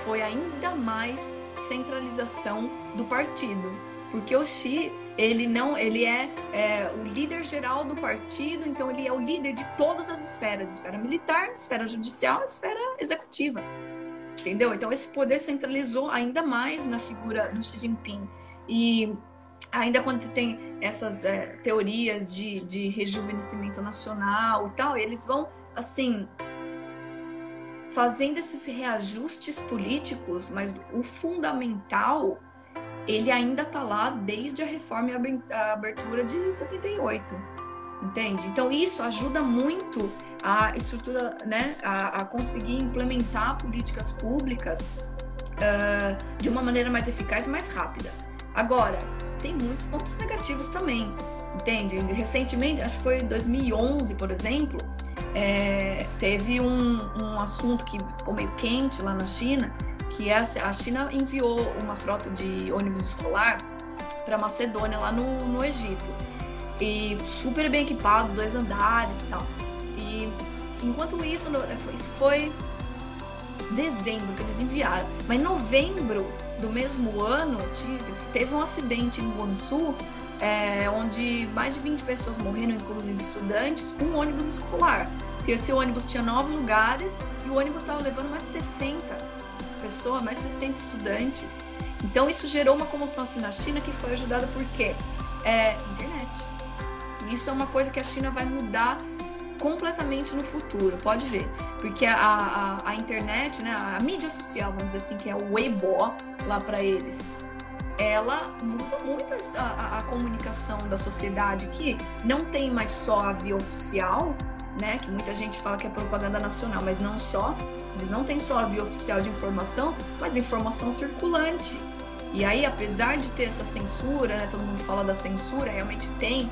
foi ainda mais centralização do partido, porque o Xi ele não ele é, é, o líder geral do partido, então ele é o líder de todas as esferas, esfera militar, esfera judicial, esfera executiva, entendeu? Então esse poder centralizou ainda mais na figura do Xi Jinping. E ainda quando tem essas é, teorias de, de rejuvenescimento nacional e tal, eles vão assim fazendo esses reajustes políticos, mas o fundamental ele ainda está lá desde a reforma e a abertura de 78, entende? Então isso ajuda muito a estrutura, né, a, a conseguir implementar políticas públicas uh, de uma maneira mais eficaz e mais rápida. Agora, tem muitos pontos negativos também, entende? Recentemente, acho que foi em 2011, por exemplo, é, teve um, um assunto que ficou meio quente lá na China, que é a China enviou uma frota de ônibus escolar para Macedônia, lá no, no Egito. E super bem equipado, dois andares e tal. E enquanto isso, isso foi dezembro que eles enviaram. Mas em novembro do mesmo ano, teve um acidente em Guangzhou é, onde mais de 20 pessoas morreram, inclusive estudantes, um ônibus escolar. Porque esse ônibus tinha nove lugares e o ônibus estava levando mais de 60 pessoas, mais de 60 estudantes. Então isso gerou uma comoção assim na China que foi ajudada por quê? É, internet. Isso é uma coisa que a China vai mudar completamente no futuro, pode ver. Porque a, a, a internet, né, a mídia social, vamos dizer assim, que é o Weibo lá para eles, ela muda muito a, a, a, comunicação da sociedade, que não tem mais só a via oficial, né, que muita gente fala que é propaganda nacional, mas não só. Eles não têm só a via oficial de informação, mas informação circulante. E aí, apesar de ter essa censura, né, todo mundo fala da censura, realmente tem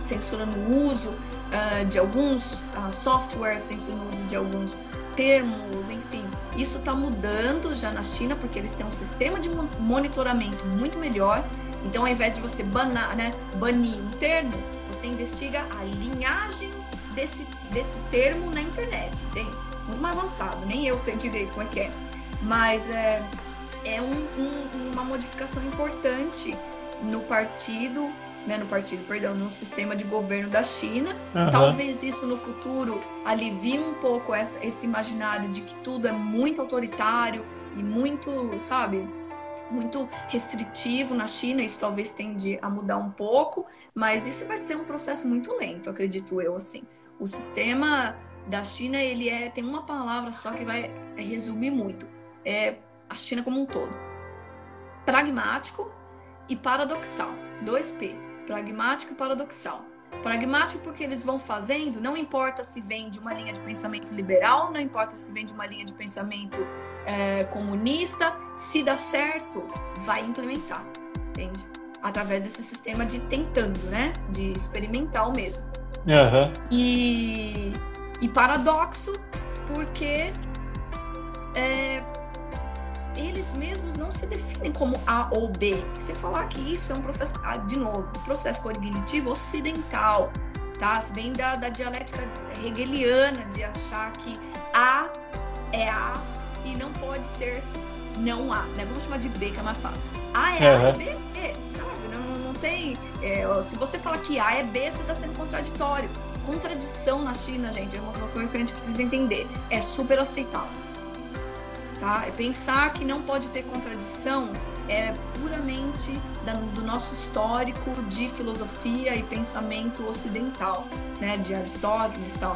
censura no uso uh, de alguns uh, softwares, censura no uso de alguns termos, enfim. Isso está mudando já na China, porque eles têm um sistema de monitoramento muito melhor. Então, ao invés de você banar, né, banir um termo, você investiga a linhagem desse, desse termo na internet, entende? Muito mais avançado, nem eu sei direito como é que é. Mas é, é um, um, uma modificação importante no partido né, no partido, perdão, no sistema de governo da China. Uhum. Talvez isso no futuro alivie um pouco essa, esse imaginário de que tudo é muito autoritário e muito, sabe, muito restritivo na China. Isso talvez tende a mudar um pouco, mas isso vai ser um processo muito lento, acredito eu, assim. O sistema da China, ele é tem uma palavra só que vai resumir muito. É a China como um todo. Pragmático e paradoxal. 2P pragmático e paradoxal. Pragmático porque eles vão fazendo, não importa se vem de uma linha de pensamento liberal, não importa se vem de uma linha de pensamento é, comunista, se dá certo, vai implementar, entende? Através desse sistema de tentando, né? De experimental mesmo. Uhum. E, e paradoxo porque é, eles mesmos não se definem como A ou B. Você falar que isso é um processo, ah, de novo, processo cognitivo ocidental, tá? Vem da, da dialética hegeliana de achar que A é A e não pode ser não A, né? Vamos chamar de B, que é mais fácil. A é uhum. A, é B, é, sabe? Não, não tem... É, se você falar que A é B, você está sendo contraditório. Contradição na China, gente, é uma coisa que a gente precisa entender. É super aceitável tá? É pensar que não pode ter contradição é puramente do nosso histórico de filosofia e pensamento ocidental, né? De Aristóteles, tal,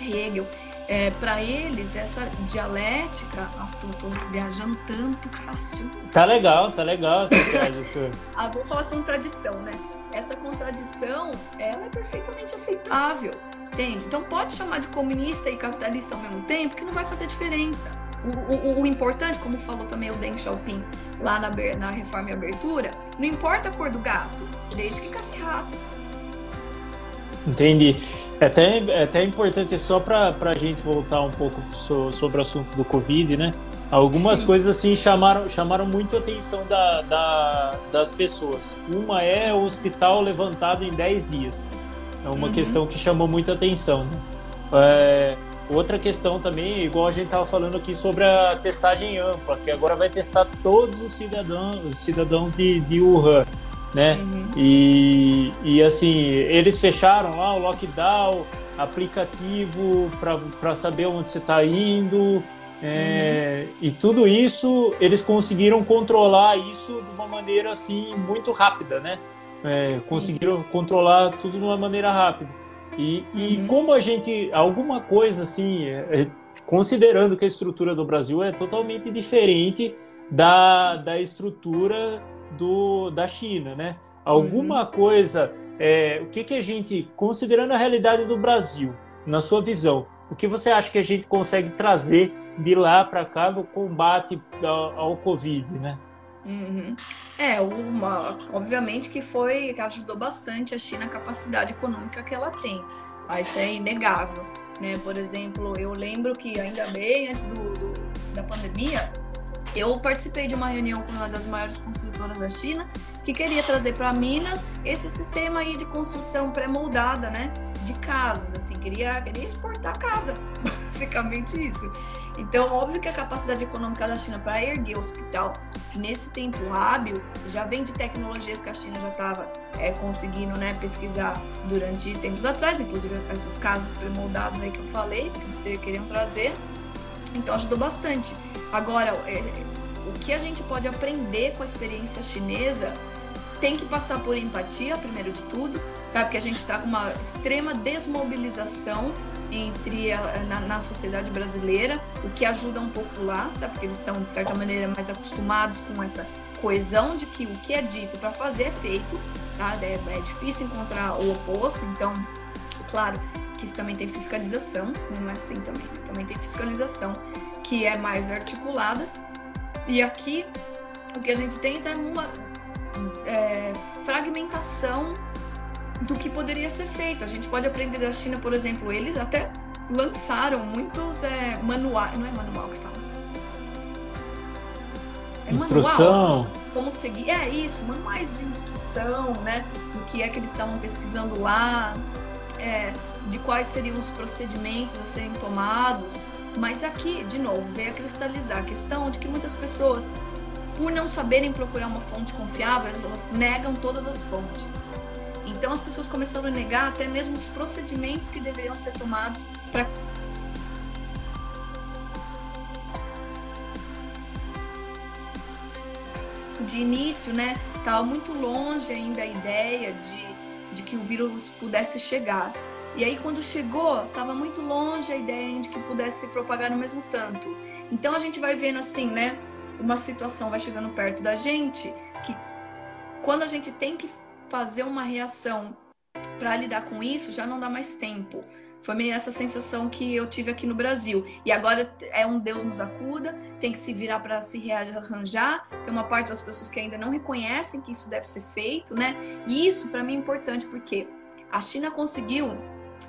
Hegel. É, para eles, essa dialética. Nossa, tô, tô, viajando tanto, Cássio. Tá legal, tá legal essa *laughs* ah, vou falar contradição, né? Essa contradição, ela é perfeitamente aceitável, entende? Então pode chamar de comunista e capitalista ao mesmo tempo, que não vai fazer diferença. O, o, o, importante, como falou também o Deng Xiaoping lá na, na reforma e abertura, não importa a cor do gato, desde que casse rato. Entendi. É até, é até importante, só para a gente voltar um pouco so, sobre o assunto do Covid, né? Algumas Sim. coisas assim chamaram, chamaram muito a atenção da, da, das pessoas. Uma é o hospital levantado em 10 dias. É uma uhum. questão que chamou muita atenção. Né? É, Outra questão também, igual a gente estava falando aqui sobre a testagem ampla, que agora vai testar todos os cidadãos, os cidadãos de, de Wuhan, né? Uhum. E, e assim, eles fecharam lá o lockdown, aplicativo para saber onde você está indo, é, uhum. e tudo isso eles conseguiram controlar isso de uma maneira assim muito rápida, né? É, conseguiram controlar tudo de uma maneira rápida. E, e uhum. como a gente, alguma coisa assim, é, é, considerando que a estrutura do Brasil é totalmente diferente da, da estrutura do, da China, né? Alguma uhum. coisa, é, o que, que a gente, considerando a realidade do Brasil, na sua visão, o que você acha que a gente consegue trazer de lá para cá no combate ao, ao Covid, né? Uhum. É, uma, obviamente que foi ajudou bastante a China a capacidade econômica que ela tem. Mas isso é inegável. Né? Por exemplo, eu lembro que ainda bem antes do, do da pandemia, eu participei de uma reunião com uma das maiores construtoras da China que queria trazer para Minas esse sistema aí de construção pré-moldada, né? De casas, assim, queria, queria exportar casa, *laughs* basicamente isso. Então, óbvio que a capacidade econômica da China para erguer o hospital nesse tempo hábil já vem de tecnologias que a China já estava é, conseguindo né, pesquisar durante tempos atrás, inclusive esses casos pré-moldados aí que eu falei, que eles queriam trazer. Então, ajudou bastante. Agora, é, o que a gente pode aprender com a experiência chinesa tem que passar por empatia, primeiro de tudo, tá? Porque a gente está com uma extrema desmobilização entre a, na, na, sociedade brasileira, o que ajuda um pouco lá, tá? Porque eles estão de certa maneira mais acostumados com essa coesão de que o que é dito para fazer é feito, tá? É, é, difícil encontrar o oposto, então, claro que isso também tem fiscalização, né? não é assim também, também tem fiscalização que é mais articulada. E aqui o que a gente tem é uma é, fragmentação do que poderia ser feito. A gente pode aprender da China, por exemplo, eles até lançaram muitos é, manuais, não é manual que fala. É instrução. Manual, assim, como seguir, é isso, manuais de instrução, né? Do que é que eles estavam pesquisando lá, é, de quais seriam os procedimentos a serem tomados. Mas aqui, de novo, veio a cristalizar a questão de que muitas pessoas, por não saberem procurar uma fonte confiável, elas negam todas as fontes. Então as pessoas começaram a negar até mesmo os procedimentos que deveriam ser tomados para de início, né, estava muito longe ainda a ideia de, de que o vírus pudesse chegar. E aí quando chegou, estava muito longe a ideia de que pudesse se propagar no mesmo tanto. Então a gente vai vendo assim, né, uma situação vai chegando perto da gente que quando a gente tem que fazer uma reação para lidar com isso, já não dá mais tempo. Foi meio essa sensação que eu tive aqui no Brasil. E agora é um Deus nos acuda, tem que se virar para se rearranjar. Tem uma parte das pessoas que ainda não reconhecem que isso deve ser feito, né? E isso para mim é importante porque a China conseguiu,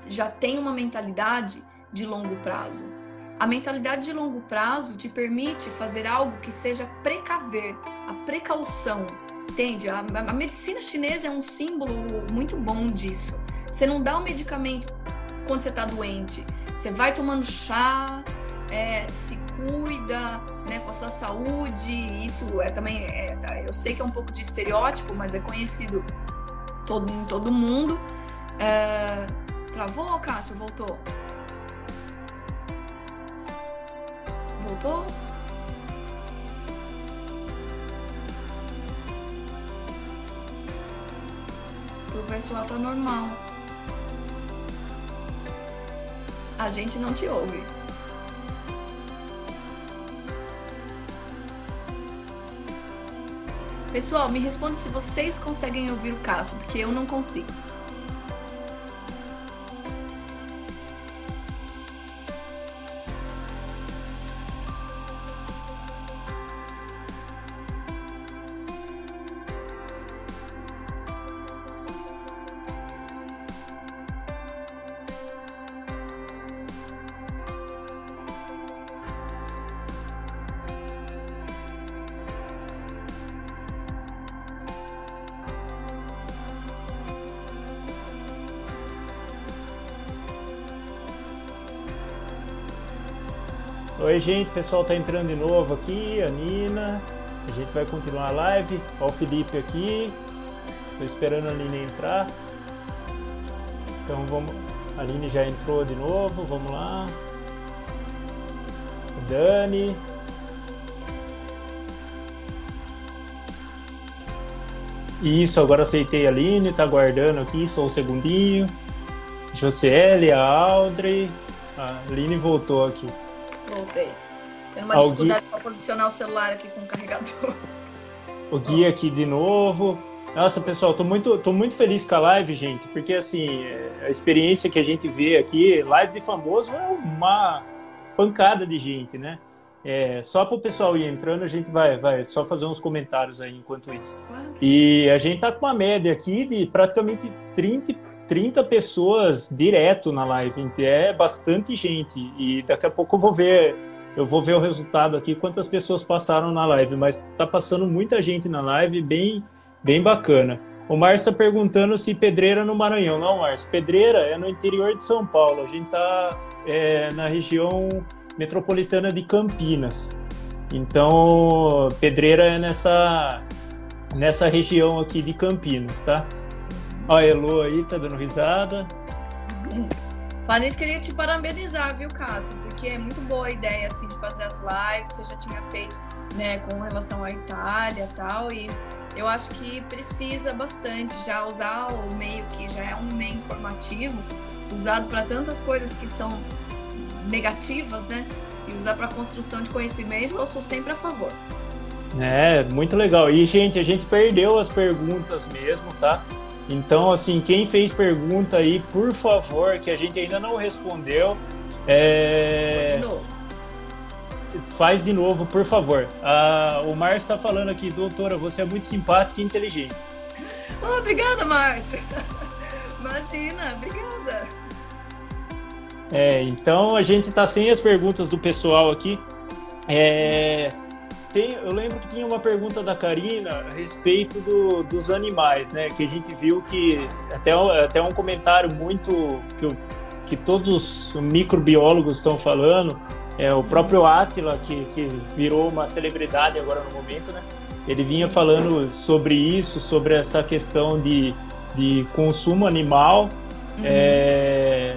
já tem uma mentalidade de longo prazo. A mentalidade de longo prazo te permite fazer algo que seja precaver, a precaução, Entende? A, a, medicina chinesa é um símbolo muito bom disso. Você não dá o medicamento quando você está doente. Você vai tomando chá, é, se cuida né, com a sua saúde. Isso é também. É, tá, eu sei que é um pouco de estereótipo, mas é conhecido todo, em todo mundo. É, travou, Cássio? Voltou? Voltou? O pessoal tá normal. A gente não te ouve. Pessoal, me responde se vocês conseguem ouvir o Cássio, porque eu não consigo. Gente, pessoal tá entrando de novo aqui, a Nina. A gente vai continuar a live. Ó, o Felipe aqui. Tô esperando a Nina entrar. Então vamos. A Aline já entrou de novo, vamos lá. Dani. Isso, agora aceitei a Aline, tá aguardando aqui, sou o segundinho. Josiele, a Audrey. A Aline voltou aqui. Voltei. Tendo uma Alguém... dificuldade para posicionar o celular aqui com o carregador. O guia aqui de novo. Nossa, pessoal, tô muito, tô muito feliz com a live, gente, porque assim, a experiência que a gente vê aqui, live de famoso é uma pancada de gente, né? É, só para o pessoal ir entrando, a gente vai, vai só fazer uns comentários aí enquanto isso. E a gente tá com uma média aqui de praticamente 30, 30 pessoas direto na live, é bastante gente. E daqui a pouco eu vou ver, eu vou ver o resultado aqui, quantas pessoas passaram na live, mas tá passando muita gente na live, bem, bem bacana. O Márcio está perguntando se Pedreira no Maranhão. Não, Márcio, Pedreira é no interior de São Paulo. A gente tá é, na região metropolitana de Campinas. Então, Pedreira é nessa, nessa região aqui de Campinas, tá? Ó, a Elo aí tá dando risada. Falei isso, queria te parabenizar, viu, Cássio? Porque é muito boa a ideia, assim, de fazer as lives. Você já tinha feito, né, com relação à Itália e tal. E eu acho que precisa bastante já usar o meio que já é um meio informativo, usado para tantas coisas que são negativas, né? E usar para construção de conhecimento, eu sou sempre a favor. É, muito legal. E, gente, a gente perdeu as perguntas mesmo, tá? Então, assim, quem fez pergunta aí, por favor, que a gente ainda não respondeu, é... De novo. faz de novo, por favor. Ah, o Márcio está falando aqui, doutora, você é muito simpática e inteligente. Oh, obrigada, Márcio. *laughs* Imagina, obrigada. É, então a gente tá sem as perguntas do pessoal aqui. É, tem, eu lembro que tinha uma pergunta da Karina a respeito do, dos animais, né? Que a gente viu que até, até um comentário muito que, que todos os microbiólogos estão falando, é o próprio Atila, que, que virou uma celebridade agora no momento, né? Ele vinha falando sobre isso, sobre essa questão de, de consumo animal, uhum. é,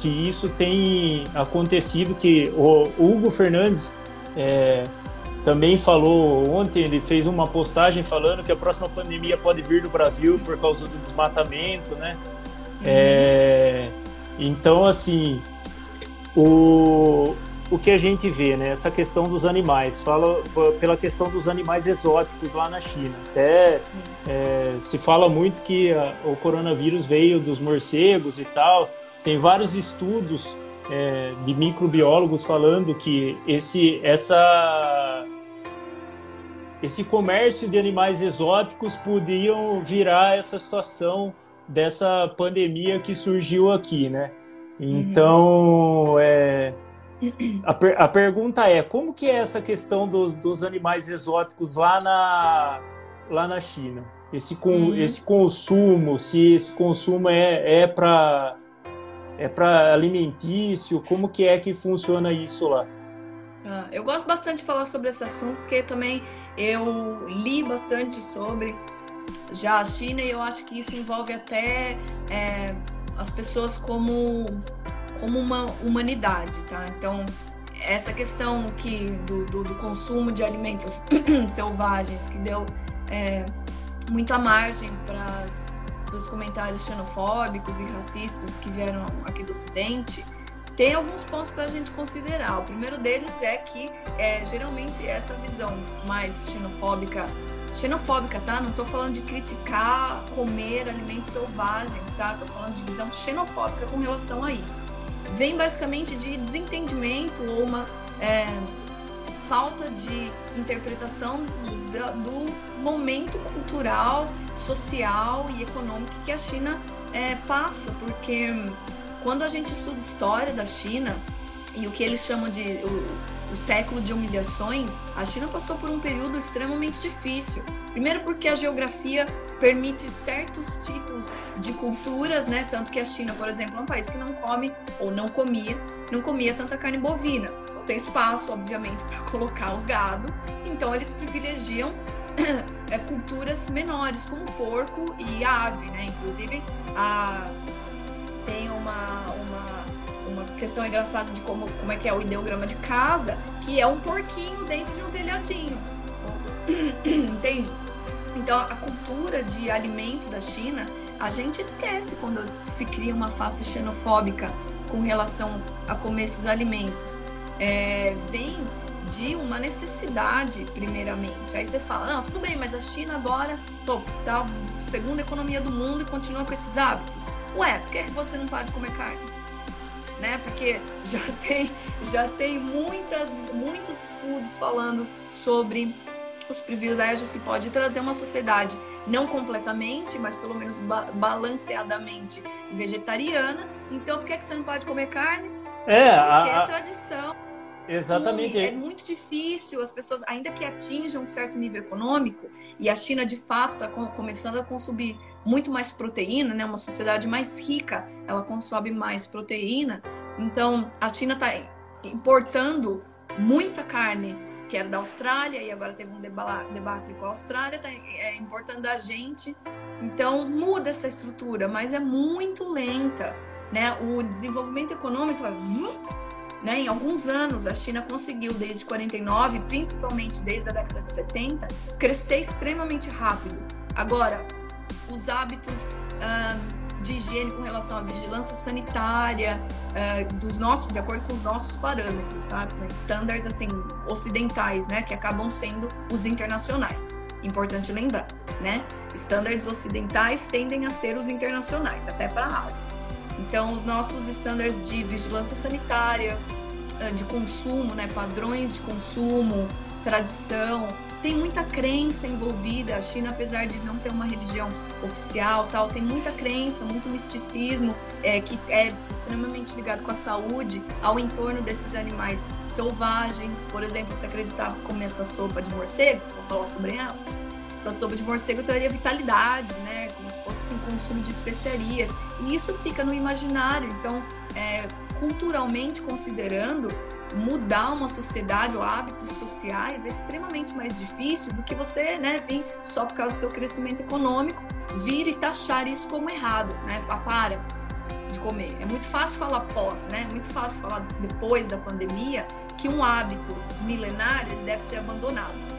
que isso tem acontecido, que o Hugo Fernandes é, também falou ontem, ele fez uma postagem falando que a próxima pandemia pode vir do Brasil por causa do desmatamento, né? Uhum. É, então, assim, o, o que a gente vê, né? Essa questão dos animais, fala pela questão dos animais exóticos lá na China. Até é, se fala muito que a, o coronavírus veio dos morcegos e tal. Tem vários estudos é, de microbiólogos falando que esse, essa, esse comércio de animais exóticos podiam virar essa situação dessa pandemia que surgiu aqui, né? Então, uhum. é, a, per, a, pergunta é, como que é essa questão dos, dos animais exóticos lá na, lá na China? Esse, com, uhum. esse consumo, se esse consumo é, é para é para alimentício? Como que é que funciona isso lá? Ah, eu gosto bastante de falar sobre esse assunto porque também eu li bastante sobre já a China e eu acho que isso envolve até é, as pessoas como como uma humanidade, tá? Então essa questão que do, do, do consumo de alimentos *clears throat* selvagens que deu é, muita margem para as dos comentários xenofóbicos e racistas que vieram aqui do Ocidente, tem alguns pontos para a gente considerar. O primeiro deles é que é, geralmente essa visão mais xenofóbica, xenofóbica, tá? Não estou falando de criticar comer alimentos selvagens, tá? Estou falando de visão xenofóbica com relação a isso. Vem basicamente de desentendimento ou uma é, falta de interpretação do, do, momento cultural, social e econômico que a China é, passa, porque quando a gente estuda história da China e o que eles chamam de o, o século de humilhações, a China passou por um período extremamente difícil. Primeiro porque a geografia permite certos tipos de culturas, né? Tanto que a China, por exemplo, é um país que não come ou não comia, não comia tanta carne bovina tem espaço, obviamente, para colocar o gado, então eles privilegiam *clears throat* é, culturas menores, como porco e ave, né? Inclusive, a, tem uma, uma, uma questão engraçada de como, como é que é o ideograma de casa, que é um porquinho dentro de um telhadinho. *clears throat* Entende? Então, a cultura de alimento da China, a gente esquece quando se cria uma face xenofóbica com relação a comer esses alimentos é, vem de uma necessidade, primeiramente. Aí você fala, não, tudo bem, mas a China agora pô, tá a segunda economia do mundo e continua com esses hábitos. Ué, por que você não pode comer carne? Né? Porque *laughs* já tem, já tem muitas, muitos estudos falando sobre os privilégios que pode trazer uma sociedade não completamente, mas pelo menos ba balanceadamente vegetariana. Então, por que, que você não pode comer carne? É, Porque a, é tradição. Exatamente. É muito difícil as pessoas, ainda que atinjam um certo nível econômico, e a China de fato está começando a consumir muito mais proteína, né? Uma sociedade mais rica, ela consome mais proteína. Então, a China está importando muita carne que era da Austrália e agora teve um debate com a Austrália, está é, importando a gente. Então, muda essa estrutura, mas é muito lenta, né? O desenvolvimento econômico vai Né? Em alguns anos, a China conseguiu, desde 49, principalmente desde a década de 70, crescer extremamente rápido. Agora, os hábitos de higiene com relação à vigilância sanitária, uh, dos nossos, de acordo com os nossos parâmetros, sabe? Standards assim ocidentais, né, que acabam sendo os internacionais. Importante lembrar, né? Standards ocidentais tendem a ser os internacionais, até para a Ásia. Então, os nossos standards de vigilância sanitária, de consumo, né, padrões de consumo, tradição, tem muita crença envolvida. A China, apesar de não ter uma religião oficial, tal, tem muita crença, muito misticismo é, que é extremamente ligado com a saúde ao entorno desses animais selvagens. Por exemplo, se acreditava comer essa sopa de morcego, vou falar sobre ela. Essa sopa de morcego traria vitalidade, né? Como se fosse assim, consumo de especiarias. E isso fica no imaginário. Então, é, culturalmente considerando, mudar uma sociedade ou hábitos sociais é extremamente mais difícil do que você né, vir só por causa do seu crescimento econômico, vir e taxar isso como errado, né? Para de comer. É muito fácil falar pós, né? É muito fácil falar depois da pandemia que um hábito milenário deve ser abandonado.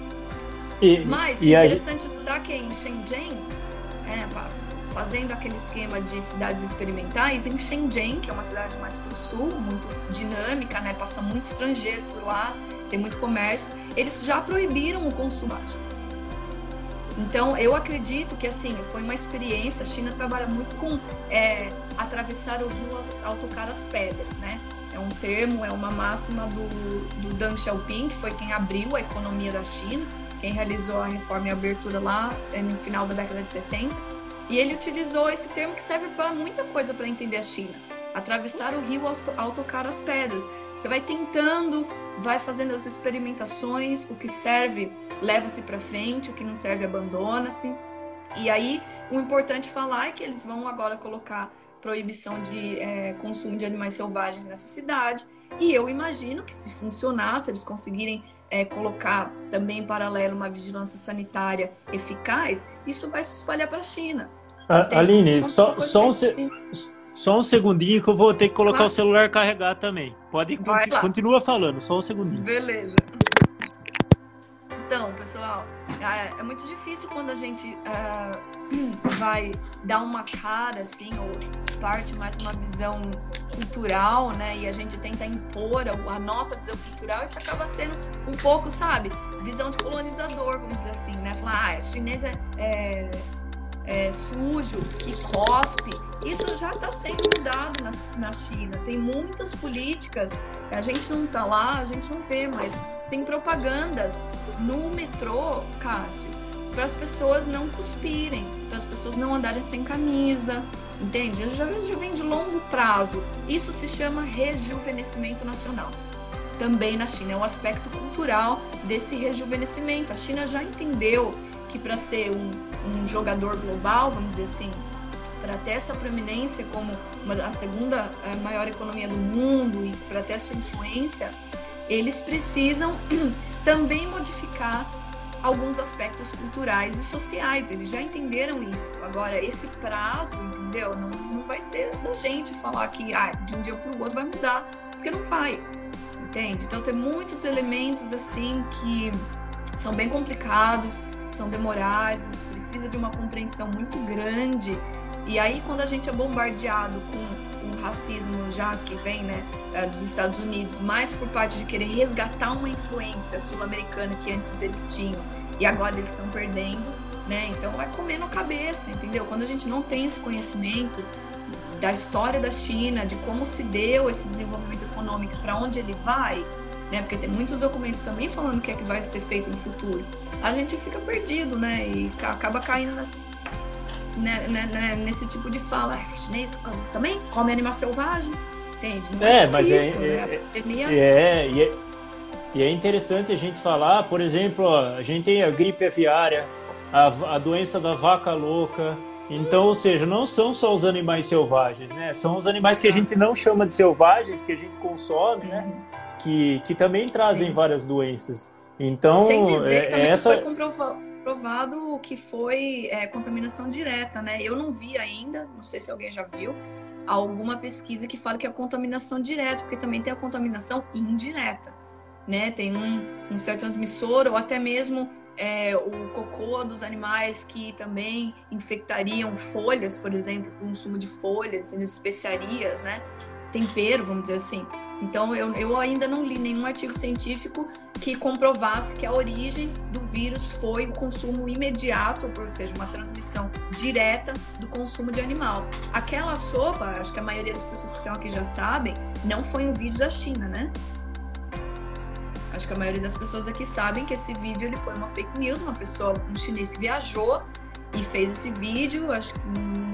E, Mas e interessante a... notar que em Shenzhen, é, fazendo aquele esquema de cidades experimentais em Shenzhen, que é uma cidade mais para o sul, muito dinâmica, né? Passa muito estrangeiro por lá, tem muito comércio. Eles já proibiram o consumo de Então, eu acredito que, assim, foi uma experiência. A China trabalha muito com é, atravessar o rio ao tocar as pedras, né? É um termo, é uma máxima do, do Deng Xiaoping, que foi quem abriu a economia da China, quem realizou a reforma e a abertura lá é, no final da década de 70 e ele utilizou esse termo que serve para muita coisa para entender a China. Atravessar o rio ao tocar as pedras. Você vai tentando, vai fazendo as experimentações, o que serve leva-se para frente, o que não serve abandona-se. E aí, o importante falar é que eles vão agora colocar proibição de é, consumo de animais selvagens nessa cidade. E eu imagino que se funcionar, se eles conseguirem é, colocar também em paralelo uma vigilância sanitária eficaz, isso vai se espalhar para a China. Aline, só, só, um se... só um segundinho que eu vou ter que colocar claro. o celular carregar também. Pode continuar continua falando, só um segundinho. Beleza. Então, pessoal, é, é muito difícil quando a gente uh, vai dar uma cara assim, ou parte mais uma visão cultural, né? E a gente tenta impor a, nossa visão cultural, isso acaba sendo um pouco, sabe, visão de colonizador, vamos dizer assim, né? Falar, ah, chinês é, é é, sujo, que cospe, isso já está sendo mudado na, na China. Tem muitas políticas, a gente não está lá, a gente não vê, mas tem propagandas no metrô, Cássio, para as pessoas não cuspirem, para as pessoas não andarem sem camisa, entende? Já, já vem de longo prazo. Isso se chama rejuvenescimento nacional. Também na China, é um aspecto cultural desse rejuvenescimento. A China já entendeu que para ser um, um, jogador global, vamos dizer assim, para ter essa proeminência como uma, a segunda eh, maior economia do mundo e para ter sua influência, eles precisam *clears throat* também modificar alguns aspectos culturais e sociais. Eles já entenderam isso. Agora, esse prazo, entendeu? Não, não vai ser da gente falar que ah, de um dia para o outro vai mudar, porque não vai. Entende? Então, tem muitos elementos assim que são bem complicados são demorados, precisa de uma compreensão muito grande. E aí, quando a gente é bombardeado com racismo já que vem né, eh, dos Estados Unidos, mais por parte de querer resgatar uma influência sul-americana que antes eles tinham e agora eles estão perdendo, né? Então vai comendo a cabeça, entendeu? Quando a gente não tem esse conhecimento da história da China, de como se deu esse desenvolvimento econômico, para onde ele vai, né? Porque tem muitos documentos também falando o que é que vai ser feito no futuro. A gente fica perdido, né? E acaba caindo nessas, né, né, né, nesse tipo de fala. É, chinês também come animal selvagem, entende? Não é, é mas é, isso, é, né? é, é, e é, e é interessante a gente falar, por exemplo, ó, a gente tem a gripe aviária, a, a doença da vaca louca, então, ou seja, não são só os animais selvagens, né? São os animais que a gente não chama de selvagens, que a gente consome, né? Uhum que, que também trazem Sim. várias doenças. Então, Sem dizer que é, também essa... foi comprovado que foi é, contaminação direta, né? Eu não vi ainda, não sei se alguém já viu, alguma pesquisa que fale que é contaminação direta, porque também tem a contaminação indireta, né? Tem um, um certo transmissor ou até mesmo é, o cocô dos animais que também infectariam folhas, por exemplo, consumo de folhas, tem especiarias, né? Tempero, vamos dizer assim. Então, eu, eu ainda não li nenhum artigo científico que comprovasse que a origem do vírus foi o consumo imediato, ou seja, uma transmissão direta do consumo de animal. Aquela sopa, acho que a maioria das pessoas que estão aqui já sabem, não foi um vídeo da China, né? Acho que a maioria das pessoas aqui sabem que esse vídeo ele foi uma fake news, uma pessoa, um chinês viajou e fez esse vídeo, acho que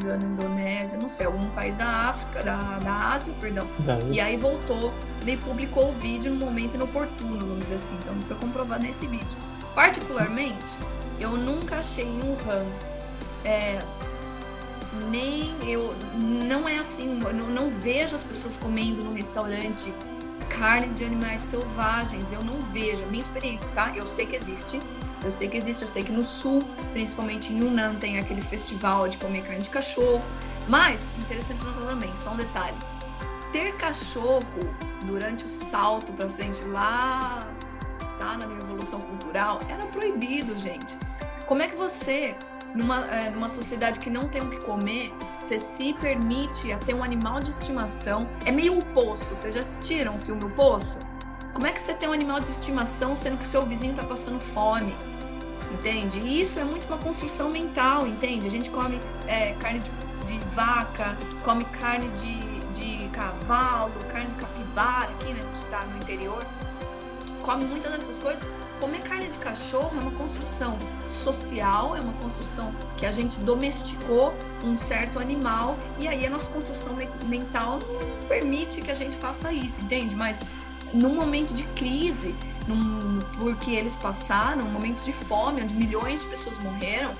engano, Indonésia, não sei, algum país da África, da, da Ásia, perdão. E aí voltou e publicou o vídeo no momento inoportuno, vamos dizer assim. Então foi comprovado nesse vídeo. Particularmente, eu nunca achei em Wuhan. É, nem eu. Não é assim, eu não, não vejo as pessoas comendo no restaurante carne de animais selvagens. Eu não vejo. Minha experiência, tá? Eu sei que existe. Eu sei que existe, eu sei que no sul, principalmente em Yunnan, tem aquele festival de comer carne de cachorro. Mas, interessante notar também, só um detalhe. Ter cachorro durante o salto para frente lá, tá na Revolução Cultural, era proibido, gente. Como é que você, numa, é, numa sociedade que não tem o que comer, você se permite a ter um animal de estimação? É meio o poço. Vocês já assistiram o filme O Poço? Como é que você tem um animal de estimação sendo que seu vizinho está passando fome? Entende? E isso é muito uma construção mental, entende? A gente come é, carne de, de, vaca, come carne de, de cavalo, carne de capivara, aqui, né? A gente tá no interior. Come muitas dessas coisas. Comer carne de cachorro é uma construção social, é uma construção que a gente domesticou um certo animal e aí a nossa construção mental permite que a gente faça isso, entende? Mas num momento de crise, num, porque eles passaram um momento de fome, onde milhões de pessoas morreram,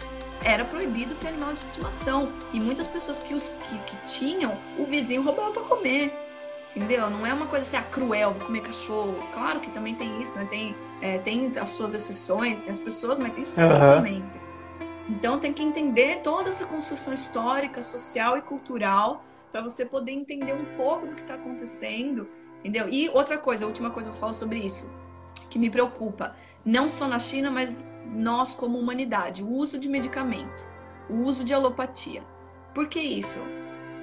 era proibido ter animal de estimação. E muitas pessoas que, os, que, que tinham, o vizinho roubava para comer. Entendeu? Não é uma coisa assim, ah, cruel, vou comer cachorro. Claro que também tem isso, né? Tem, é, tem as suas exceções, tem as pessoas, mas isso uhum. totalmente. Então tem que entender toda essa construção histórica, social e cultural para você poder entender um pouco do que está acontecendo Entendeu? E outra coisa, a última coisa que eu falo sobre isso, que me preocupa, não só na China, mas nós como humanidade, o uso de medicamento, o uso de alopatia. Por que isso?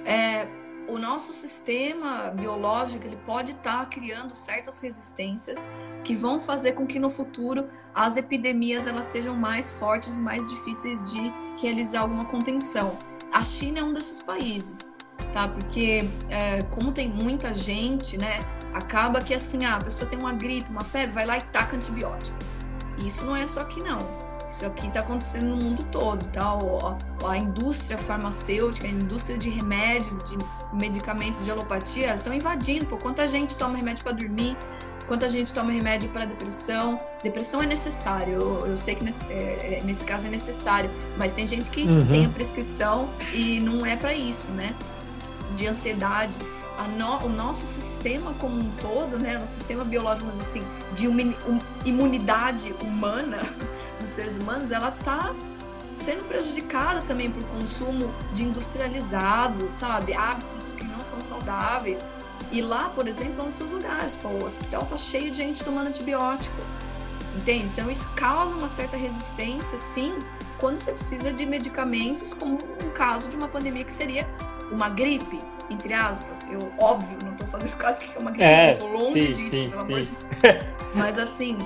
É, o nosso sistema biológico ele pode estar tá criando certas resistências que vão fazer com que no futuro as epidemias elas sejam mais fortes mais difíceis de realizar alguma contenção. A China é um desses países tá? Porque é, como tem muita gente, né? Acaba que assim, ah, a pessoa tem uma gripe, uma febre, vai lá e taca antibiótico. E isso não é só aqui não. Isso aqui está acontecendo no mundo todo, tá? O, a indústria farmacêutica, a indústria de remédios, de medicamentos de alopatia, estão invadindo. Por quanta gente toma remédio para dormir, quanta gente toma remédio para depressão. Depressão é necessário, eu, eu sei que nesse, é, é nesse, caso é necessário, mas tem gente que uhum. tem a prescrição e não é para isso, né? De ansiedade, no, o nosso sistema como um todo, né, o sistema biológico, assim, de imunidade humana *laughs* dos seres humanos, ela está sendo prejudicada também por consumo de industrializado, sabe, hábitos que não são saudáveis. E lá, por exemplo, é um dos seus lugares, pô, o hospital tá cheio de gente tomando antibiótico. Entende? Então isso causa uma certa resistência, sim, quando você precisa de medicamentos, como um caso de uma pandemia que seria uma gripe, entre aspas. Eu, óbvio, não tô fazendo *laughs* caso que é uma gripe, é, eu tô longe sim, disso, sim, pelo sim. amor de Deus. *laughs* Mas assim,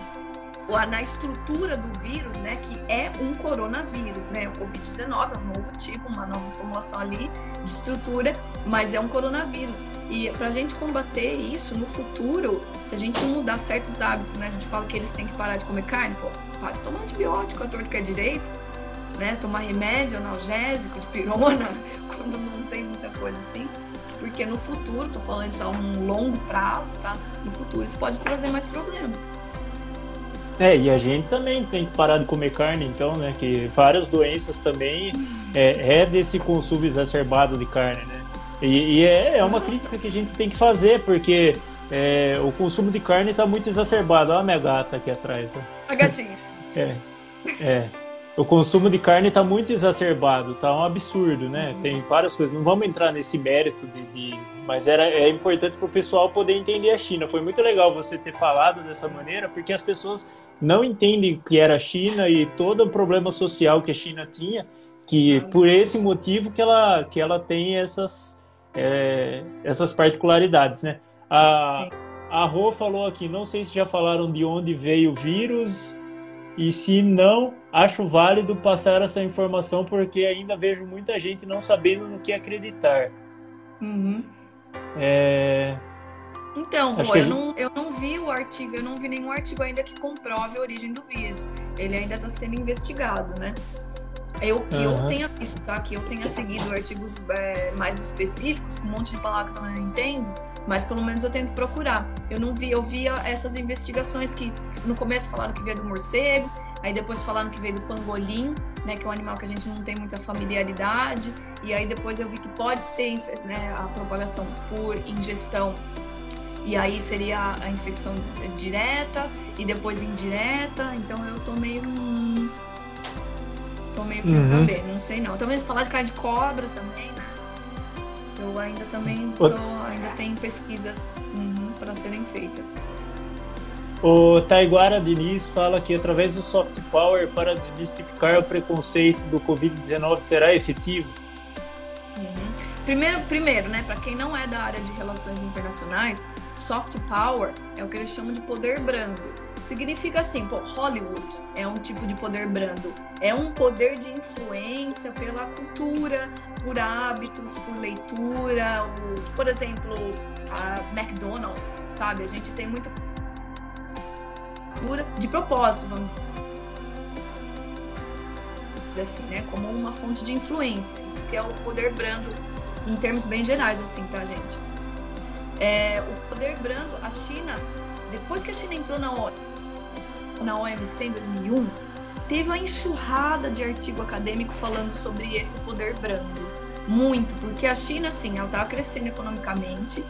na estrutura do vírus, né, que é um coronavírus, né, o Covid-19 é um novo tipo, uma nova formulação ali de estrutura, mas é um coronavírus. E para a gente combater isso no futuro, se a gente não mudar certos hábitos, né, a gente fala que eles têm que parar de comer carne, pô, para de tomar antibiótico, a torto que é direito, né, tomar remédio analgésico de pirona, *laughs* quando não tem muita coisa assim, porque no futuro, tô falando isso a um longo prazo, tá? No futuro isso pode trazer mais problema. É, e a gente também tem que parar de comer carne, então, né? Que várias doenças também é, é desse consumo exacerbado de carne, né? E, e é, é, uma crítica que a gente tem que fazer, porque é, o consumo de carne está muito exacerbado. Olha a minha gata aqui atrás. Ó. A gatinha. é. É. o consumo de carne está muito exacerbado, está um absurdo, né? Uhum. Tem várias coisas. Não vamos entrar nesse mérito de, de... mas era é importante para o pessoal poder entender a China. Foi muito legal você ter falado dessa maneira, porque as pessoas não entendem o que era a China e todo o problema social que a China tinha, que por esse motivo que ela que ela tem essas é, essas particularidades, né? A a Rô falou aqui, não sei se já falaram de onde veio o vírus e se não, acho válido passar essa informação porque ainda vejo muita gente não sabendo no que acreditar. Uhum. É... Então, Rô, eu, não, eu não vi o artigo, eu não vi nenhum artigo ainda que comprove a origem do vírus. Ele ainda está sendo investigado, né? Eu que uhum. eu tenha visto, tá? Que eu tenha seguido artigos é, mais específicos, com um monte de palavras que eu não entendo, mas pelo menos eu tento procurar. Eu não vi, eu via essas investigações que no começo falaram que veio do morcego, aí depois falaram que veio do pangolim, né, que é um animal que a gente não tem muita familiaridade, e aí depois eu vi que pode ser né, a propagação por ingestão, e aí seria a infecção direta e depois indireta, então eu tô meio tô meio sem uhum. saber, não sei não. Também falar de carne de cobra também, né? Eu ainda também tô, ainda tem pesquisas uhum, para serem feitas. O Taiguara Diniz fala que através do soft power para desmistificar o preconceito do Covid-19 será efetivo. Uhum. Primeiro, primeiro, né, para quem não é da área de relações internacionais, soft power é o que eles chamam de poder brando. Significa assim, pô, Hollywood é um tipo de poder brando. É um poder de influência pela cultura, por hábitos, por leitura. O, por exemplo, a McDonald's, sabe? A gente tem muita cultura de propósito, vamos dizer assim, né? Como uma fonte de influência. Isso que é o poder brando em termos bem gerais, assim, tá, gente? É, o poder brando, a China, depois que a China entrou na na OMC em 2001, teve uma enxurrada de artigo acadêmico falando sobre esse poder brando. Muito, porque a China, sim, ela estava crescendo economicamente,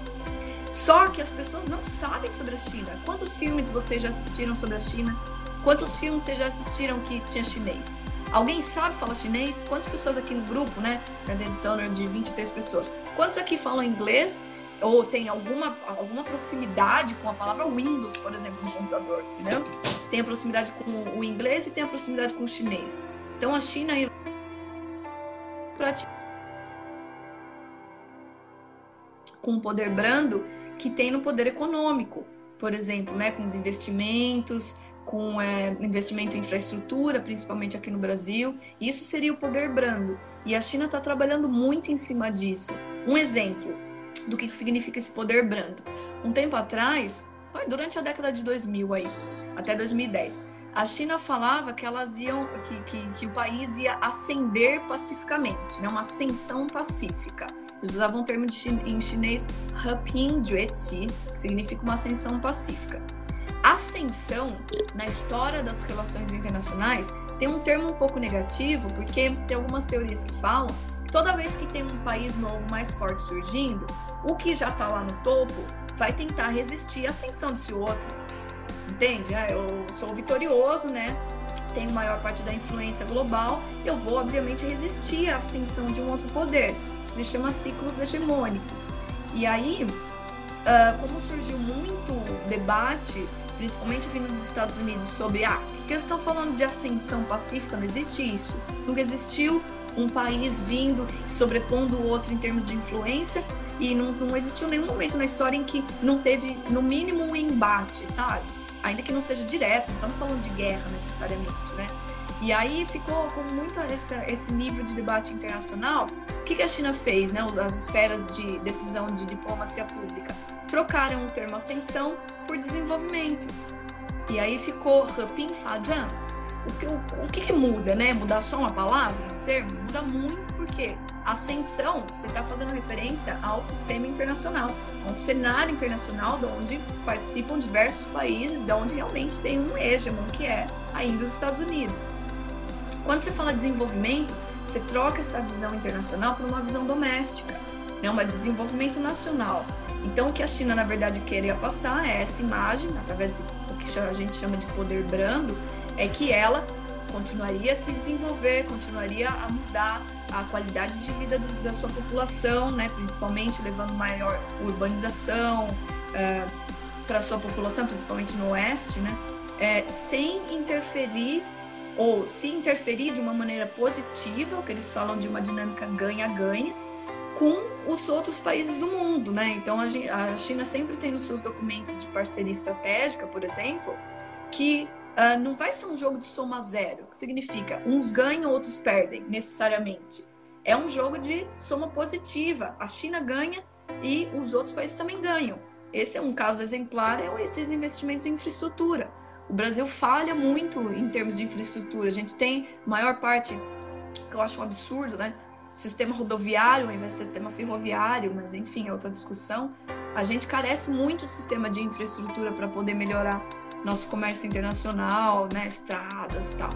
só que as pessoas não sabem sobre a China. Quantos filmes vocês já assistiram sobre a China? Quantos filmes vocês já assistiram que tinha chinês? Alguém sabe falar chinês? Quantas pessoas aqui no grupo, né? Então, de 23 pessoas. Quantos aqui falam inglês? ou tem alguma, alguma proximidade com a palavra Windows, por exemplo, no computador, entendeu? Tem a proximidade com o inglês e tem a proximidade com o chinês. Então a China com um poder brando que tem no poder econômico, por exemplo, né, com os investimentos, com é, investimento em infraestrutura, principalmente aqui no Brasil. Isso seria o poder brando. E a China está trabalhando muito em cima disso. Um exemplo, do que significa esse poder brando. Um tempo atrás, durante a década de 2000 aí, até 2010, a China falava que elas iam, que, que, que o país ia ascender pacificamente, né? uma ascensão pacífica. Eles usavam o termo de, em chinês que significa uma ascensão pacífica. Ascensão, na história das relações internacionais, tem um termo um pouco negativo, porque tem algumas teorias que falam toda vez que tem um país novo mais forte surgindo, o que já está lá no topo vai tentar resistir à ascensão desse outro. Entende? Ah, eu sou vitorioso, né? Tenho maior parte da influência global, eu vou, obviamente, resistir à ascensão de um outro poder. Isso se chama ciclos hegemônicos. E aí, uh, como surgiu muito debate, principalmente vindo dos Estados Unidos, sobre ah, que eles estão falando de ascensão pacífica? Não existe isso. Nunca existiu um país vindo sobrepondo o outro em termos de influência e não, não existiu nenhum momento na história em que não teve, no mínimo, um embate, sabe? Ainda que não seja direto, não estamos falando de guerra necessariamente, né? E aí ficou com muito esse, esse nível de debate internacional. O que, que a China fez, né? As esferas de decisão de diplomacia pública trocaram o termo ascensão por desenvolvimento. E aí ficou Heping Fajan, o que, o, o que, que muda, né? Mudar só uma palavra, um termo? Muda muito porque ascensão, você está fazendo referência ao sistema internacional, a um cenário internacional de onde participam diversos países, de onde realmente tem um hegemon, que é ainda os Estados Unidos. Quando você fala desenvolvimento, você troca essa visão internacional por uma visão doméstica, né? um desenvolvimento nacional. Então, o que a China, na verdade, queria passar é essa imagem, através do que a gente chama de poder brando, é que ela continuaria a se desenvolver, continuaria a mudar a qualidade de vida do, da sua população, né? principalmente levando maior urbanização uh, para a sua população, principalmente no oeste, né? É, sem interferir ou se interferir de uma maneira positiva, o que eles falam de uma dinâmica ganha-ganha, com os outros países do mundo, né? Então a China sempre tem nos seus documentos de parceria estratégica, por exemplo, que uh, não vai ser um jogo de soma zero, que significa uns ganham, outros perdem, necessariamente. É um jogo de soma positiva. A China ganha e os outros países também ganham. Esse é um caso exemplar, é esses investimentos em infraestrutura. O Brasil falha muito em termos de infraestrutura. A gente tem maior parte, que eu acho um absurdo, né? Sistema rodoviário ao invés de sistema ferroviário, mas enfim, é outra discussão. A gente carece muito de sistema de infraestrutura para poder melhorar nosso comércio internacional, né? Estradas e tal.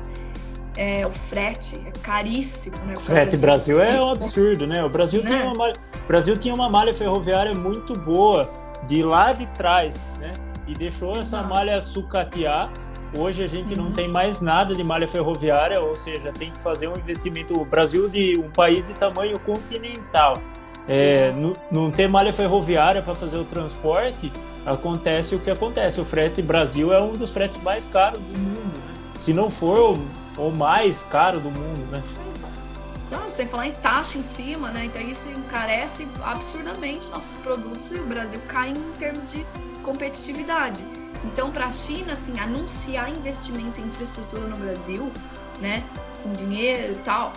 É, o frete é caríssimo, né? O frete Brasil é um absurdo, né? O Brasil, né? Tinha uma, Brasil tinha uma malha ferroviária muito boa de lá de trás, né? e deixou essa malha sucatear. Hoje a gente uhum. não tem mais nada de malha ferroviária, ou seja, tem que fazer um investimento. O Brasil de um país de tamanho continental, é, não, não ter malha ferroviária para fazer o transporte, acontece o que acontece. O frete Brasil é um dos fretes mais caros do mundo, né? se não for o, o, mais caro do mundo, né? Não, sem falar em taxa em cima, né? Então isso encarece absurdamente nossos produtos e o Brasil cai em termos de competitividade. Então, para a China, assim, anunciar investimento em infraestrutura no Brasil, né, com dinheiro e tal,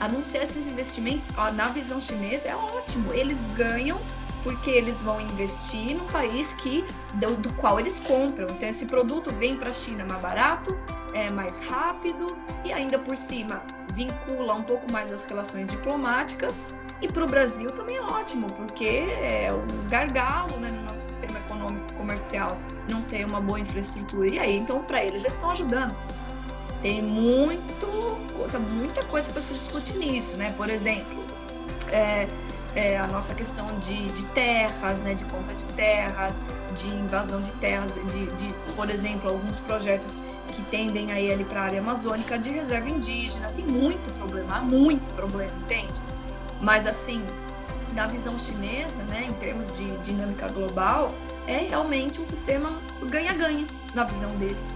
anunciar esses investimentos, ó, na visão chinesa, é ótimo. Eles ganham porque eles vão investir num país que do, do qual eles compram. Então, esse produto vem para a China mais barato, é mais rápido e ainda por cima vincula um pouco mais as relações diplomáticas e para o Brasil também é ótimo, porque é um gargalo né, no nosso sistema econômico comercial não ter uma boa infraestrutura. E aí, então, para eles, eles estão ajudando. Tem muito, muita coisa para se discutir nisso, né? Por exemplo, é, é, a nossa questão de, de, terras, né, de compra de terras, de invasão de terras, de, de por exemplo, alguns projetos que tendem a ir para a área amazônica de reserva indígena. Tem muito problema, muito problema, entende? Mas assim, na visão chinesa, né, em termos de dinâmica global, é realmente um sistema ganha-ganha na visão deles.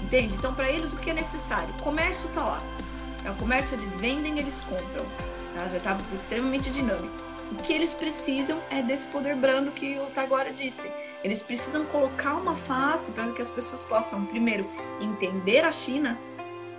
Entende? Então, para eles, o que é necessário? O comércio está lá. É, o comércio eles vendem, eles compram. Tá? Já está extremamente dinâmico. O que eles precisam é desse poder brando que o Taguara disse. Eles precisam colocar uma face para que as pessoas possam, primeiro, entender a China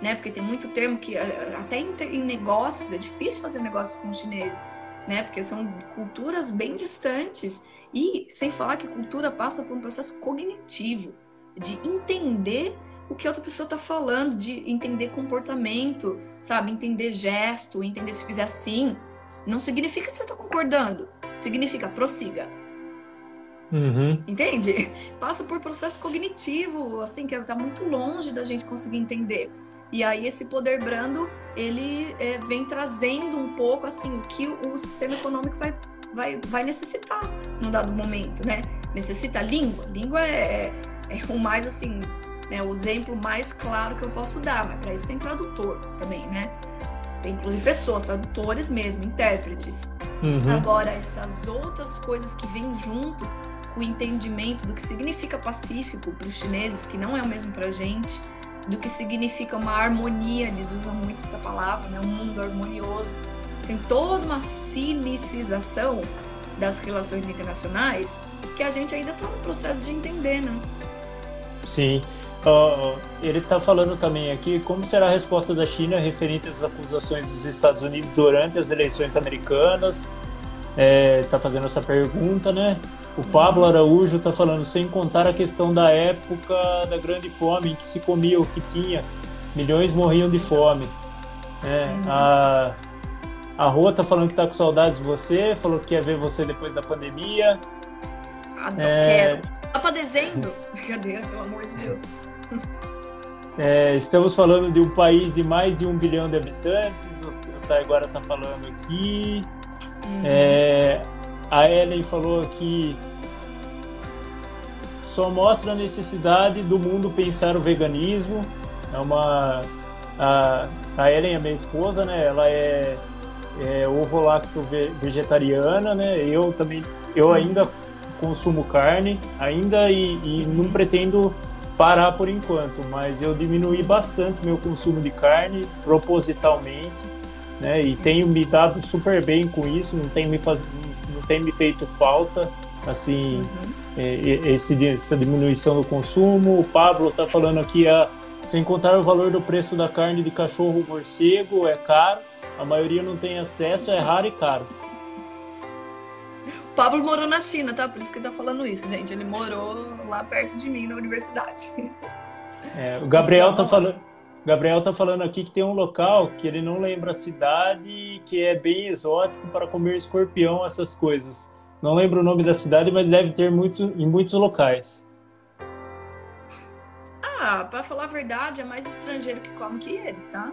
né? Porque tem muito termo que eh, até em, negócios é difícil fazer negócio com os chineses, né? Porque são culturas bem distantes e sem falar que cultura passa por um processo cognitivo de entender o que a outra pessoa está falando, de entender comportamento, sabe? Entender gesto, entender se fizer assim. Não significa que você está concordando. Significa prossiga. Uhum. Entende? Passa por processo cognitivo, assim, que está muito longe da gente conseguir entender. E aí esse poder brando, ele é, vem trazendo um pouco assim o que o sistema econômico vai, vai, vai necessitar num dado momento, né? Necessita língua. Língua é, é, é o mais assim, né, o exemplo mais claro que eu posso dar, mas para isso tem tradutor também, né? Tem inclusive pessoas, tradutores mesmo, intérpretes. Uhum. Agora, essas outras coisas que vêm junto com o entendimento do que significa pacífico para os chineses, que não é o mesmo para a gente, do que significa uma harmonia, eles usam muito essa palavra, né? um mundo harmonioso. Tem toda uma cinicização das relações internacionais que a gente ainda está no processo de entender, né? Sim. Uh, ele está falando também aqui como será a resposta da China referente às acusações dos Estados Unidos durante as eleições americanas. É, tá fazendo essa pergunta, né? O Pablo Araújo está falando, sem contar a questão da época da grande fome, em que se comia o que tinha, milhões morriam de fome. É, uhum. a, a Rua está falando que está com saudades de você, falou que quer ver você depois da pandemia. Ah, não é... quero. Tá para dezembro? *laughs* Brincadeira, pelo amor de Deus. É, estamos falando de um país de mais de um bilhão de habitantes, o Taiguara está falando aqui. É, a Ellen falou que só mostra a necessidade do mundo pensar o veganismo. É uma a, a Ellen, a minha esposa, né? Ela é, é ovo-lacto vegetariana, né? Eu também, eu ainda consumo carne, ainda e, e não pretendo parar por enquanto, mas eu diminuí bastante meu consumo de carne propositalmente, né? E tenho me dado super bem com isso, não tem me faz, não tem me feito falta, assim, uhum. é, esse, essa diminuição do consumo. O Pablo está falando aqui a se encontrar o valor do preço da carne de cachorro morcego é caro, a maioria não tem acesso, é raro e caro. O Pablo morou na China, tá? Por isso que ele tá falando isso, gente. Ele morou lá perto de mim na universidade. É, o Gabriel tá falando. Gabriel tá falando aqui que tem um local que ele não lembra a cidade, que é bem exótico para comer escorpião, essas coisas. Não lembro o nome da cidade, mas deve ter muito, em muitos locais. Ah, para falar a verdade, é mais estrangeiro que come que eles, tá?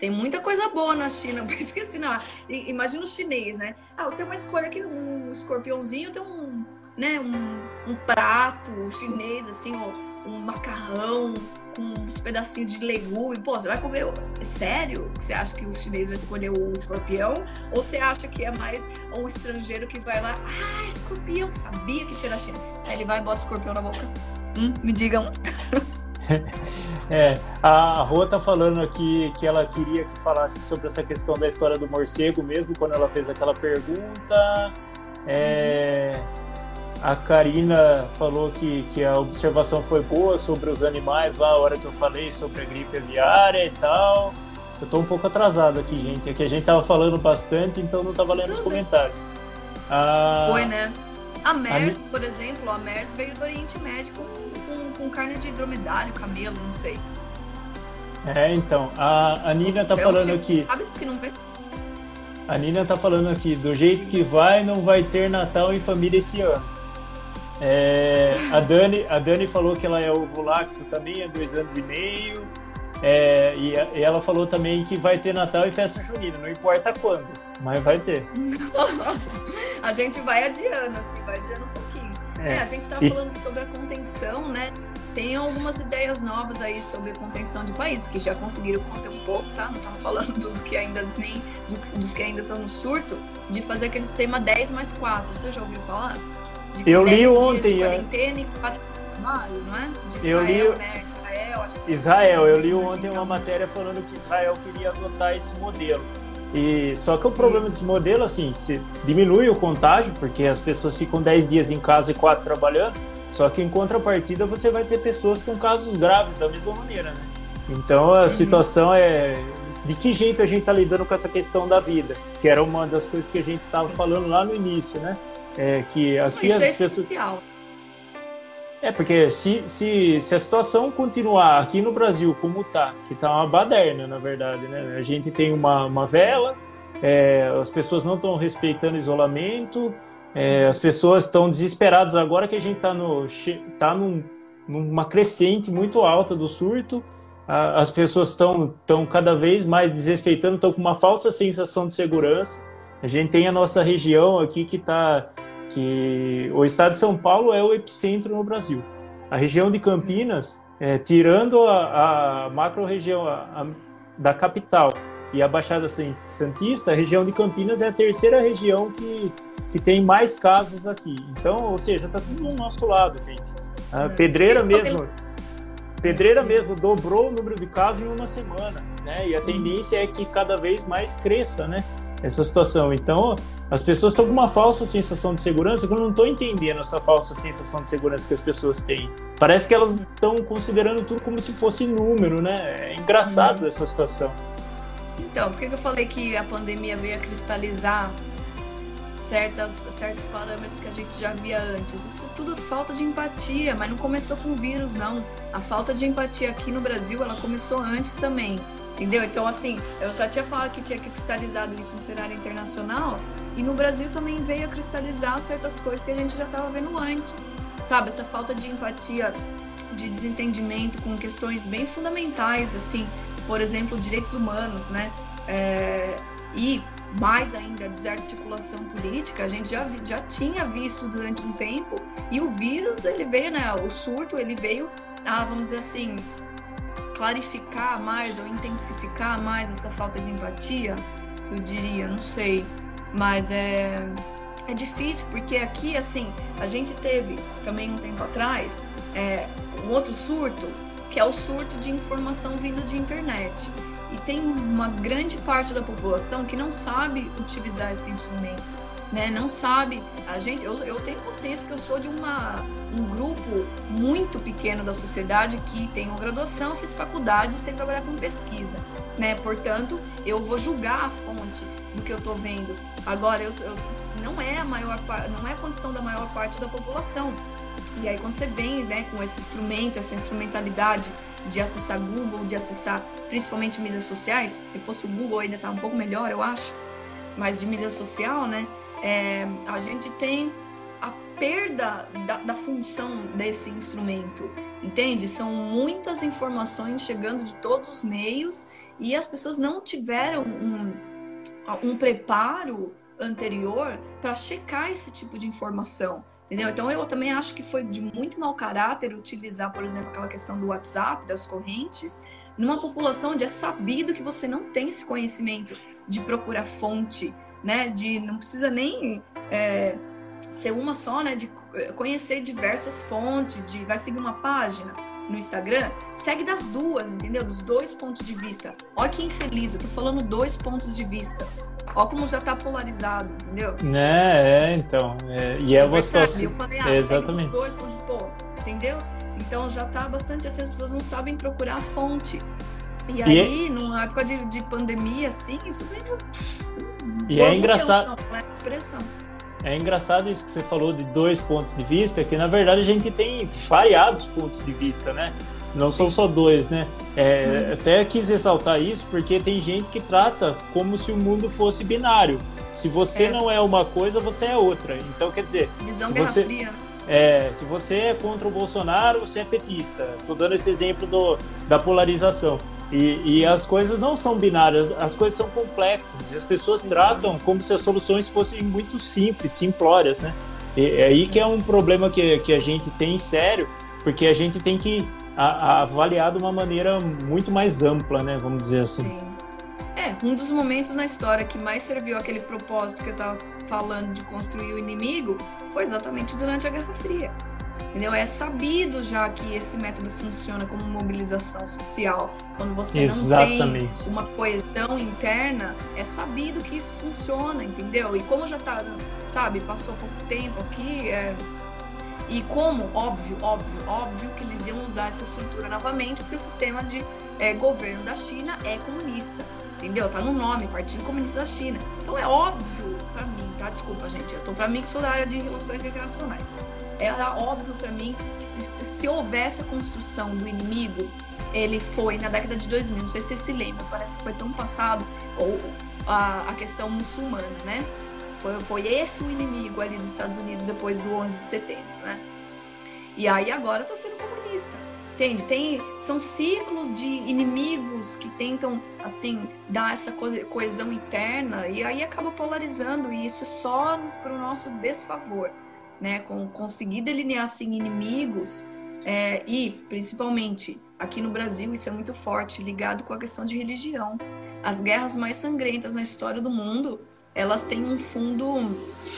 Tem muita coisa boa na China, por isso que assim, não, imagina o chinês, né? Ah, tenho uma escolha aqui, um escorpiãozinho, tem um, né, um, um prato chinês, assim, ó, um macarrão uns pedacinhos de legume. Pô, você vai comer. É sério? Você acha que o chinês vai escolher o escorpião? Ou você acha que é mais um estrangeiro que vai lá, ah, escorpião, sabia que tinha na China? Aí ele vai e bota o escorpião na boca. Hum, me digam. *laughs* É, a Rô tá falando aqui que ela queria que falasse sobre essa questão da história do morcego mesmo, quando ela fez aquela pergunta. É, a Karina falou que, que a observação foi boa sobre os animais lá, a hora que eu falei sobre a gripe aviária e tal. Eu tô um pouco atrasado aqui, gente. É que a gente tava falando bastante, então não tava lendo Tudo os comentários. Ah, foi, né? A MERS, a... por exemplo, a MERS veio do Oriente Médio com carne de dromedário, camelo, não sei. É, então, a, a Nina tá é falando aqui. Que não vê. A Nina tá falando aqui, do jeito que vai, não vai ter Natal em família esse ano. É, a, Dani, a Dani falou que ela é ovo lacto também, há dois anos e meio. É, e, e, ela falou também que vai ter Natal e festa junina, não importa quando, mas vai ter. *laughs* a gente vai adiando, assim, vai adiando um pouquinho. É, é a gente tava e... falando sobre a contenção, né? tem algumas ideias novas aí sobre contenção de países que já conseguiram conter um pouco, tá? Não estamos falando *laughs* dos que ainda nem dos que ainda estão no surto, de fazer aquele sistema 10 mais 4. Você já ouviu falar? Eu li ontem. De é. quarentena e 4 trabalho, não é? De Israel, eu li... né? Israel, acho que Israel, eu li ontem uma matéria falando que Israel queria adotar esse modelo. E só que o problema Isso. desse modelo, assim, se diminui o contágio, porque as pessoas ficam 10 dias em casa e 4 trabalhando, só que em contrapartida você vai ter pessoas com casos graves da mesma maneira, né? Então a uhum. situação é de que jeito a gente está lidando com essa questão da vida, que era uma das coisas que a gente estava falando lá no início, né? É que aqui Isso as é pessoas é, porque se, se, se a situação continuar aqui no Brasil como tá, que tá uma baderna, na verdade, né? A gente tem uma, uma vela, é, as pessoas não estão respeitando isolamento, é, as pessoas estão desesperadas agora que a gente está tá num, numa crescente muito alta do surto. A, as pessoas estão tão cada vez mais desrespeitando, estão com uma falsa sensação de segurança. A gente tem a nossa região aqui que está. Que o estado de São Paulo é o epicentro no Brasil. A região de Campinas, é, tirando a, a macro-região da capital e a Baixada Santista, a região de Campinas é a terceira região que que tem mais casos aqui. Então, ou seja, tá tudo do nosso lado, gente. A é. Pedreira mesmo, Pedreira mesmo dobrou o número de casos em uma semana, né? E a tendência é que cada vez mais cresça, né? Essa situação. Então, as pessoas estão com uma falsa sensação de segurança que eu não estou entendendo essa falsa sensação de segurança que as pessoas têm. Parece que elas estão considerando tudo como se fosse número, né? É engraçado uhum. essa situação. Então, por que eu falei que a pandemia veio a cristalizar certas, certos parâmetros que a gente já via antes. Isso tudo é falta de empatia, mas não começou com o vírus, não. A falta de empatia aqui no Brasil, ela começou antes também. Entendeu? Então, assim, eu já tinha falado que tinha cristalizado isso no cenário internacional, e no Brasil também veio a cristalizar certas coisas que a gente já estava vendo antes. Sabe? Essa falta de empatia, de desentendimento com questões bem fundamentais, assim, por exemplo, direitos humanos, né? É... E mais ainda a desarticulação política, a gente já, já tinha visto durante um tempo, e o vírus, ele veio, né, o surto, ele veio, ah, vamos dizer assim, clarificar mais ou intensificar mais essa falta de empatia, eu diria, não sei. Mas é, é difícil, porque aqui, assim, a gente teve também um tempo atrás é, um outro surto, que é o surto de informação vindo de internet. E tem uma grande parte da população que não sabe utilizar esse instrumento né? Não sabe. A gente, eu, eu tenho consciência que eu sou de uma, um grupo muito pequeno da sociedade que tenho graduação, fiz faculdade sem trabalhar com pesquisa, né? Portanto, eu vou julgar a fonte do que eu estou vendo. Agora, eu, eu, não é a maior não é a condição da maior parte da população. E aí quando você vem, né, com esse instrumento, essa instrumentalidade de acessar Google, de acessar principalmente mídias sociais, se fosse o Google ainda tá um pouco melhor, eu acho, mas de mídia social, né? É, a gente tem a perda da, da, função desse instrumento, entende? São muitas informações chegando de todos os meios e as pessoas não tiveram um, um preparo anterior para checar esse tipo de informação. Entendeu? Então eu também acho que foi de muito mau caráter utilizar, por exemplo, aquela questão do WhatsApp, das correntes, numa população onde é sabido que você não tem esse conhecimento de procurar fonte, né? De não precisa nem é, ser uma só, né? De conhecer diversas fontes, de vai seguir uma página no Instagram, segue das duas, entendeu? Dos dois pontos de vista. Olha que infeliz, eu tô falando dois pontos de vista. Olha como já tá polarizado, entendeu? É, é então. É, e é você. Eu falei, ah, Exatamente. dois pontos de pô, entendeu? Então já tá bastante assim, as pessoas não sabem procurar a fonte. E, e aí, é... numa época de, de pandemia, assim, isso veio e é engraçado. É engraçado isso que você falou de dois pontos de vista, que na verdade a gente tem variados pontos de vista, né? Não são só dois, né? É, hum. Até quis ressaltar isso porque tem gente que trata como se o mundo fosse binário. Se você é. não é uma coisa, você é outra. Então, quer dizer. Visão se você, fria. Né? É, se você é contra o Bolsonaro, você é petista. Estou dando esse exemplo do, da polarização. E, e, as coisas não são binárias, as coisas são complexas. E as pessoas tratam como se as soluções fossem muito simples, simplórias, né? E é aí que é um problema que, que a gente tem sério, porque a gente tem que a, a avaliar de uma maneira muito mais ampla, né? Vamos dizer assim. Sim. É, um dos momentos na história que mais serviu aquele propósito que eu estava falando de construir o inimigo foi exatamente durante a Guerra Fria. Entendeu? É sabido já que esse método funciona como mobilização social. Quando você Exatamente. não tem uma coesão interna, é sabido que isso funciona, entendeu? E como já tá, sabe, passou pouco tempo aqui, é... e como, óbvio, óbvio, óbvio que eles iam usar essa estrutura novamente, porque o sistema de é, governo da China é comunista. Entendeu? Tá no nome, Partido Comunista da China. Então é óbvio para mim, tá? Desculpa, gente. Eu tô para mim que sou da área de relações internacionais era óbvio para mim que se, se houvesse a construção do inimigo, ele foi na década de 2000, não sei se você se lembra, parece que foi tão passado, ou a, a questão muçulmana, né? Foi, foi esse o inimigo ali dos Estados Unidos depois do 11 de setembro, né? E aí agora tá sendo comunista. Entende? Tem, são ciclos de inimigos que tentam, assim, dar essa coesão interna e aí acaba polarizando e isso é só para o nosso desfavor né, com conseguir delinear assim inimigos é, e principalmente aqui no Brasil isso é muito forte ligado com a questão de religião. As guerras mais sangrentas na história do mundo elas têm um fundo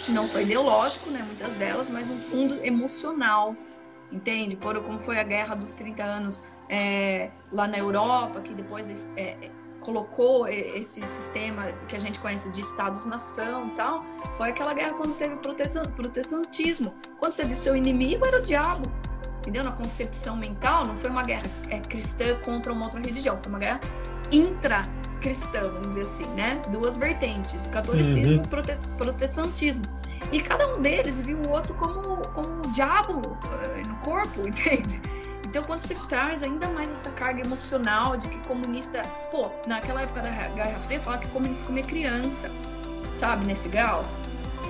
não só ideológico, né, muitas delas, mas um fundo emocional, entende? Por como foi a guerra dos 30 anos é, lá na Europa, que depois é, colocou esse sistema que a gente conhece de estados-nação tal, foi aquela guerra quando teve protestantismo. Quando você viu seu inimigo, era o diabo. Entendeu? Na concepção mental, não foi uma guerra é, cristã contra uma outra religião, foi uma guerra intra-cristã, vamos dizer assim, né? Duas vertentes, o catolicismo e uhum. o protestantismo. E cada um deles viu o outro como, como o diabo uh, no corpo, *laughs* entende? Então, quando você traz ainda mais essa carga emocional de que comunista, pô, naquela época da Guerra Fria, falava que comunista comia criança, sabe, nesse grau.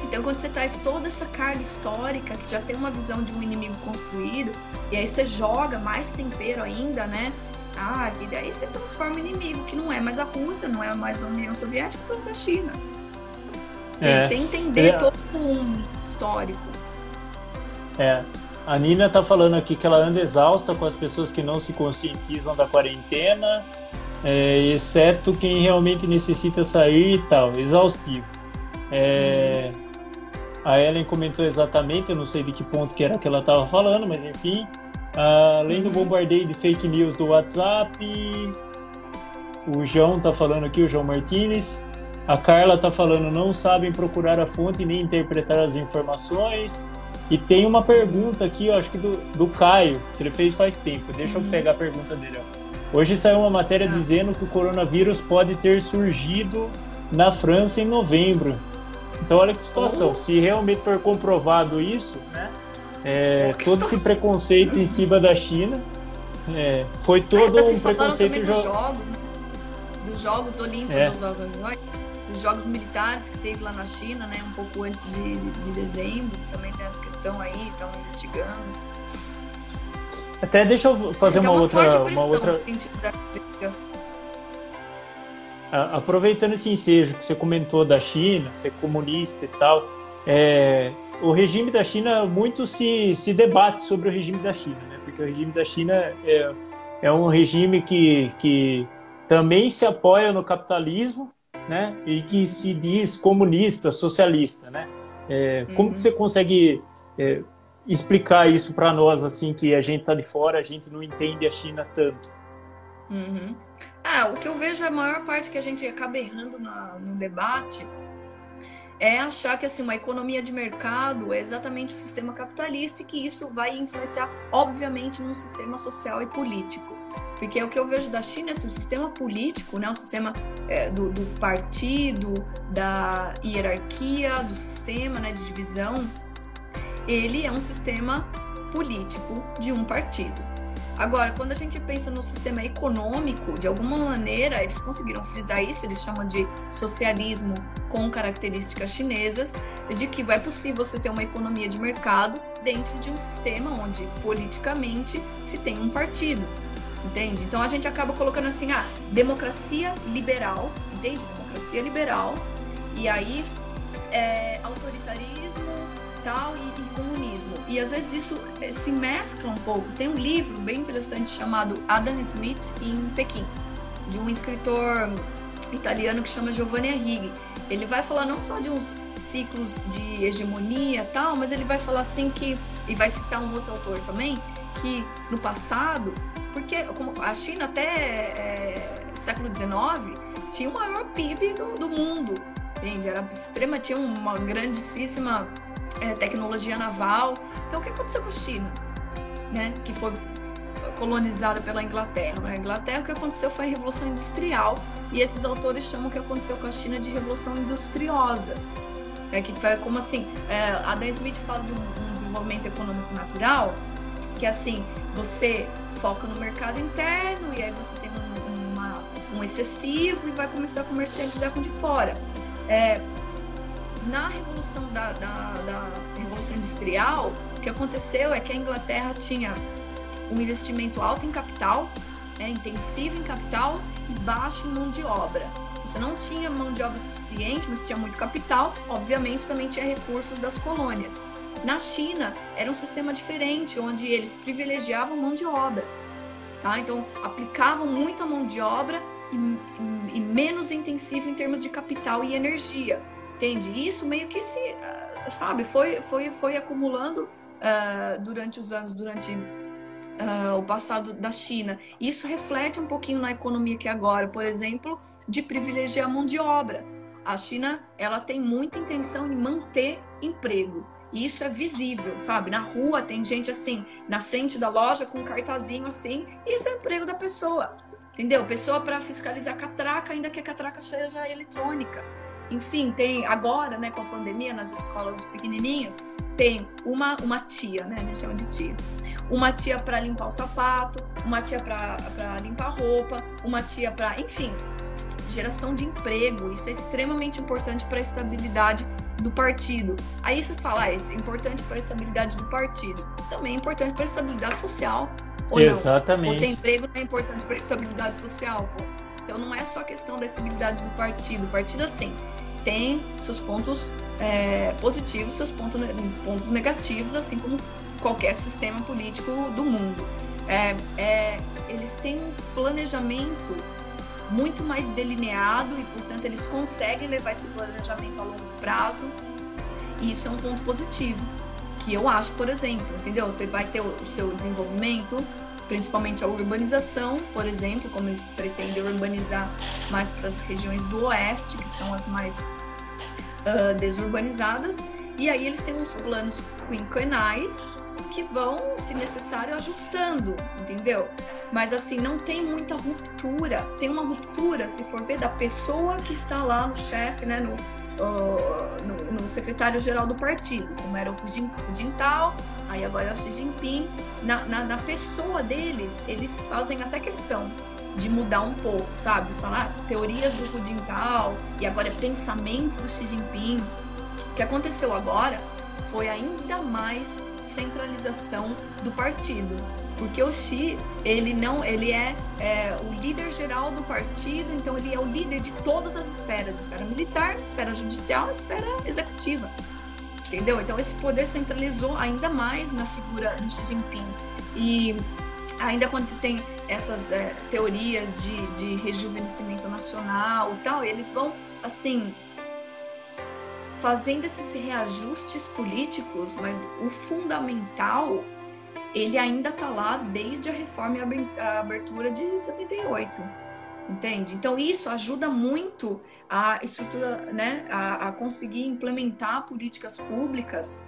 Então, quando você traz toda essa carga histórica, que já tem uma visão de um inimigo construído, e aí você joga mais tempero ainda, né? Ah, e daí você transforma em inimigo, que não é mais a Rússia, não é mais a União Soviética, quanto a China. É. Tem, sem entender é. todo um histórico. É, a Nina tá falando aqui que ela anda exausta com as pessoas que não se conscientizam da quarentena, é, exceto quem realmente necessita sair e tal, exaustivo. É, a Ellen comentou exatamente, eu não sei de que ponto que era que ela estava falando, mas enfim. Além do uhum. bombardeio de fake news do WhatsApp, o João tá falando aqui, o João Martinez. A Carla tá falando, não sabem procurar a fonte nem interpretar as informações. E tem uma pergunta aqui, eu acho que do, do Caio, que ele fez faz tempo. Deixa uhum. eu pegar a pergunta dele. Ó. Hoje saiu uma matéria ah. dizendo que o coronavírus pode ter surgido na França em novembro. Então olha que situação. Oh. Se realmente for comprovado isso, né? É, oh, todo esse preconceito em cima da China é, foi todo é, um preconceito dos jogos, né? dos Jogos Olímpicos, é. Os Jogos Militares que teve lá na China, né, um pouco antes de, de dezembro, também tem essa questão aí, estão investigando. Até deixa eu fazer uma, uma outra, uma outra. Aproveitando esse ensejo que você comentou da China, ser comunista e tal, é, o regime da China muito se, se debate sobre o regime da China, né? Porque o regime da China é, é um regime que, que também se apoia no capitalismo, né? E que se diz comunista, socialista, né? É, uhum. Como que você consegue é, explicar isso para nós, assim, que a gente está de fora, a gente não entende a China tanto? Uhum. Ah, o que eu vejo a maior parte que a gente acaba errando na, no debate é achar que assim uma economia de mercado é exatamente o sistema capitalista e que isso vai influenciar, obviamente, no sistema social e político. Porque o que eu vejo da China é assim, o sistema político, né, o sistema é, do, do, partido, da hierarquia, do sistema né, de divisão, ele é um sistema político de um partido. Agora, quando a gente pensa no sistema econômico, de alguma maneira eles conseguiram frisar isso, eles chamam de socialismo com características chinesas, de que é possível você ter uma economia de mercado dentro de um sistema onde politicamente se tem um partido. Entende? Então a gente acaba colocando assim, ah, democracia liberal, entende? Democracia liberal, e aí é, autoritarismo tal e, e, comunismo. E às vezes isso é, se mescla um pouco. Tem um livro bem interessante chamado Adam Smith em Pequim, de um escritor italiano que chama Giovanni Arrighi. Ele vai falar não só de uns ciclos de hegemonia tal, mas ele vai falar assim que e vai citar um outro autor também que no passado, porque a China até é, século XIX tinha o maior PIB do, do, mundo, entende? Era extrema, tinha uma grandíssima é, tecnologia naval. Então o que aconteceu com a China, né? Que foi colonizada pela Inglaterra. Na Inglaterra o que aconteceu foi a Revolução Industrial e esses autores chamam o que aconteceu com a China de Revolução Industriosa. É que foi como assim, é, Adam Smith fala de um, um desenvolvimento econômico natural que assim, você foca no mercado interno e aí você tem um, uma, um excessivo e vai começar a comercializar com de fora. É, na revolução da, da, da, revolução industrial, o que aconteceu é que a Inglaterra tinha um investimento alto em capital, é, intensivo em capital e baixo em mão de obra. Você não tinha mão de obra suficiente, mas tinha muito capital, obviamente também tinha recursos das colônias. Na China, era um sistema diferente, onde eles privilegiavam mão de obra. Tá? Então, aplicavam muita mão de obra e, e, menos intensivo em termos de capital e energia. Entende? Isso meio que se, uh, sabe, foi, foi, foi acumulando uh, durante os anos, durante uh, o passado da China. Isso reflete um pouquinho na economia que é agora, por exemplo, de privilegiar mão de obra. A China, ela tem muita intenção em manter emprego. E isso é visível, sabe? Na rua tem gente assim, na frente da loja com um cartazinho assim, e isso é o emprego da pessoa. Entendeu? Pessoa para fiscalizar catraca, ainda que a catraca seja eletrônica. Enfim, tem agora, né, com a pandemia, nas escolas pequenininhas, tem uma, uma tia, né? A gente chama de tia. Uma tia para limpar o sapato, uma tia para limpar a roupa, uma tia para. Enfim, geração de emprego. Isso é extremamente importante para a estabilidade do partido. Aí você fala, ah, isso é importante para a estabilidade do partido. Também é importante para a estabilidade social. Ou Exatamente. Não? Ou ter emprego não é importante para a estabilidade social, pô. Então não é só questão da estabilidade do partido. O partido, assim, tem seus pontos é, positivos, seus pontos, pontos negativos, assim como qualquer sistema político do mundo. É, é, eles têm um planejamento muito mais delineado e, portanto, eles conseguem levar esse planejamento a longo prazo. E isso é um ponto positivo, que eu acho, por exemplo, entendeu? Você vai ter o seu desenvolvimento, principalmente a urbanização, por exemplo, como eles pretendem urbanizar mais para as regiões do oeste, que são as mais uh, desurbanizadas. E aí eles têm uns planos quinquenais que vão, se necessário, ajustando, entendeu? Mas assim, não tem muita ruptura. Tem uma ruptura, se for ver, da pessoa que está lá no chefe, né? No, uh, no, no secretário-geral do partido, como era o Jintao, aí agora é o Xi Jinping. Na, na, na, pessoa deles, eles fazem até questão de mudar um pouco, sabe? Falar ah, teorias do Hu Jintao e agora é pensamento do Xi Jinping. O que aconteceu agora foi ainda mais centralização do partido. Porque o Xi, ele não, ele é, é, o líder geral do partido, então ele é o líder de todas as esferas, esfera militar, esfera judicial, esfera executiva. Entendeu? Então esse poder centralizou ainda mais na figura do Xi Jinping. E ainda quando tem essas é, teorias de, de rejuvenescimento nacional e tal, eles vão, assim, fazendo esses reajustes políticos, mas o fundamental ele ainda está lá desde a reforma e a abertura de 78, entende? Então isso ajuda muito a estrutura, né, a, a conseguir implementar políticas públicas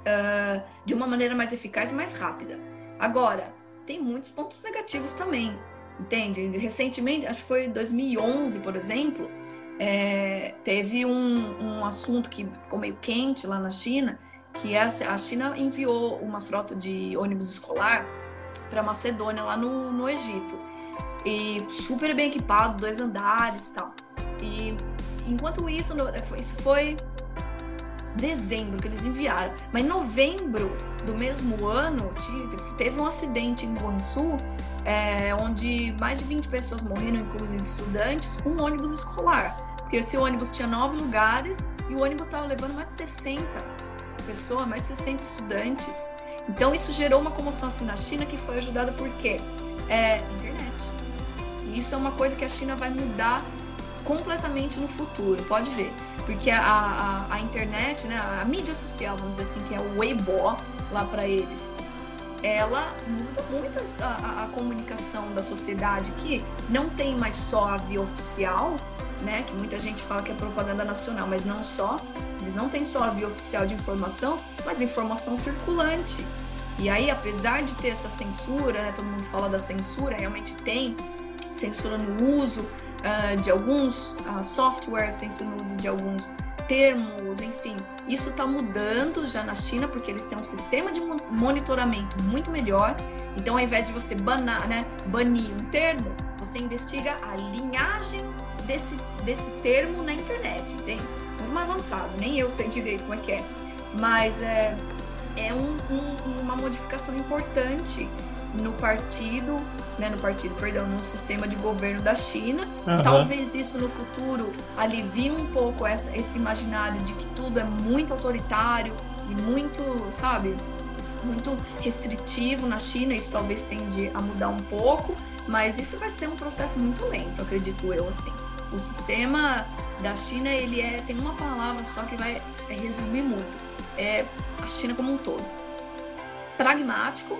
uh, de uma maneira mais eficaz e mais rápida. Agora tem muitos pontos negativos também, entende? Recentemente, acho que foi 2011, por exemplo, é, teve um, um assunto que ficou meio quente lá na China, que é, a China enviou uma frota de ônibus escolar para Macedônia, lá no, no Egito. E super bem equipado, dois andares e tal. E enquanto isso, isso foi dezembro que eles enviaram. Mas em novembro do mesmo ano, teve um acidente em Guangzhou, é, onde mais de 20 pessoas morreram, inclusive estudantes, com um ônibus escolar. Porque esse ônibus tinha nove lugares e o ônibus estava levando mais de 60 pessoas, mais de 60 estudantes. Então isso gerou uma comoção assim na China que foi ajudada por quê? É, internet. E isso é uma coisa que a China vai mudar completamente no futuro, pode ver. Porque a, a, a internet, né, a mídia social, vamos dizer assim, que é o Weibo lá para eles, ela muda muito a, a, comunicação da sociedade, que não tem mais só a via oficial, né? Que muita gente fala que é propaganda nacional, mas não só. Eles não têm só a via oficial de informação, mas informação circulante. E aí, apesar de ter essa censura, né? Todo mundo fala da censura, realmente tem censura no uso uh, de alguns uh, softwares, censura no uso de alguns termos, enfim. Isso está mudando já na China, porque eles têm um sistema de monitoramento muito melhor. Então, ao invés de você banar, né, banir um termo, você investiga a linhagem desse, desse termo na internet, entende? Muito mais avançado, nem eu sei direito como é que é. Mas é, é um, um, uma modificação importante no partido, né, no partido, perdão, no sistema de governo da China. Uhum. Talvez isso no futuro alivie um pouco essa, esse imaginário de que tudo é muito autoritário e muito, sabe, muito restritivo na China. Isso talvez tende a mudar um pouco, mas isso vai ser um processo muito lento, acredito eu, assim. O sistema da China, ele é, tem uma palavra só que vai resumir muito. É a China como um todo. Pragmático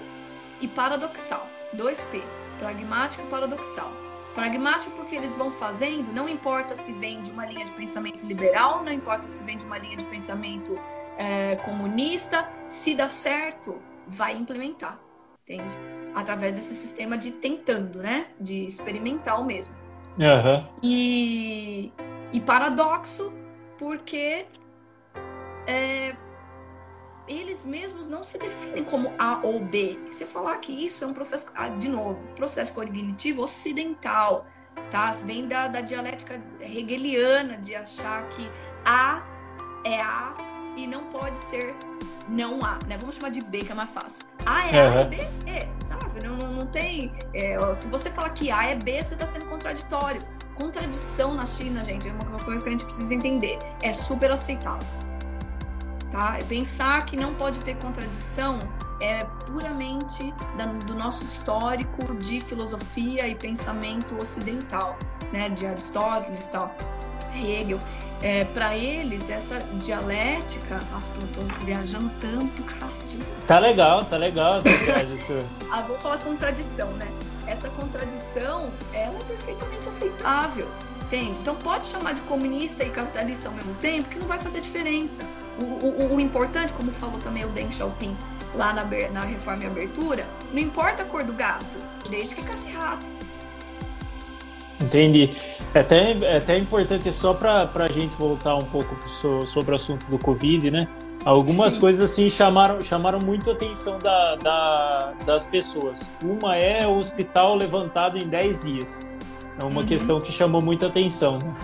e paradoxal. 2P. Pragmático e paradoxal. Pragmático porque eles vão fazendo, não importa se vem de uma linha de pensamento liberal, não importa se vem de uma linha de pensamento é, comunista, se dá certo, vai implementar, entende? Através desse sistema de tentando, né? De experimental mesmo. Uhum. E, e paradoxo, porque é, eles mesmos não se definem como A ou B. Se falar que isso é um processo, ah, de novo, processo cognitivo ocidental, tá? Vem da, da dialética hegeliana de achar que A é A e não pode ser não A, né? Vamos chamar de B, que é mais fácil. A é uhum. A e B é, sabe? Não, não, não tem. É, se você falar que A é B, você está sendo contraditório. Contradição na China, gente, é uma coisa que a gente precisa entender. É super aceitável. Tá? Pensar que não pode ter contradição é puramente do nosso histórico de filosofia e pensamento ocidental, né, de Aristóteles, tal, Hegel. É, para eles, essa dialética. Nossa, tô, tô viajando tanto, Cássio. Tá legal, tá legal essa *laughs* viagem. ah, vou falar contradição, né? Essa contradição, ela é perfeitamente aceitável. Entende? Então pode chamar de comunista e capitalista ao mesmo tempo, que não vai fazer diferença. O, o, o importante, como falou também o Deng Xiaoping lá na, na Reforma e Abertura, não importa a cor do gato, desde que casse rato. Entendi. É até, é até importante, só para a gente voltar um pouco sobre o assunto do Covid, né? Algumas Sim. coisas assim chamaram, chamaram muito a atenção da, da, das pessoas. Uma é o hospital levantado em 10 dias. É uma uhum. questão que chamou muita atenção. Né?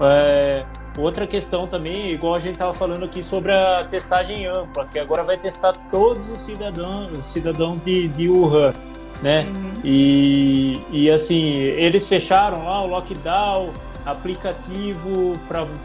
É, outra questão também, igual a gente estava falando aqui sobre a testagem ampla, que agora vai testar todos os cidadãos, os cidadãos de, de Wuhan né? Uhum. E, e assim, eles fecharam lá o lockdown, aplicativo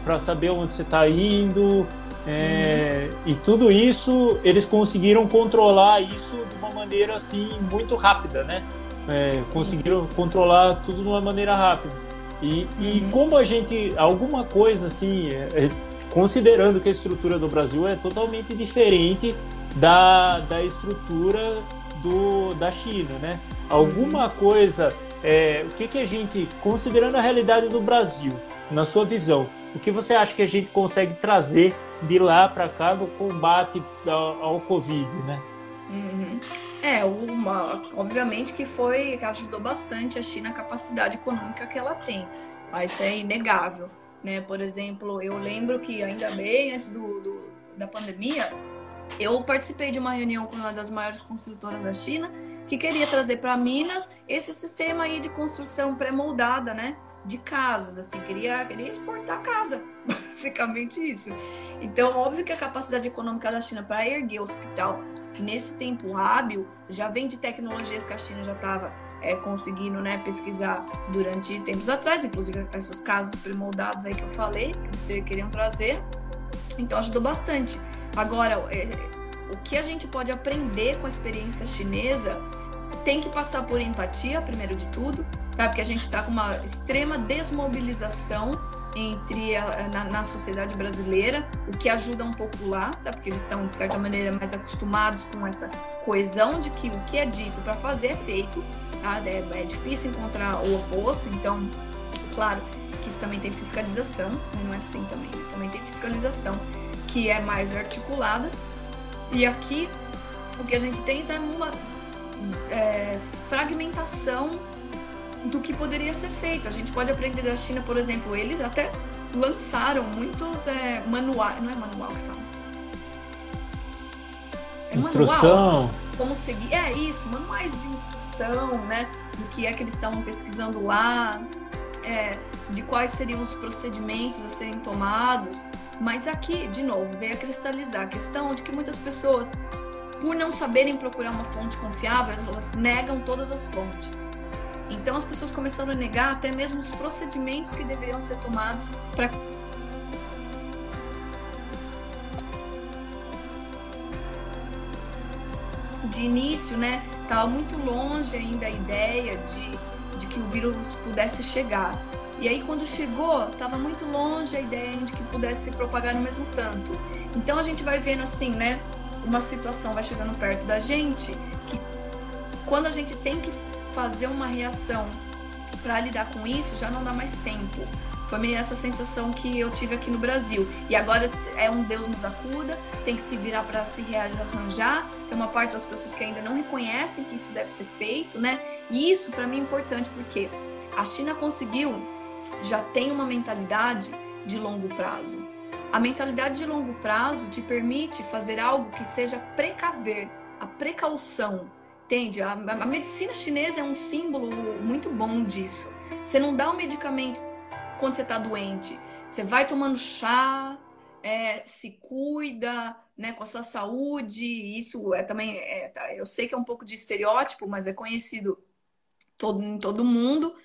para saber onde você está indo, é, uhum. e tudo isso eles conseguiram controlar isso de uma maneira assim muito rápida, né? É, conseguiram controlar tudo de uma maneira rápida. E, e uhum. como a gente, alguma coisa assim, é, é, considerando que a estrutura do Brasil é totalmente diferente da, da estrutura do, da China, né? Alguma coisa, é, o que, que a gente, considerando a realidade do Brasil, na sua visão, o que você acha que a gente consegue trazer de lá para cá no combate ao, ao Covid, né? Uhum. É, uma, obviamente que foi que ajudou bastante a China a capacidade econômica que ela tem, mas isso é inegável, né? Por exemplo, eu lembro que ainda bem antes do, do da pandemia, eu participei de uma reunião com uma das maiores construtoras da China que queria trazer para Minas esse sistema aí de construção pré-moldada, né? De casas, assim, queria, queria exportar casa, *laughs* basicamente isso. Então, óbvio que a capacidade econômica da China para erguer o hospital nesse tempo hábil já vem de tecnologias que a China já estava é, conseguindo né, pesquisar durante tempos atrás, inclusive essas casas pré-moldadas aí que eu falei, que eles queriam trazer. Então, ajudou bastante. Agora, é, o que a gente pode aprender com a experiência chinesa tem que passar por empatia, primeiro de tudo, tá? Porque a gente está com uma extrema desmobilização entre a, na, na, sociedade brasileira, o que ajuda um pouco lá, tá? Porque eles estão de certa maneira mais acostumados com essa coesão de que o que é dito para fazer é feito, tá? É, é, difícil encontrar o oposto, então, claro que isso também tem fiscalização, né? não é assim também, também tem fiscalização que é mais articulada. E aqui o que a gente tem é uma é, fragmentação do que poderia ser feito. A gente pode aprender da China, por exemplo, eles até lançaram muitos é, manuais, não é manual que fala. É instrução. Manual, assim, como seguir. É isso, manuais de instrução, né? Do que é que eles estavam pesquisando lá, é, de quais seriam os procedimentos a serem tomados. Mas aqui, de novo, veio a cristalizar a questão de que muitas pessoas, por não saberem procurar uma fonte confiável, elas negam todas as fontes. Então as pessoas começaram a negar até mesmo os procedimentos que deveriam ser tomados para de início, né, estava muito longe ainda a ideia de, de que o vírus pudesse chegar. E aí, quando chegou, estava muito longe a ideia de que pudesse se propagar no mesmo tanto. Então, a gente vai vendo assim, né? Uma situação vai chegando perto da gente que, quando a gente tem que fazer uma reação para lidar com isso, já não dá mais tempo. Foi meio essa sensação que eu tive aqui no Brasil. E agora é um Deus nos acuda, tem que se virar para se rearranjar. Tem uma parte das pessoas que ainda não reconhecem que isso deve ser feito, né? E isso para mim é importante porque a China conseguiu já tem uma mentalidade de longo prazo. A mentalidade de longo prazo te permite fazer algo que seja precaver, a precaução. Entende? A, a medicina chinesa é um símbolo muito bom disso. Você não dá o um medicamento quando você está doente. Você vai tomando chá, é, se cuida, né, com a sua saúde. Isso é também, é, tá, eu sei que é um pouco de estereótipo, mas é conhecido todo, em todo mundo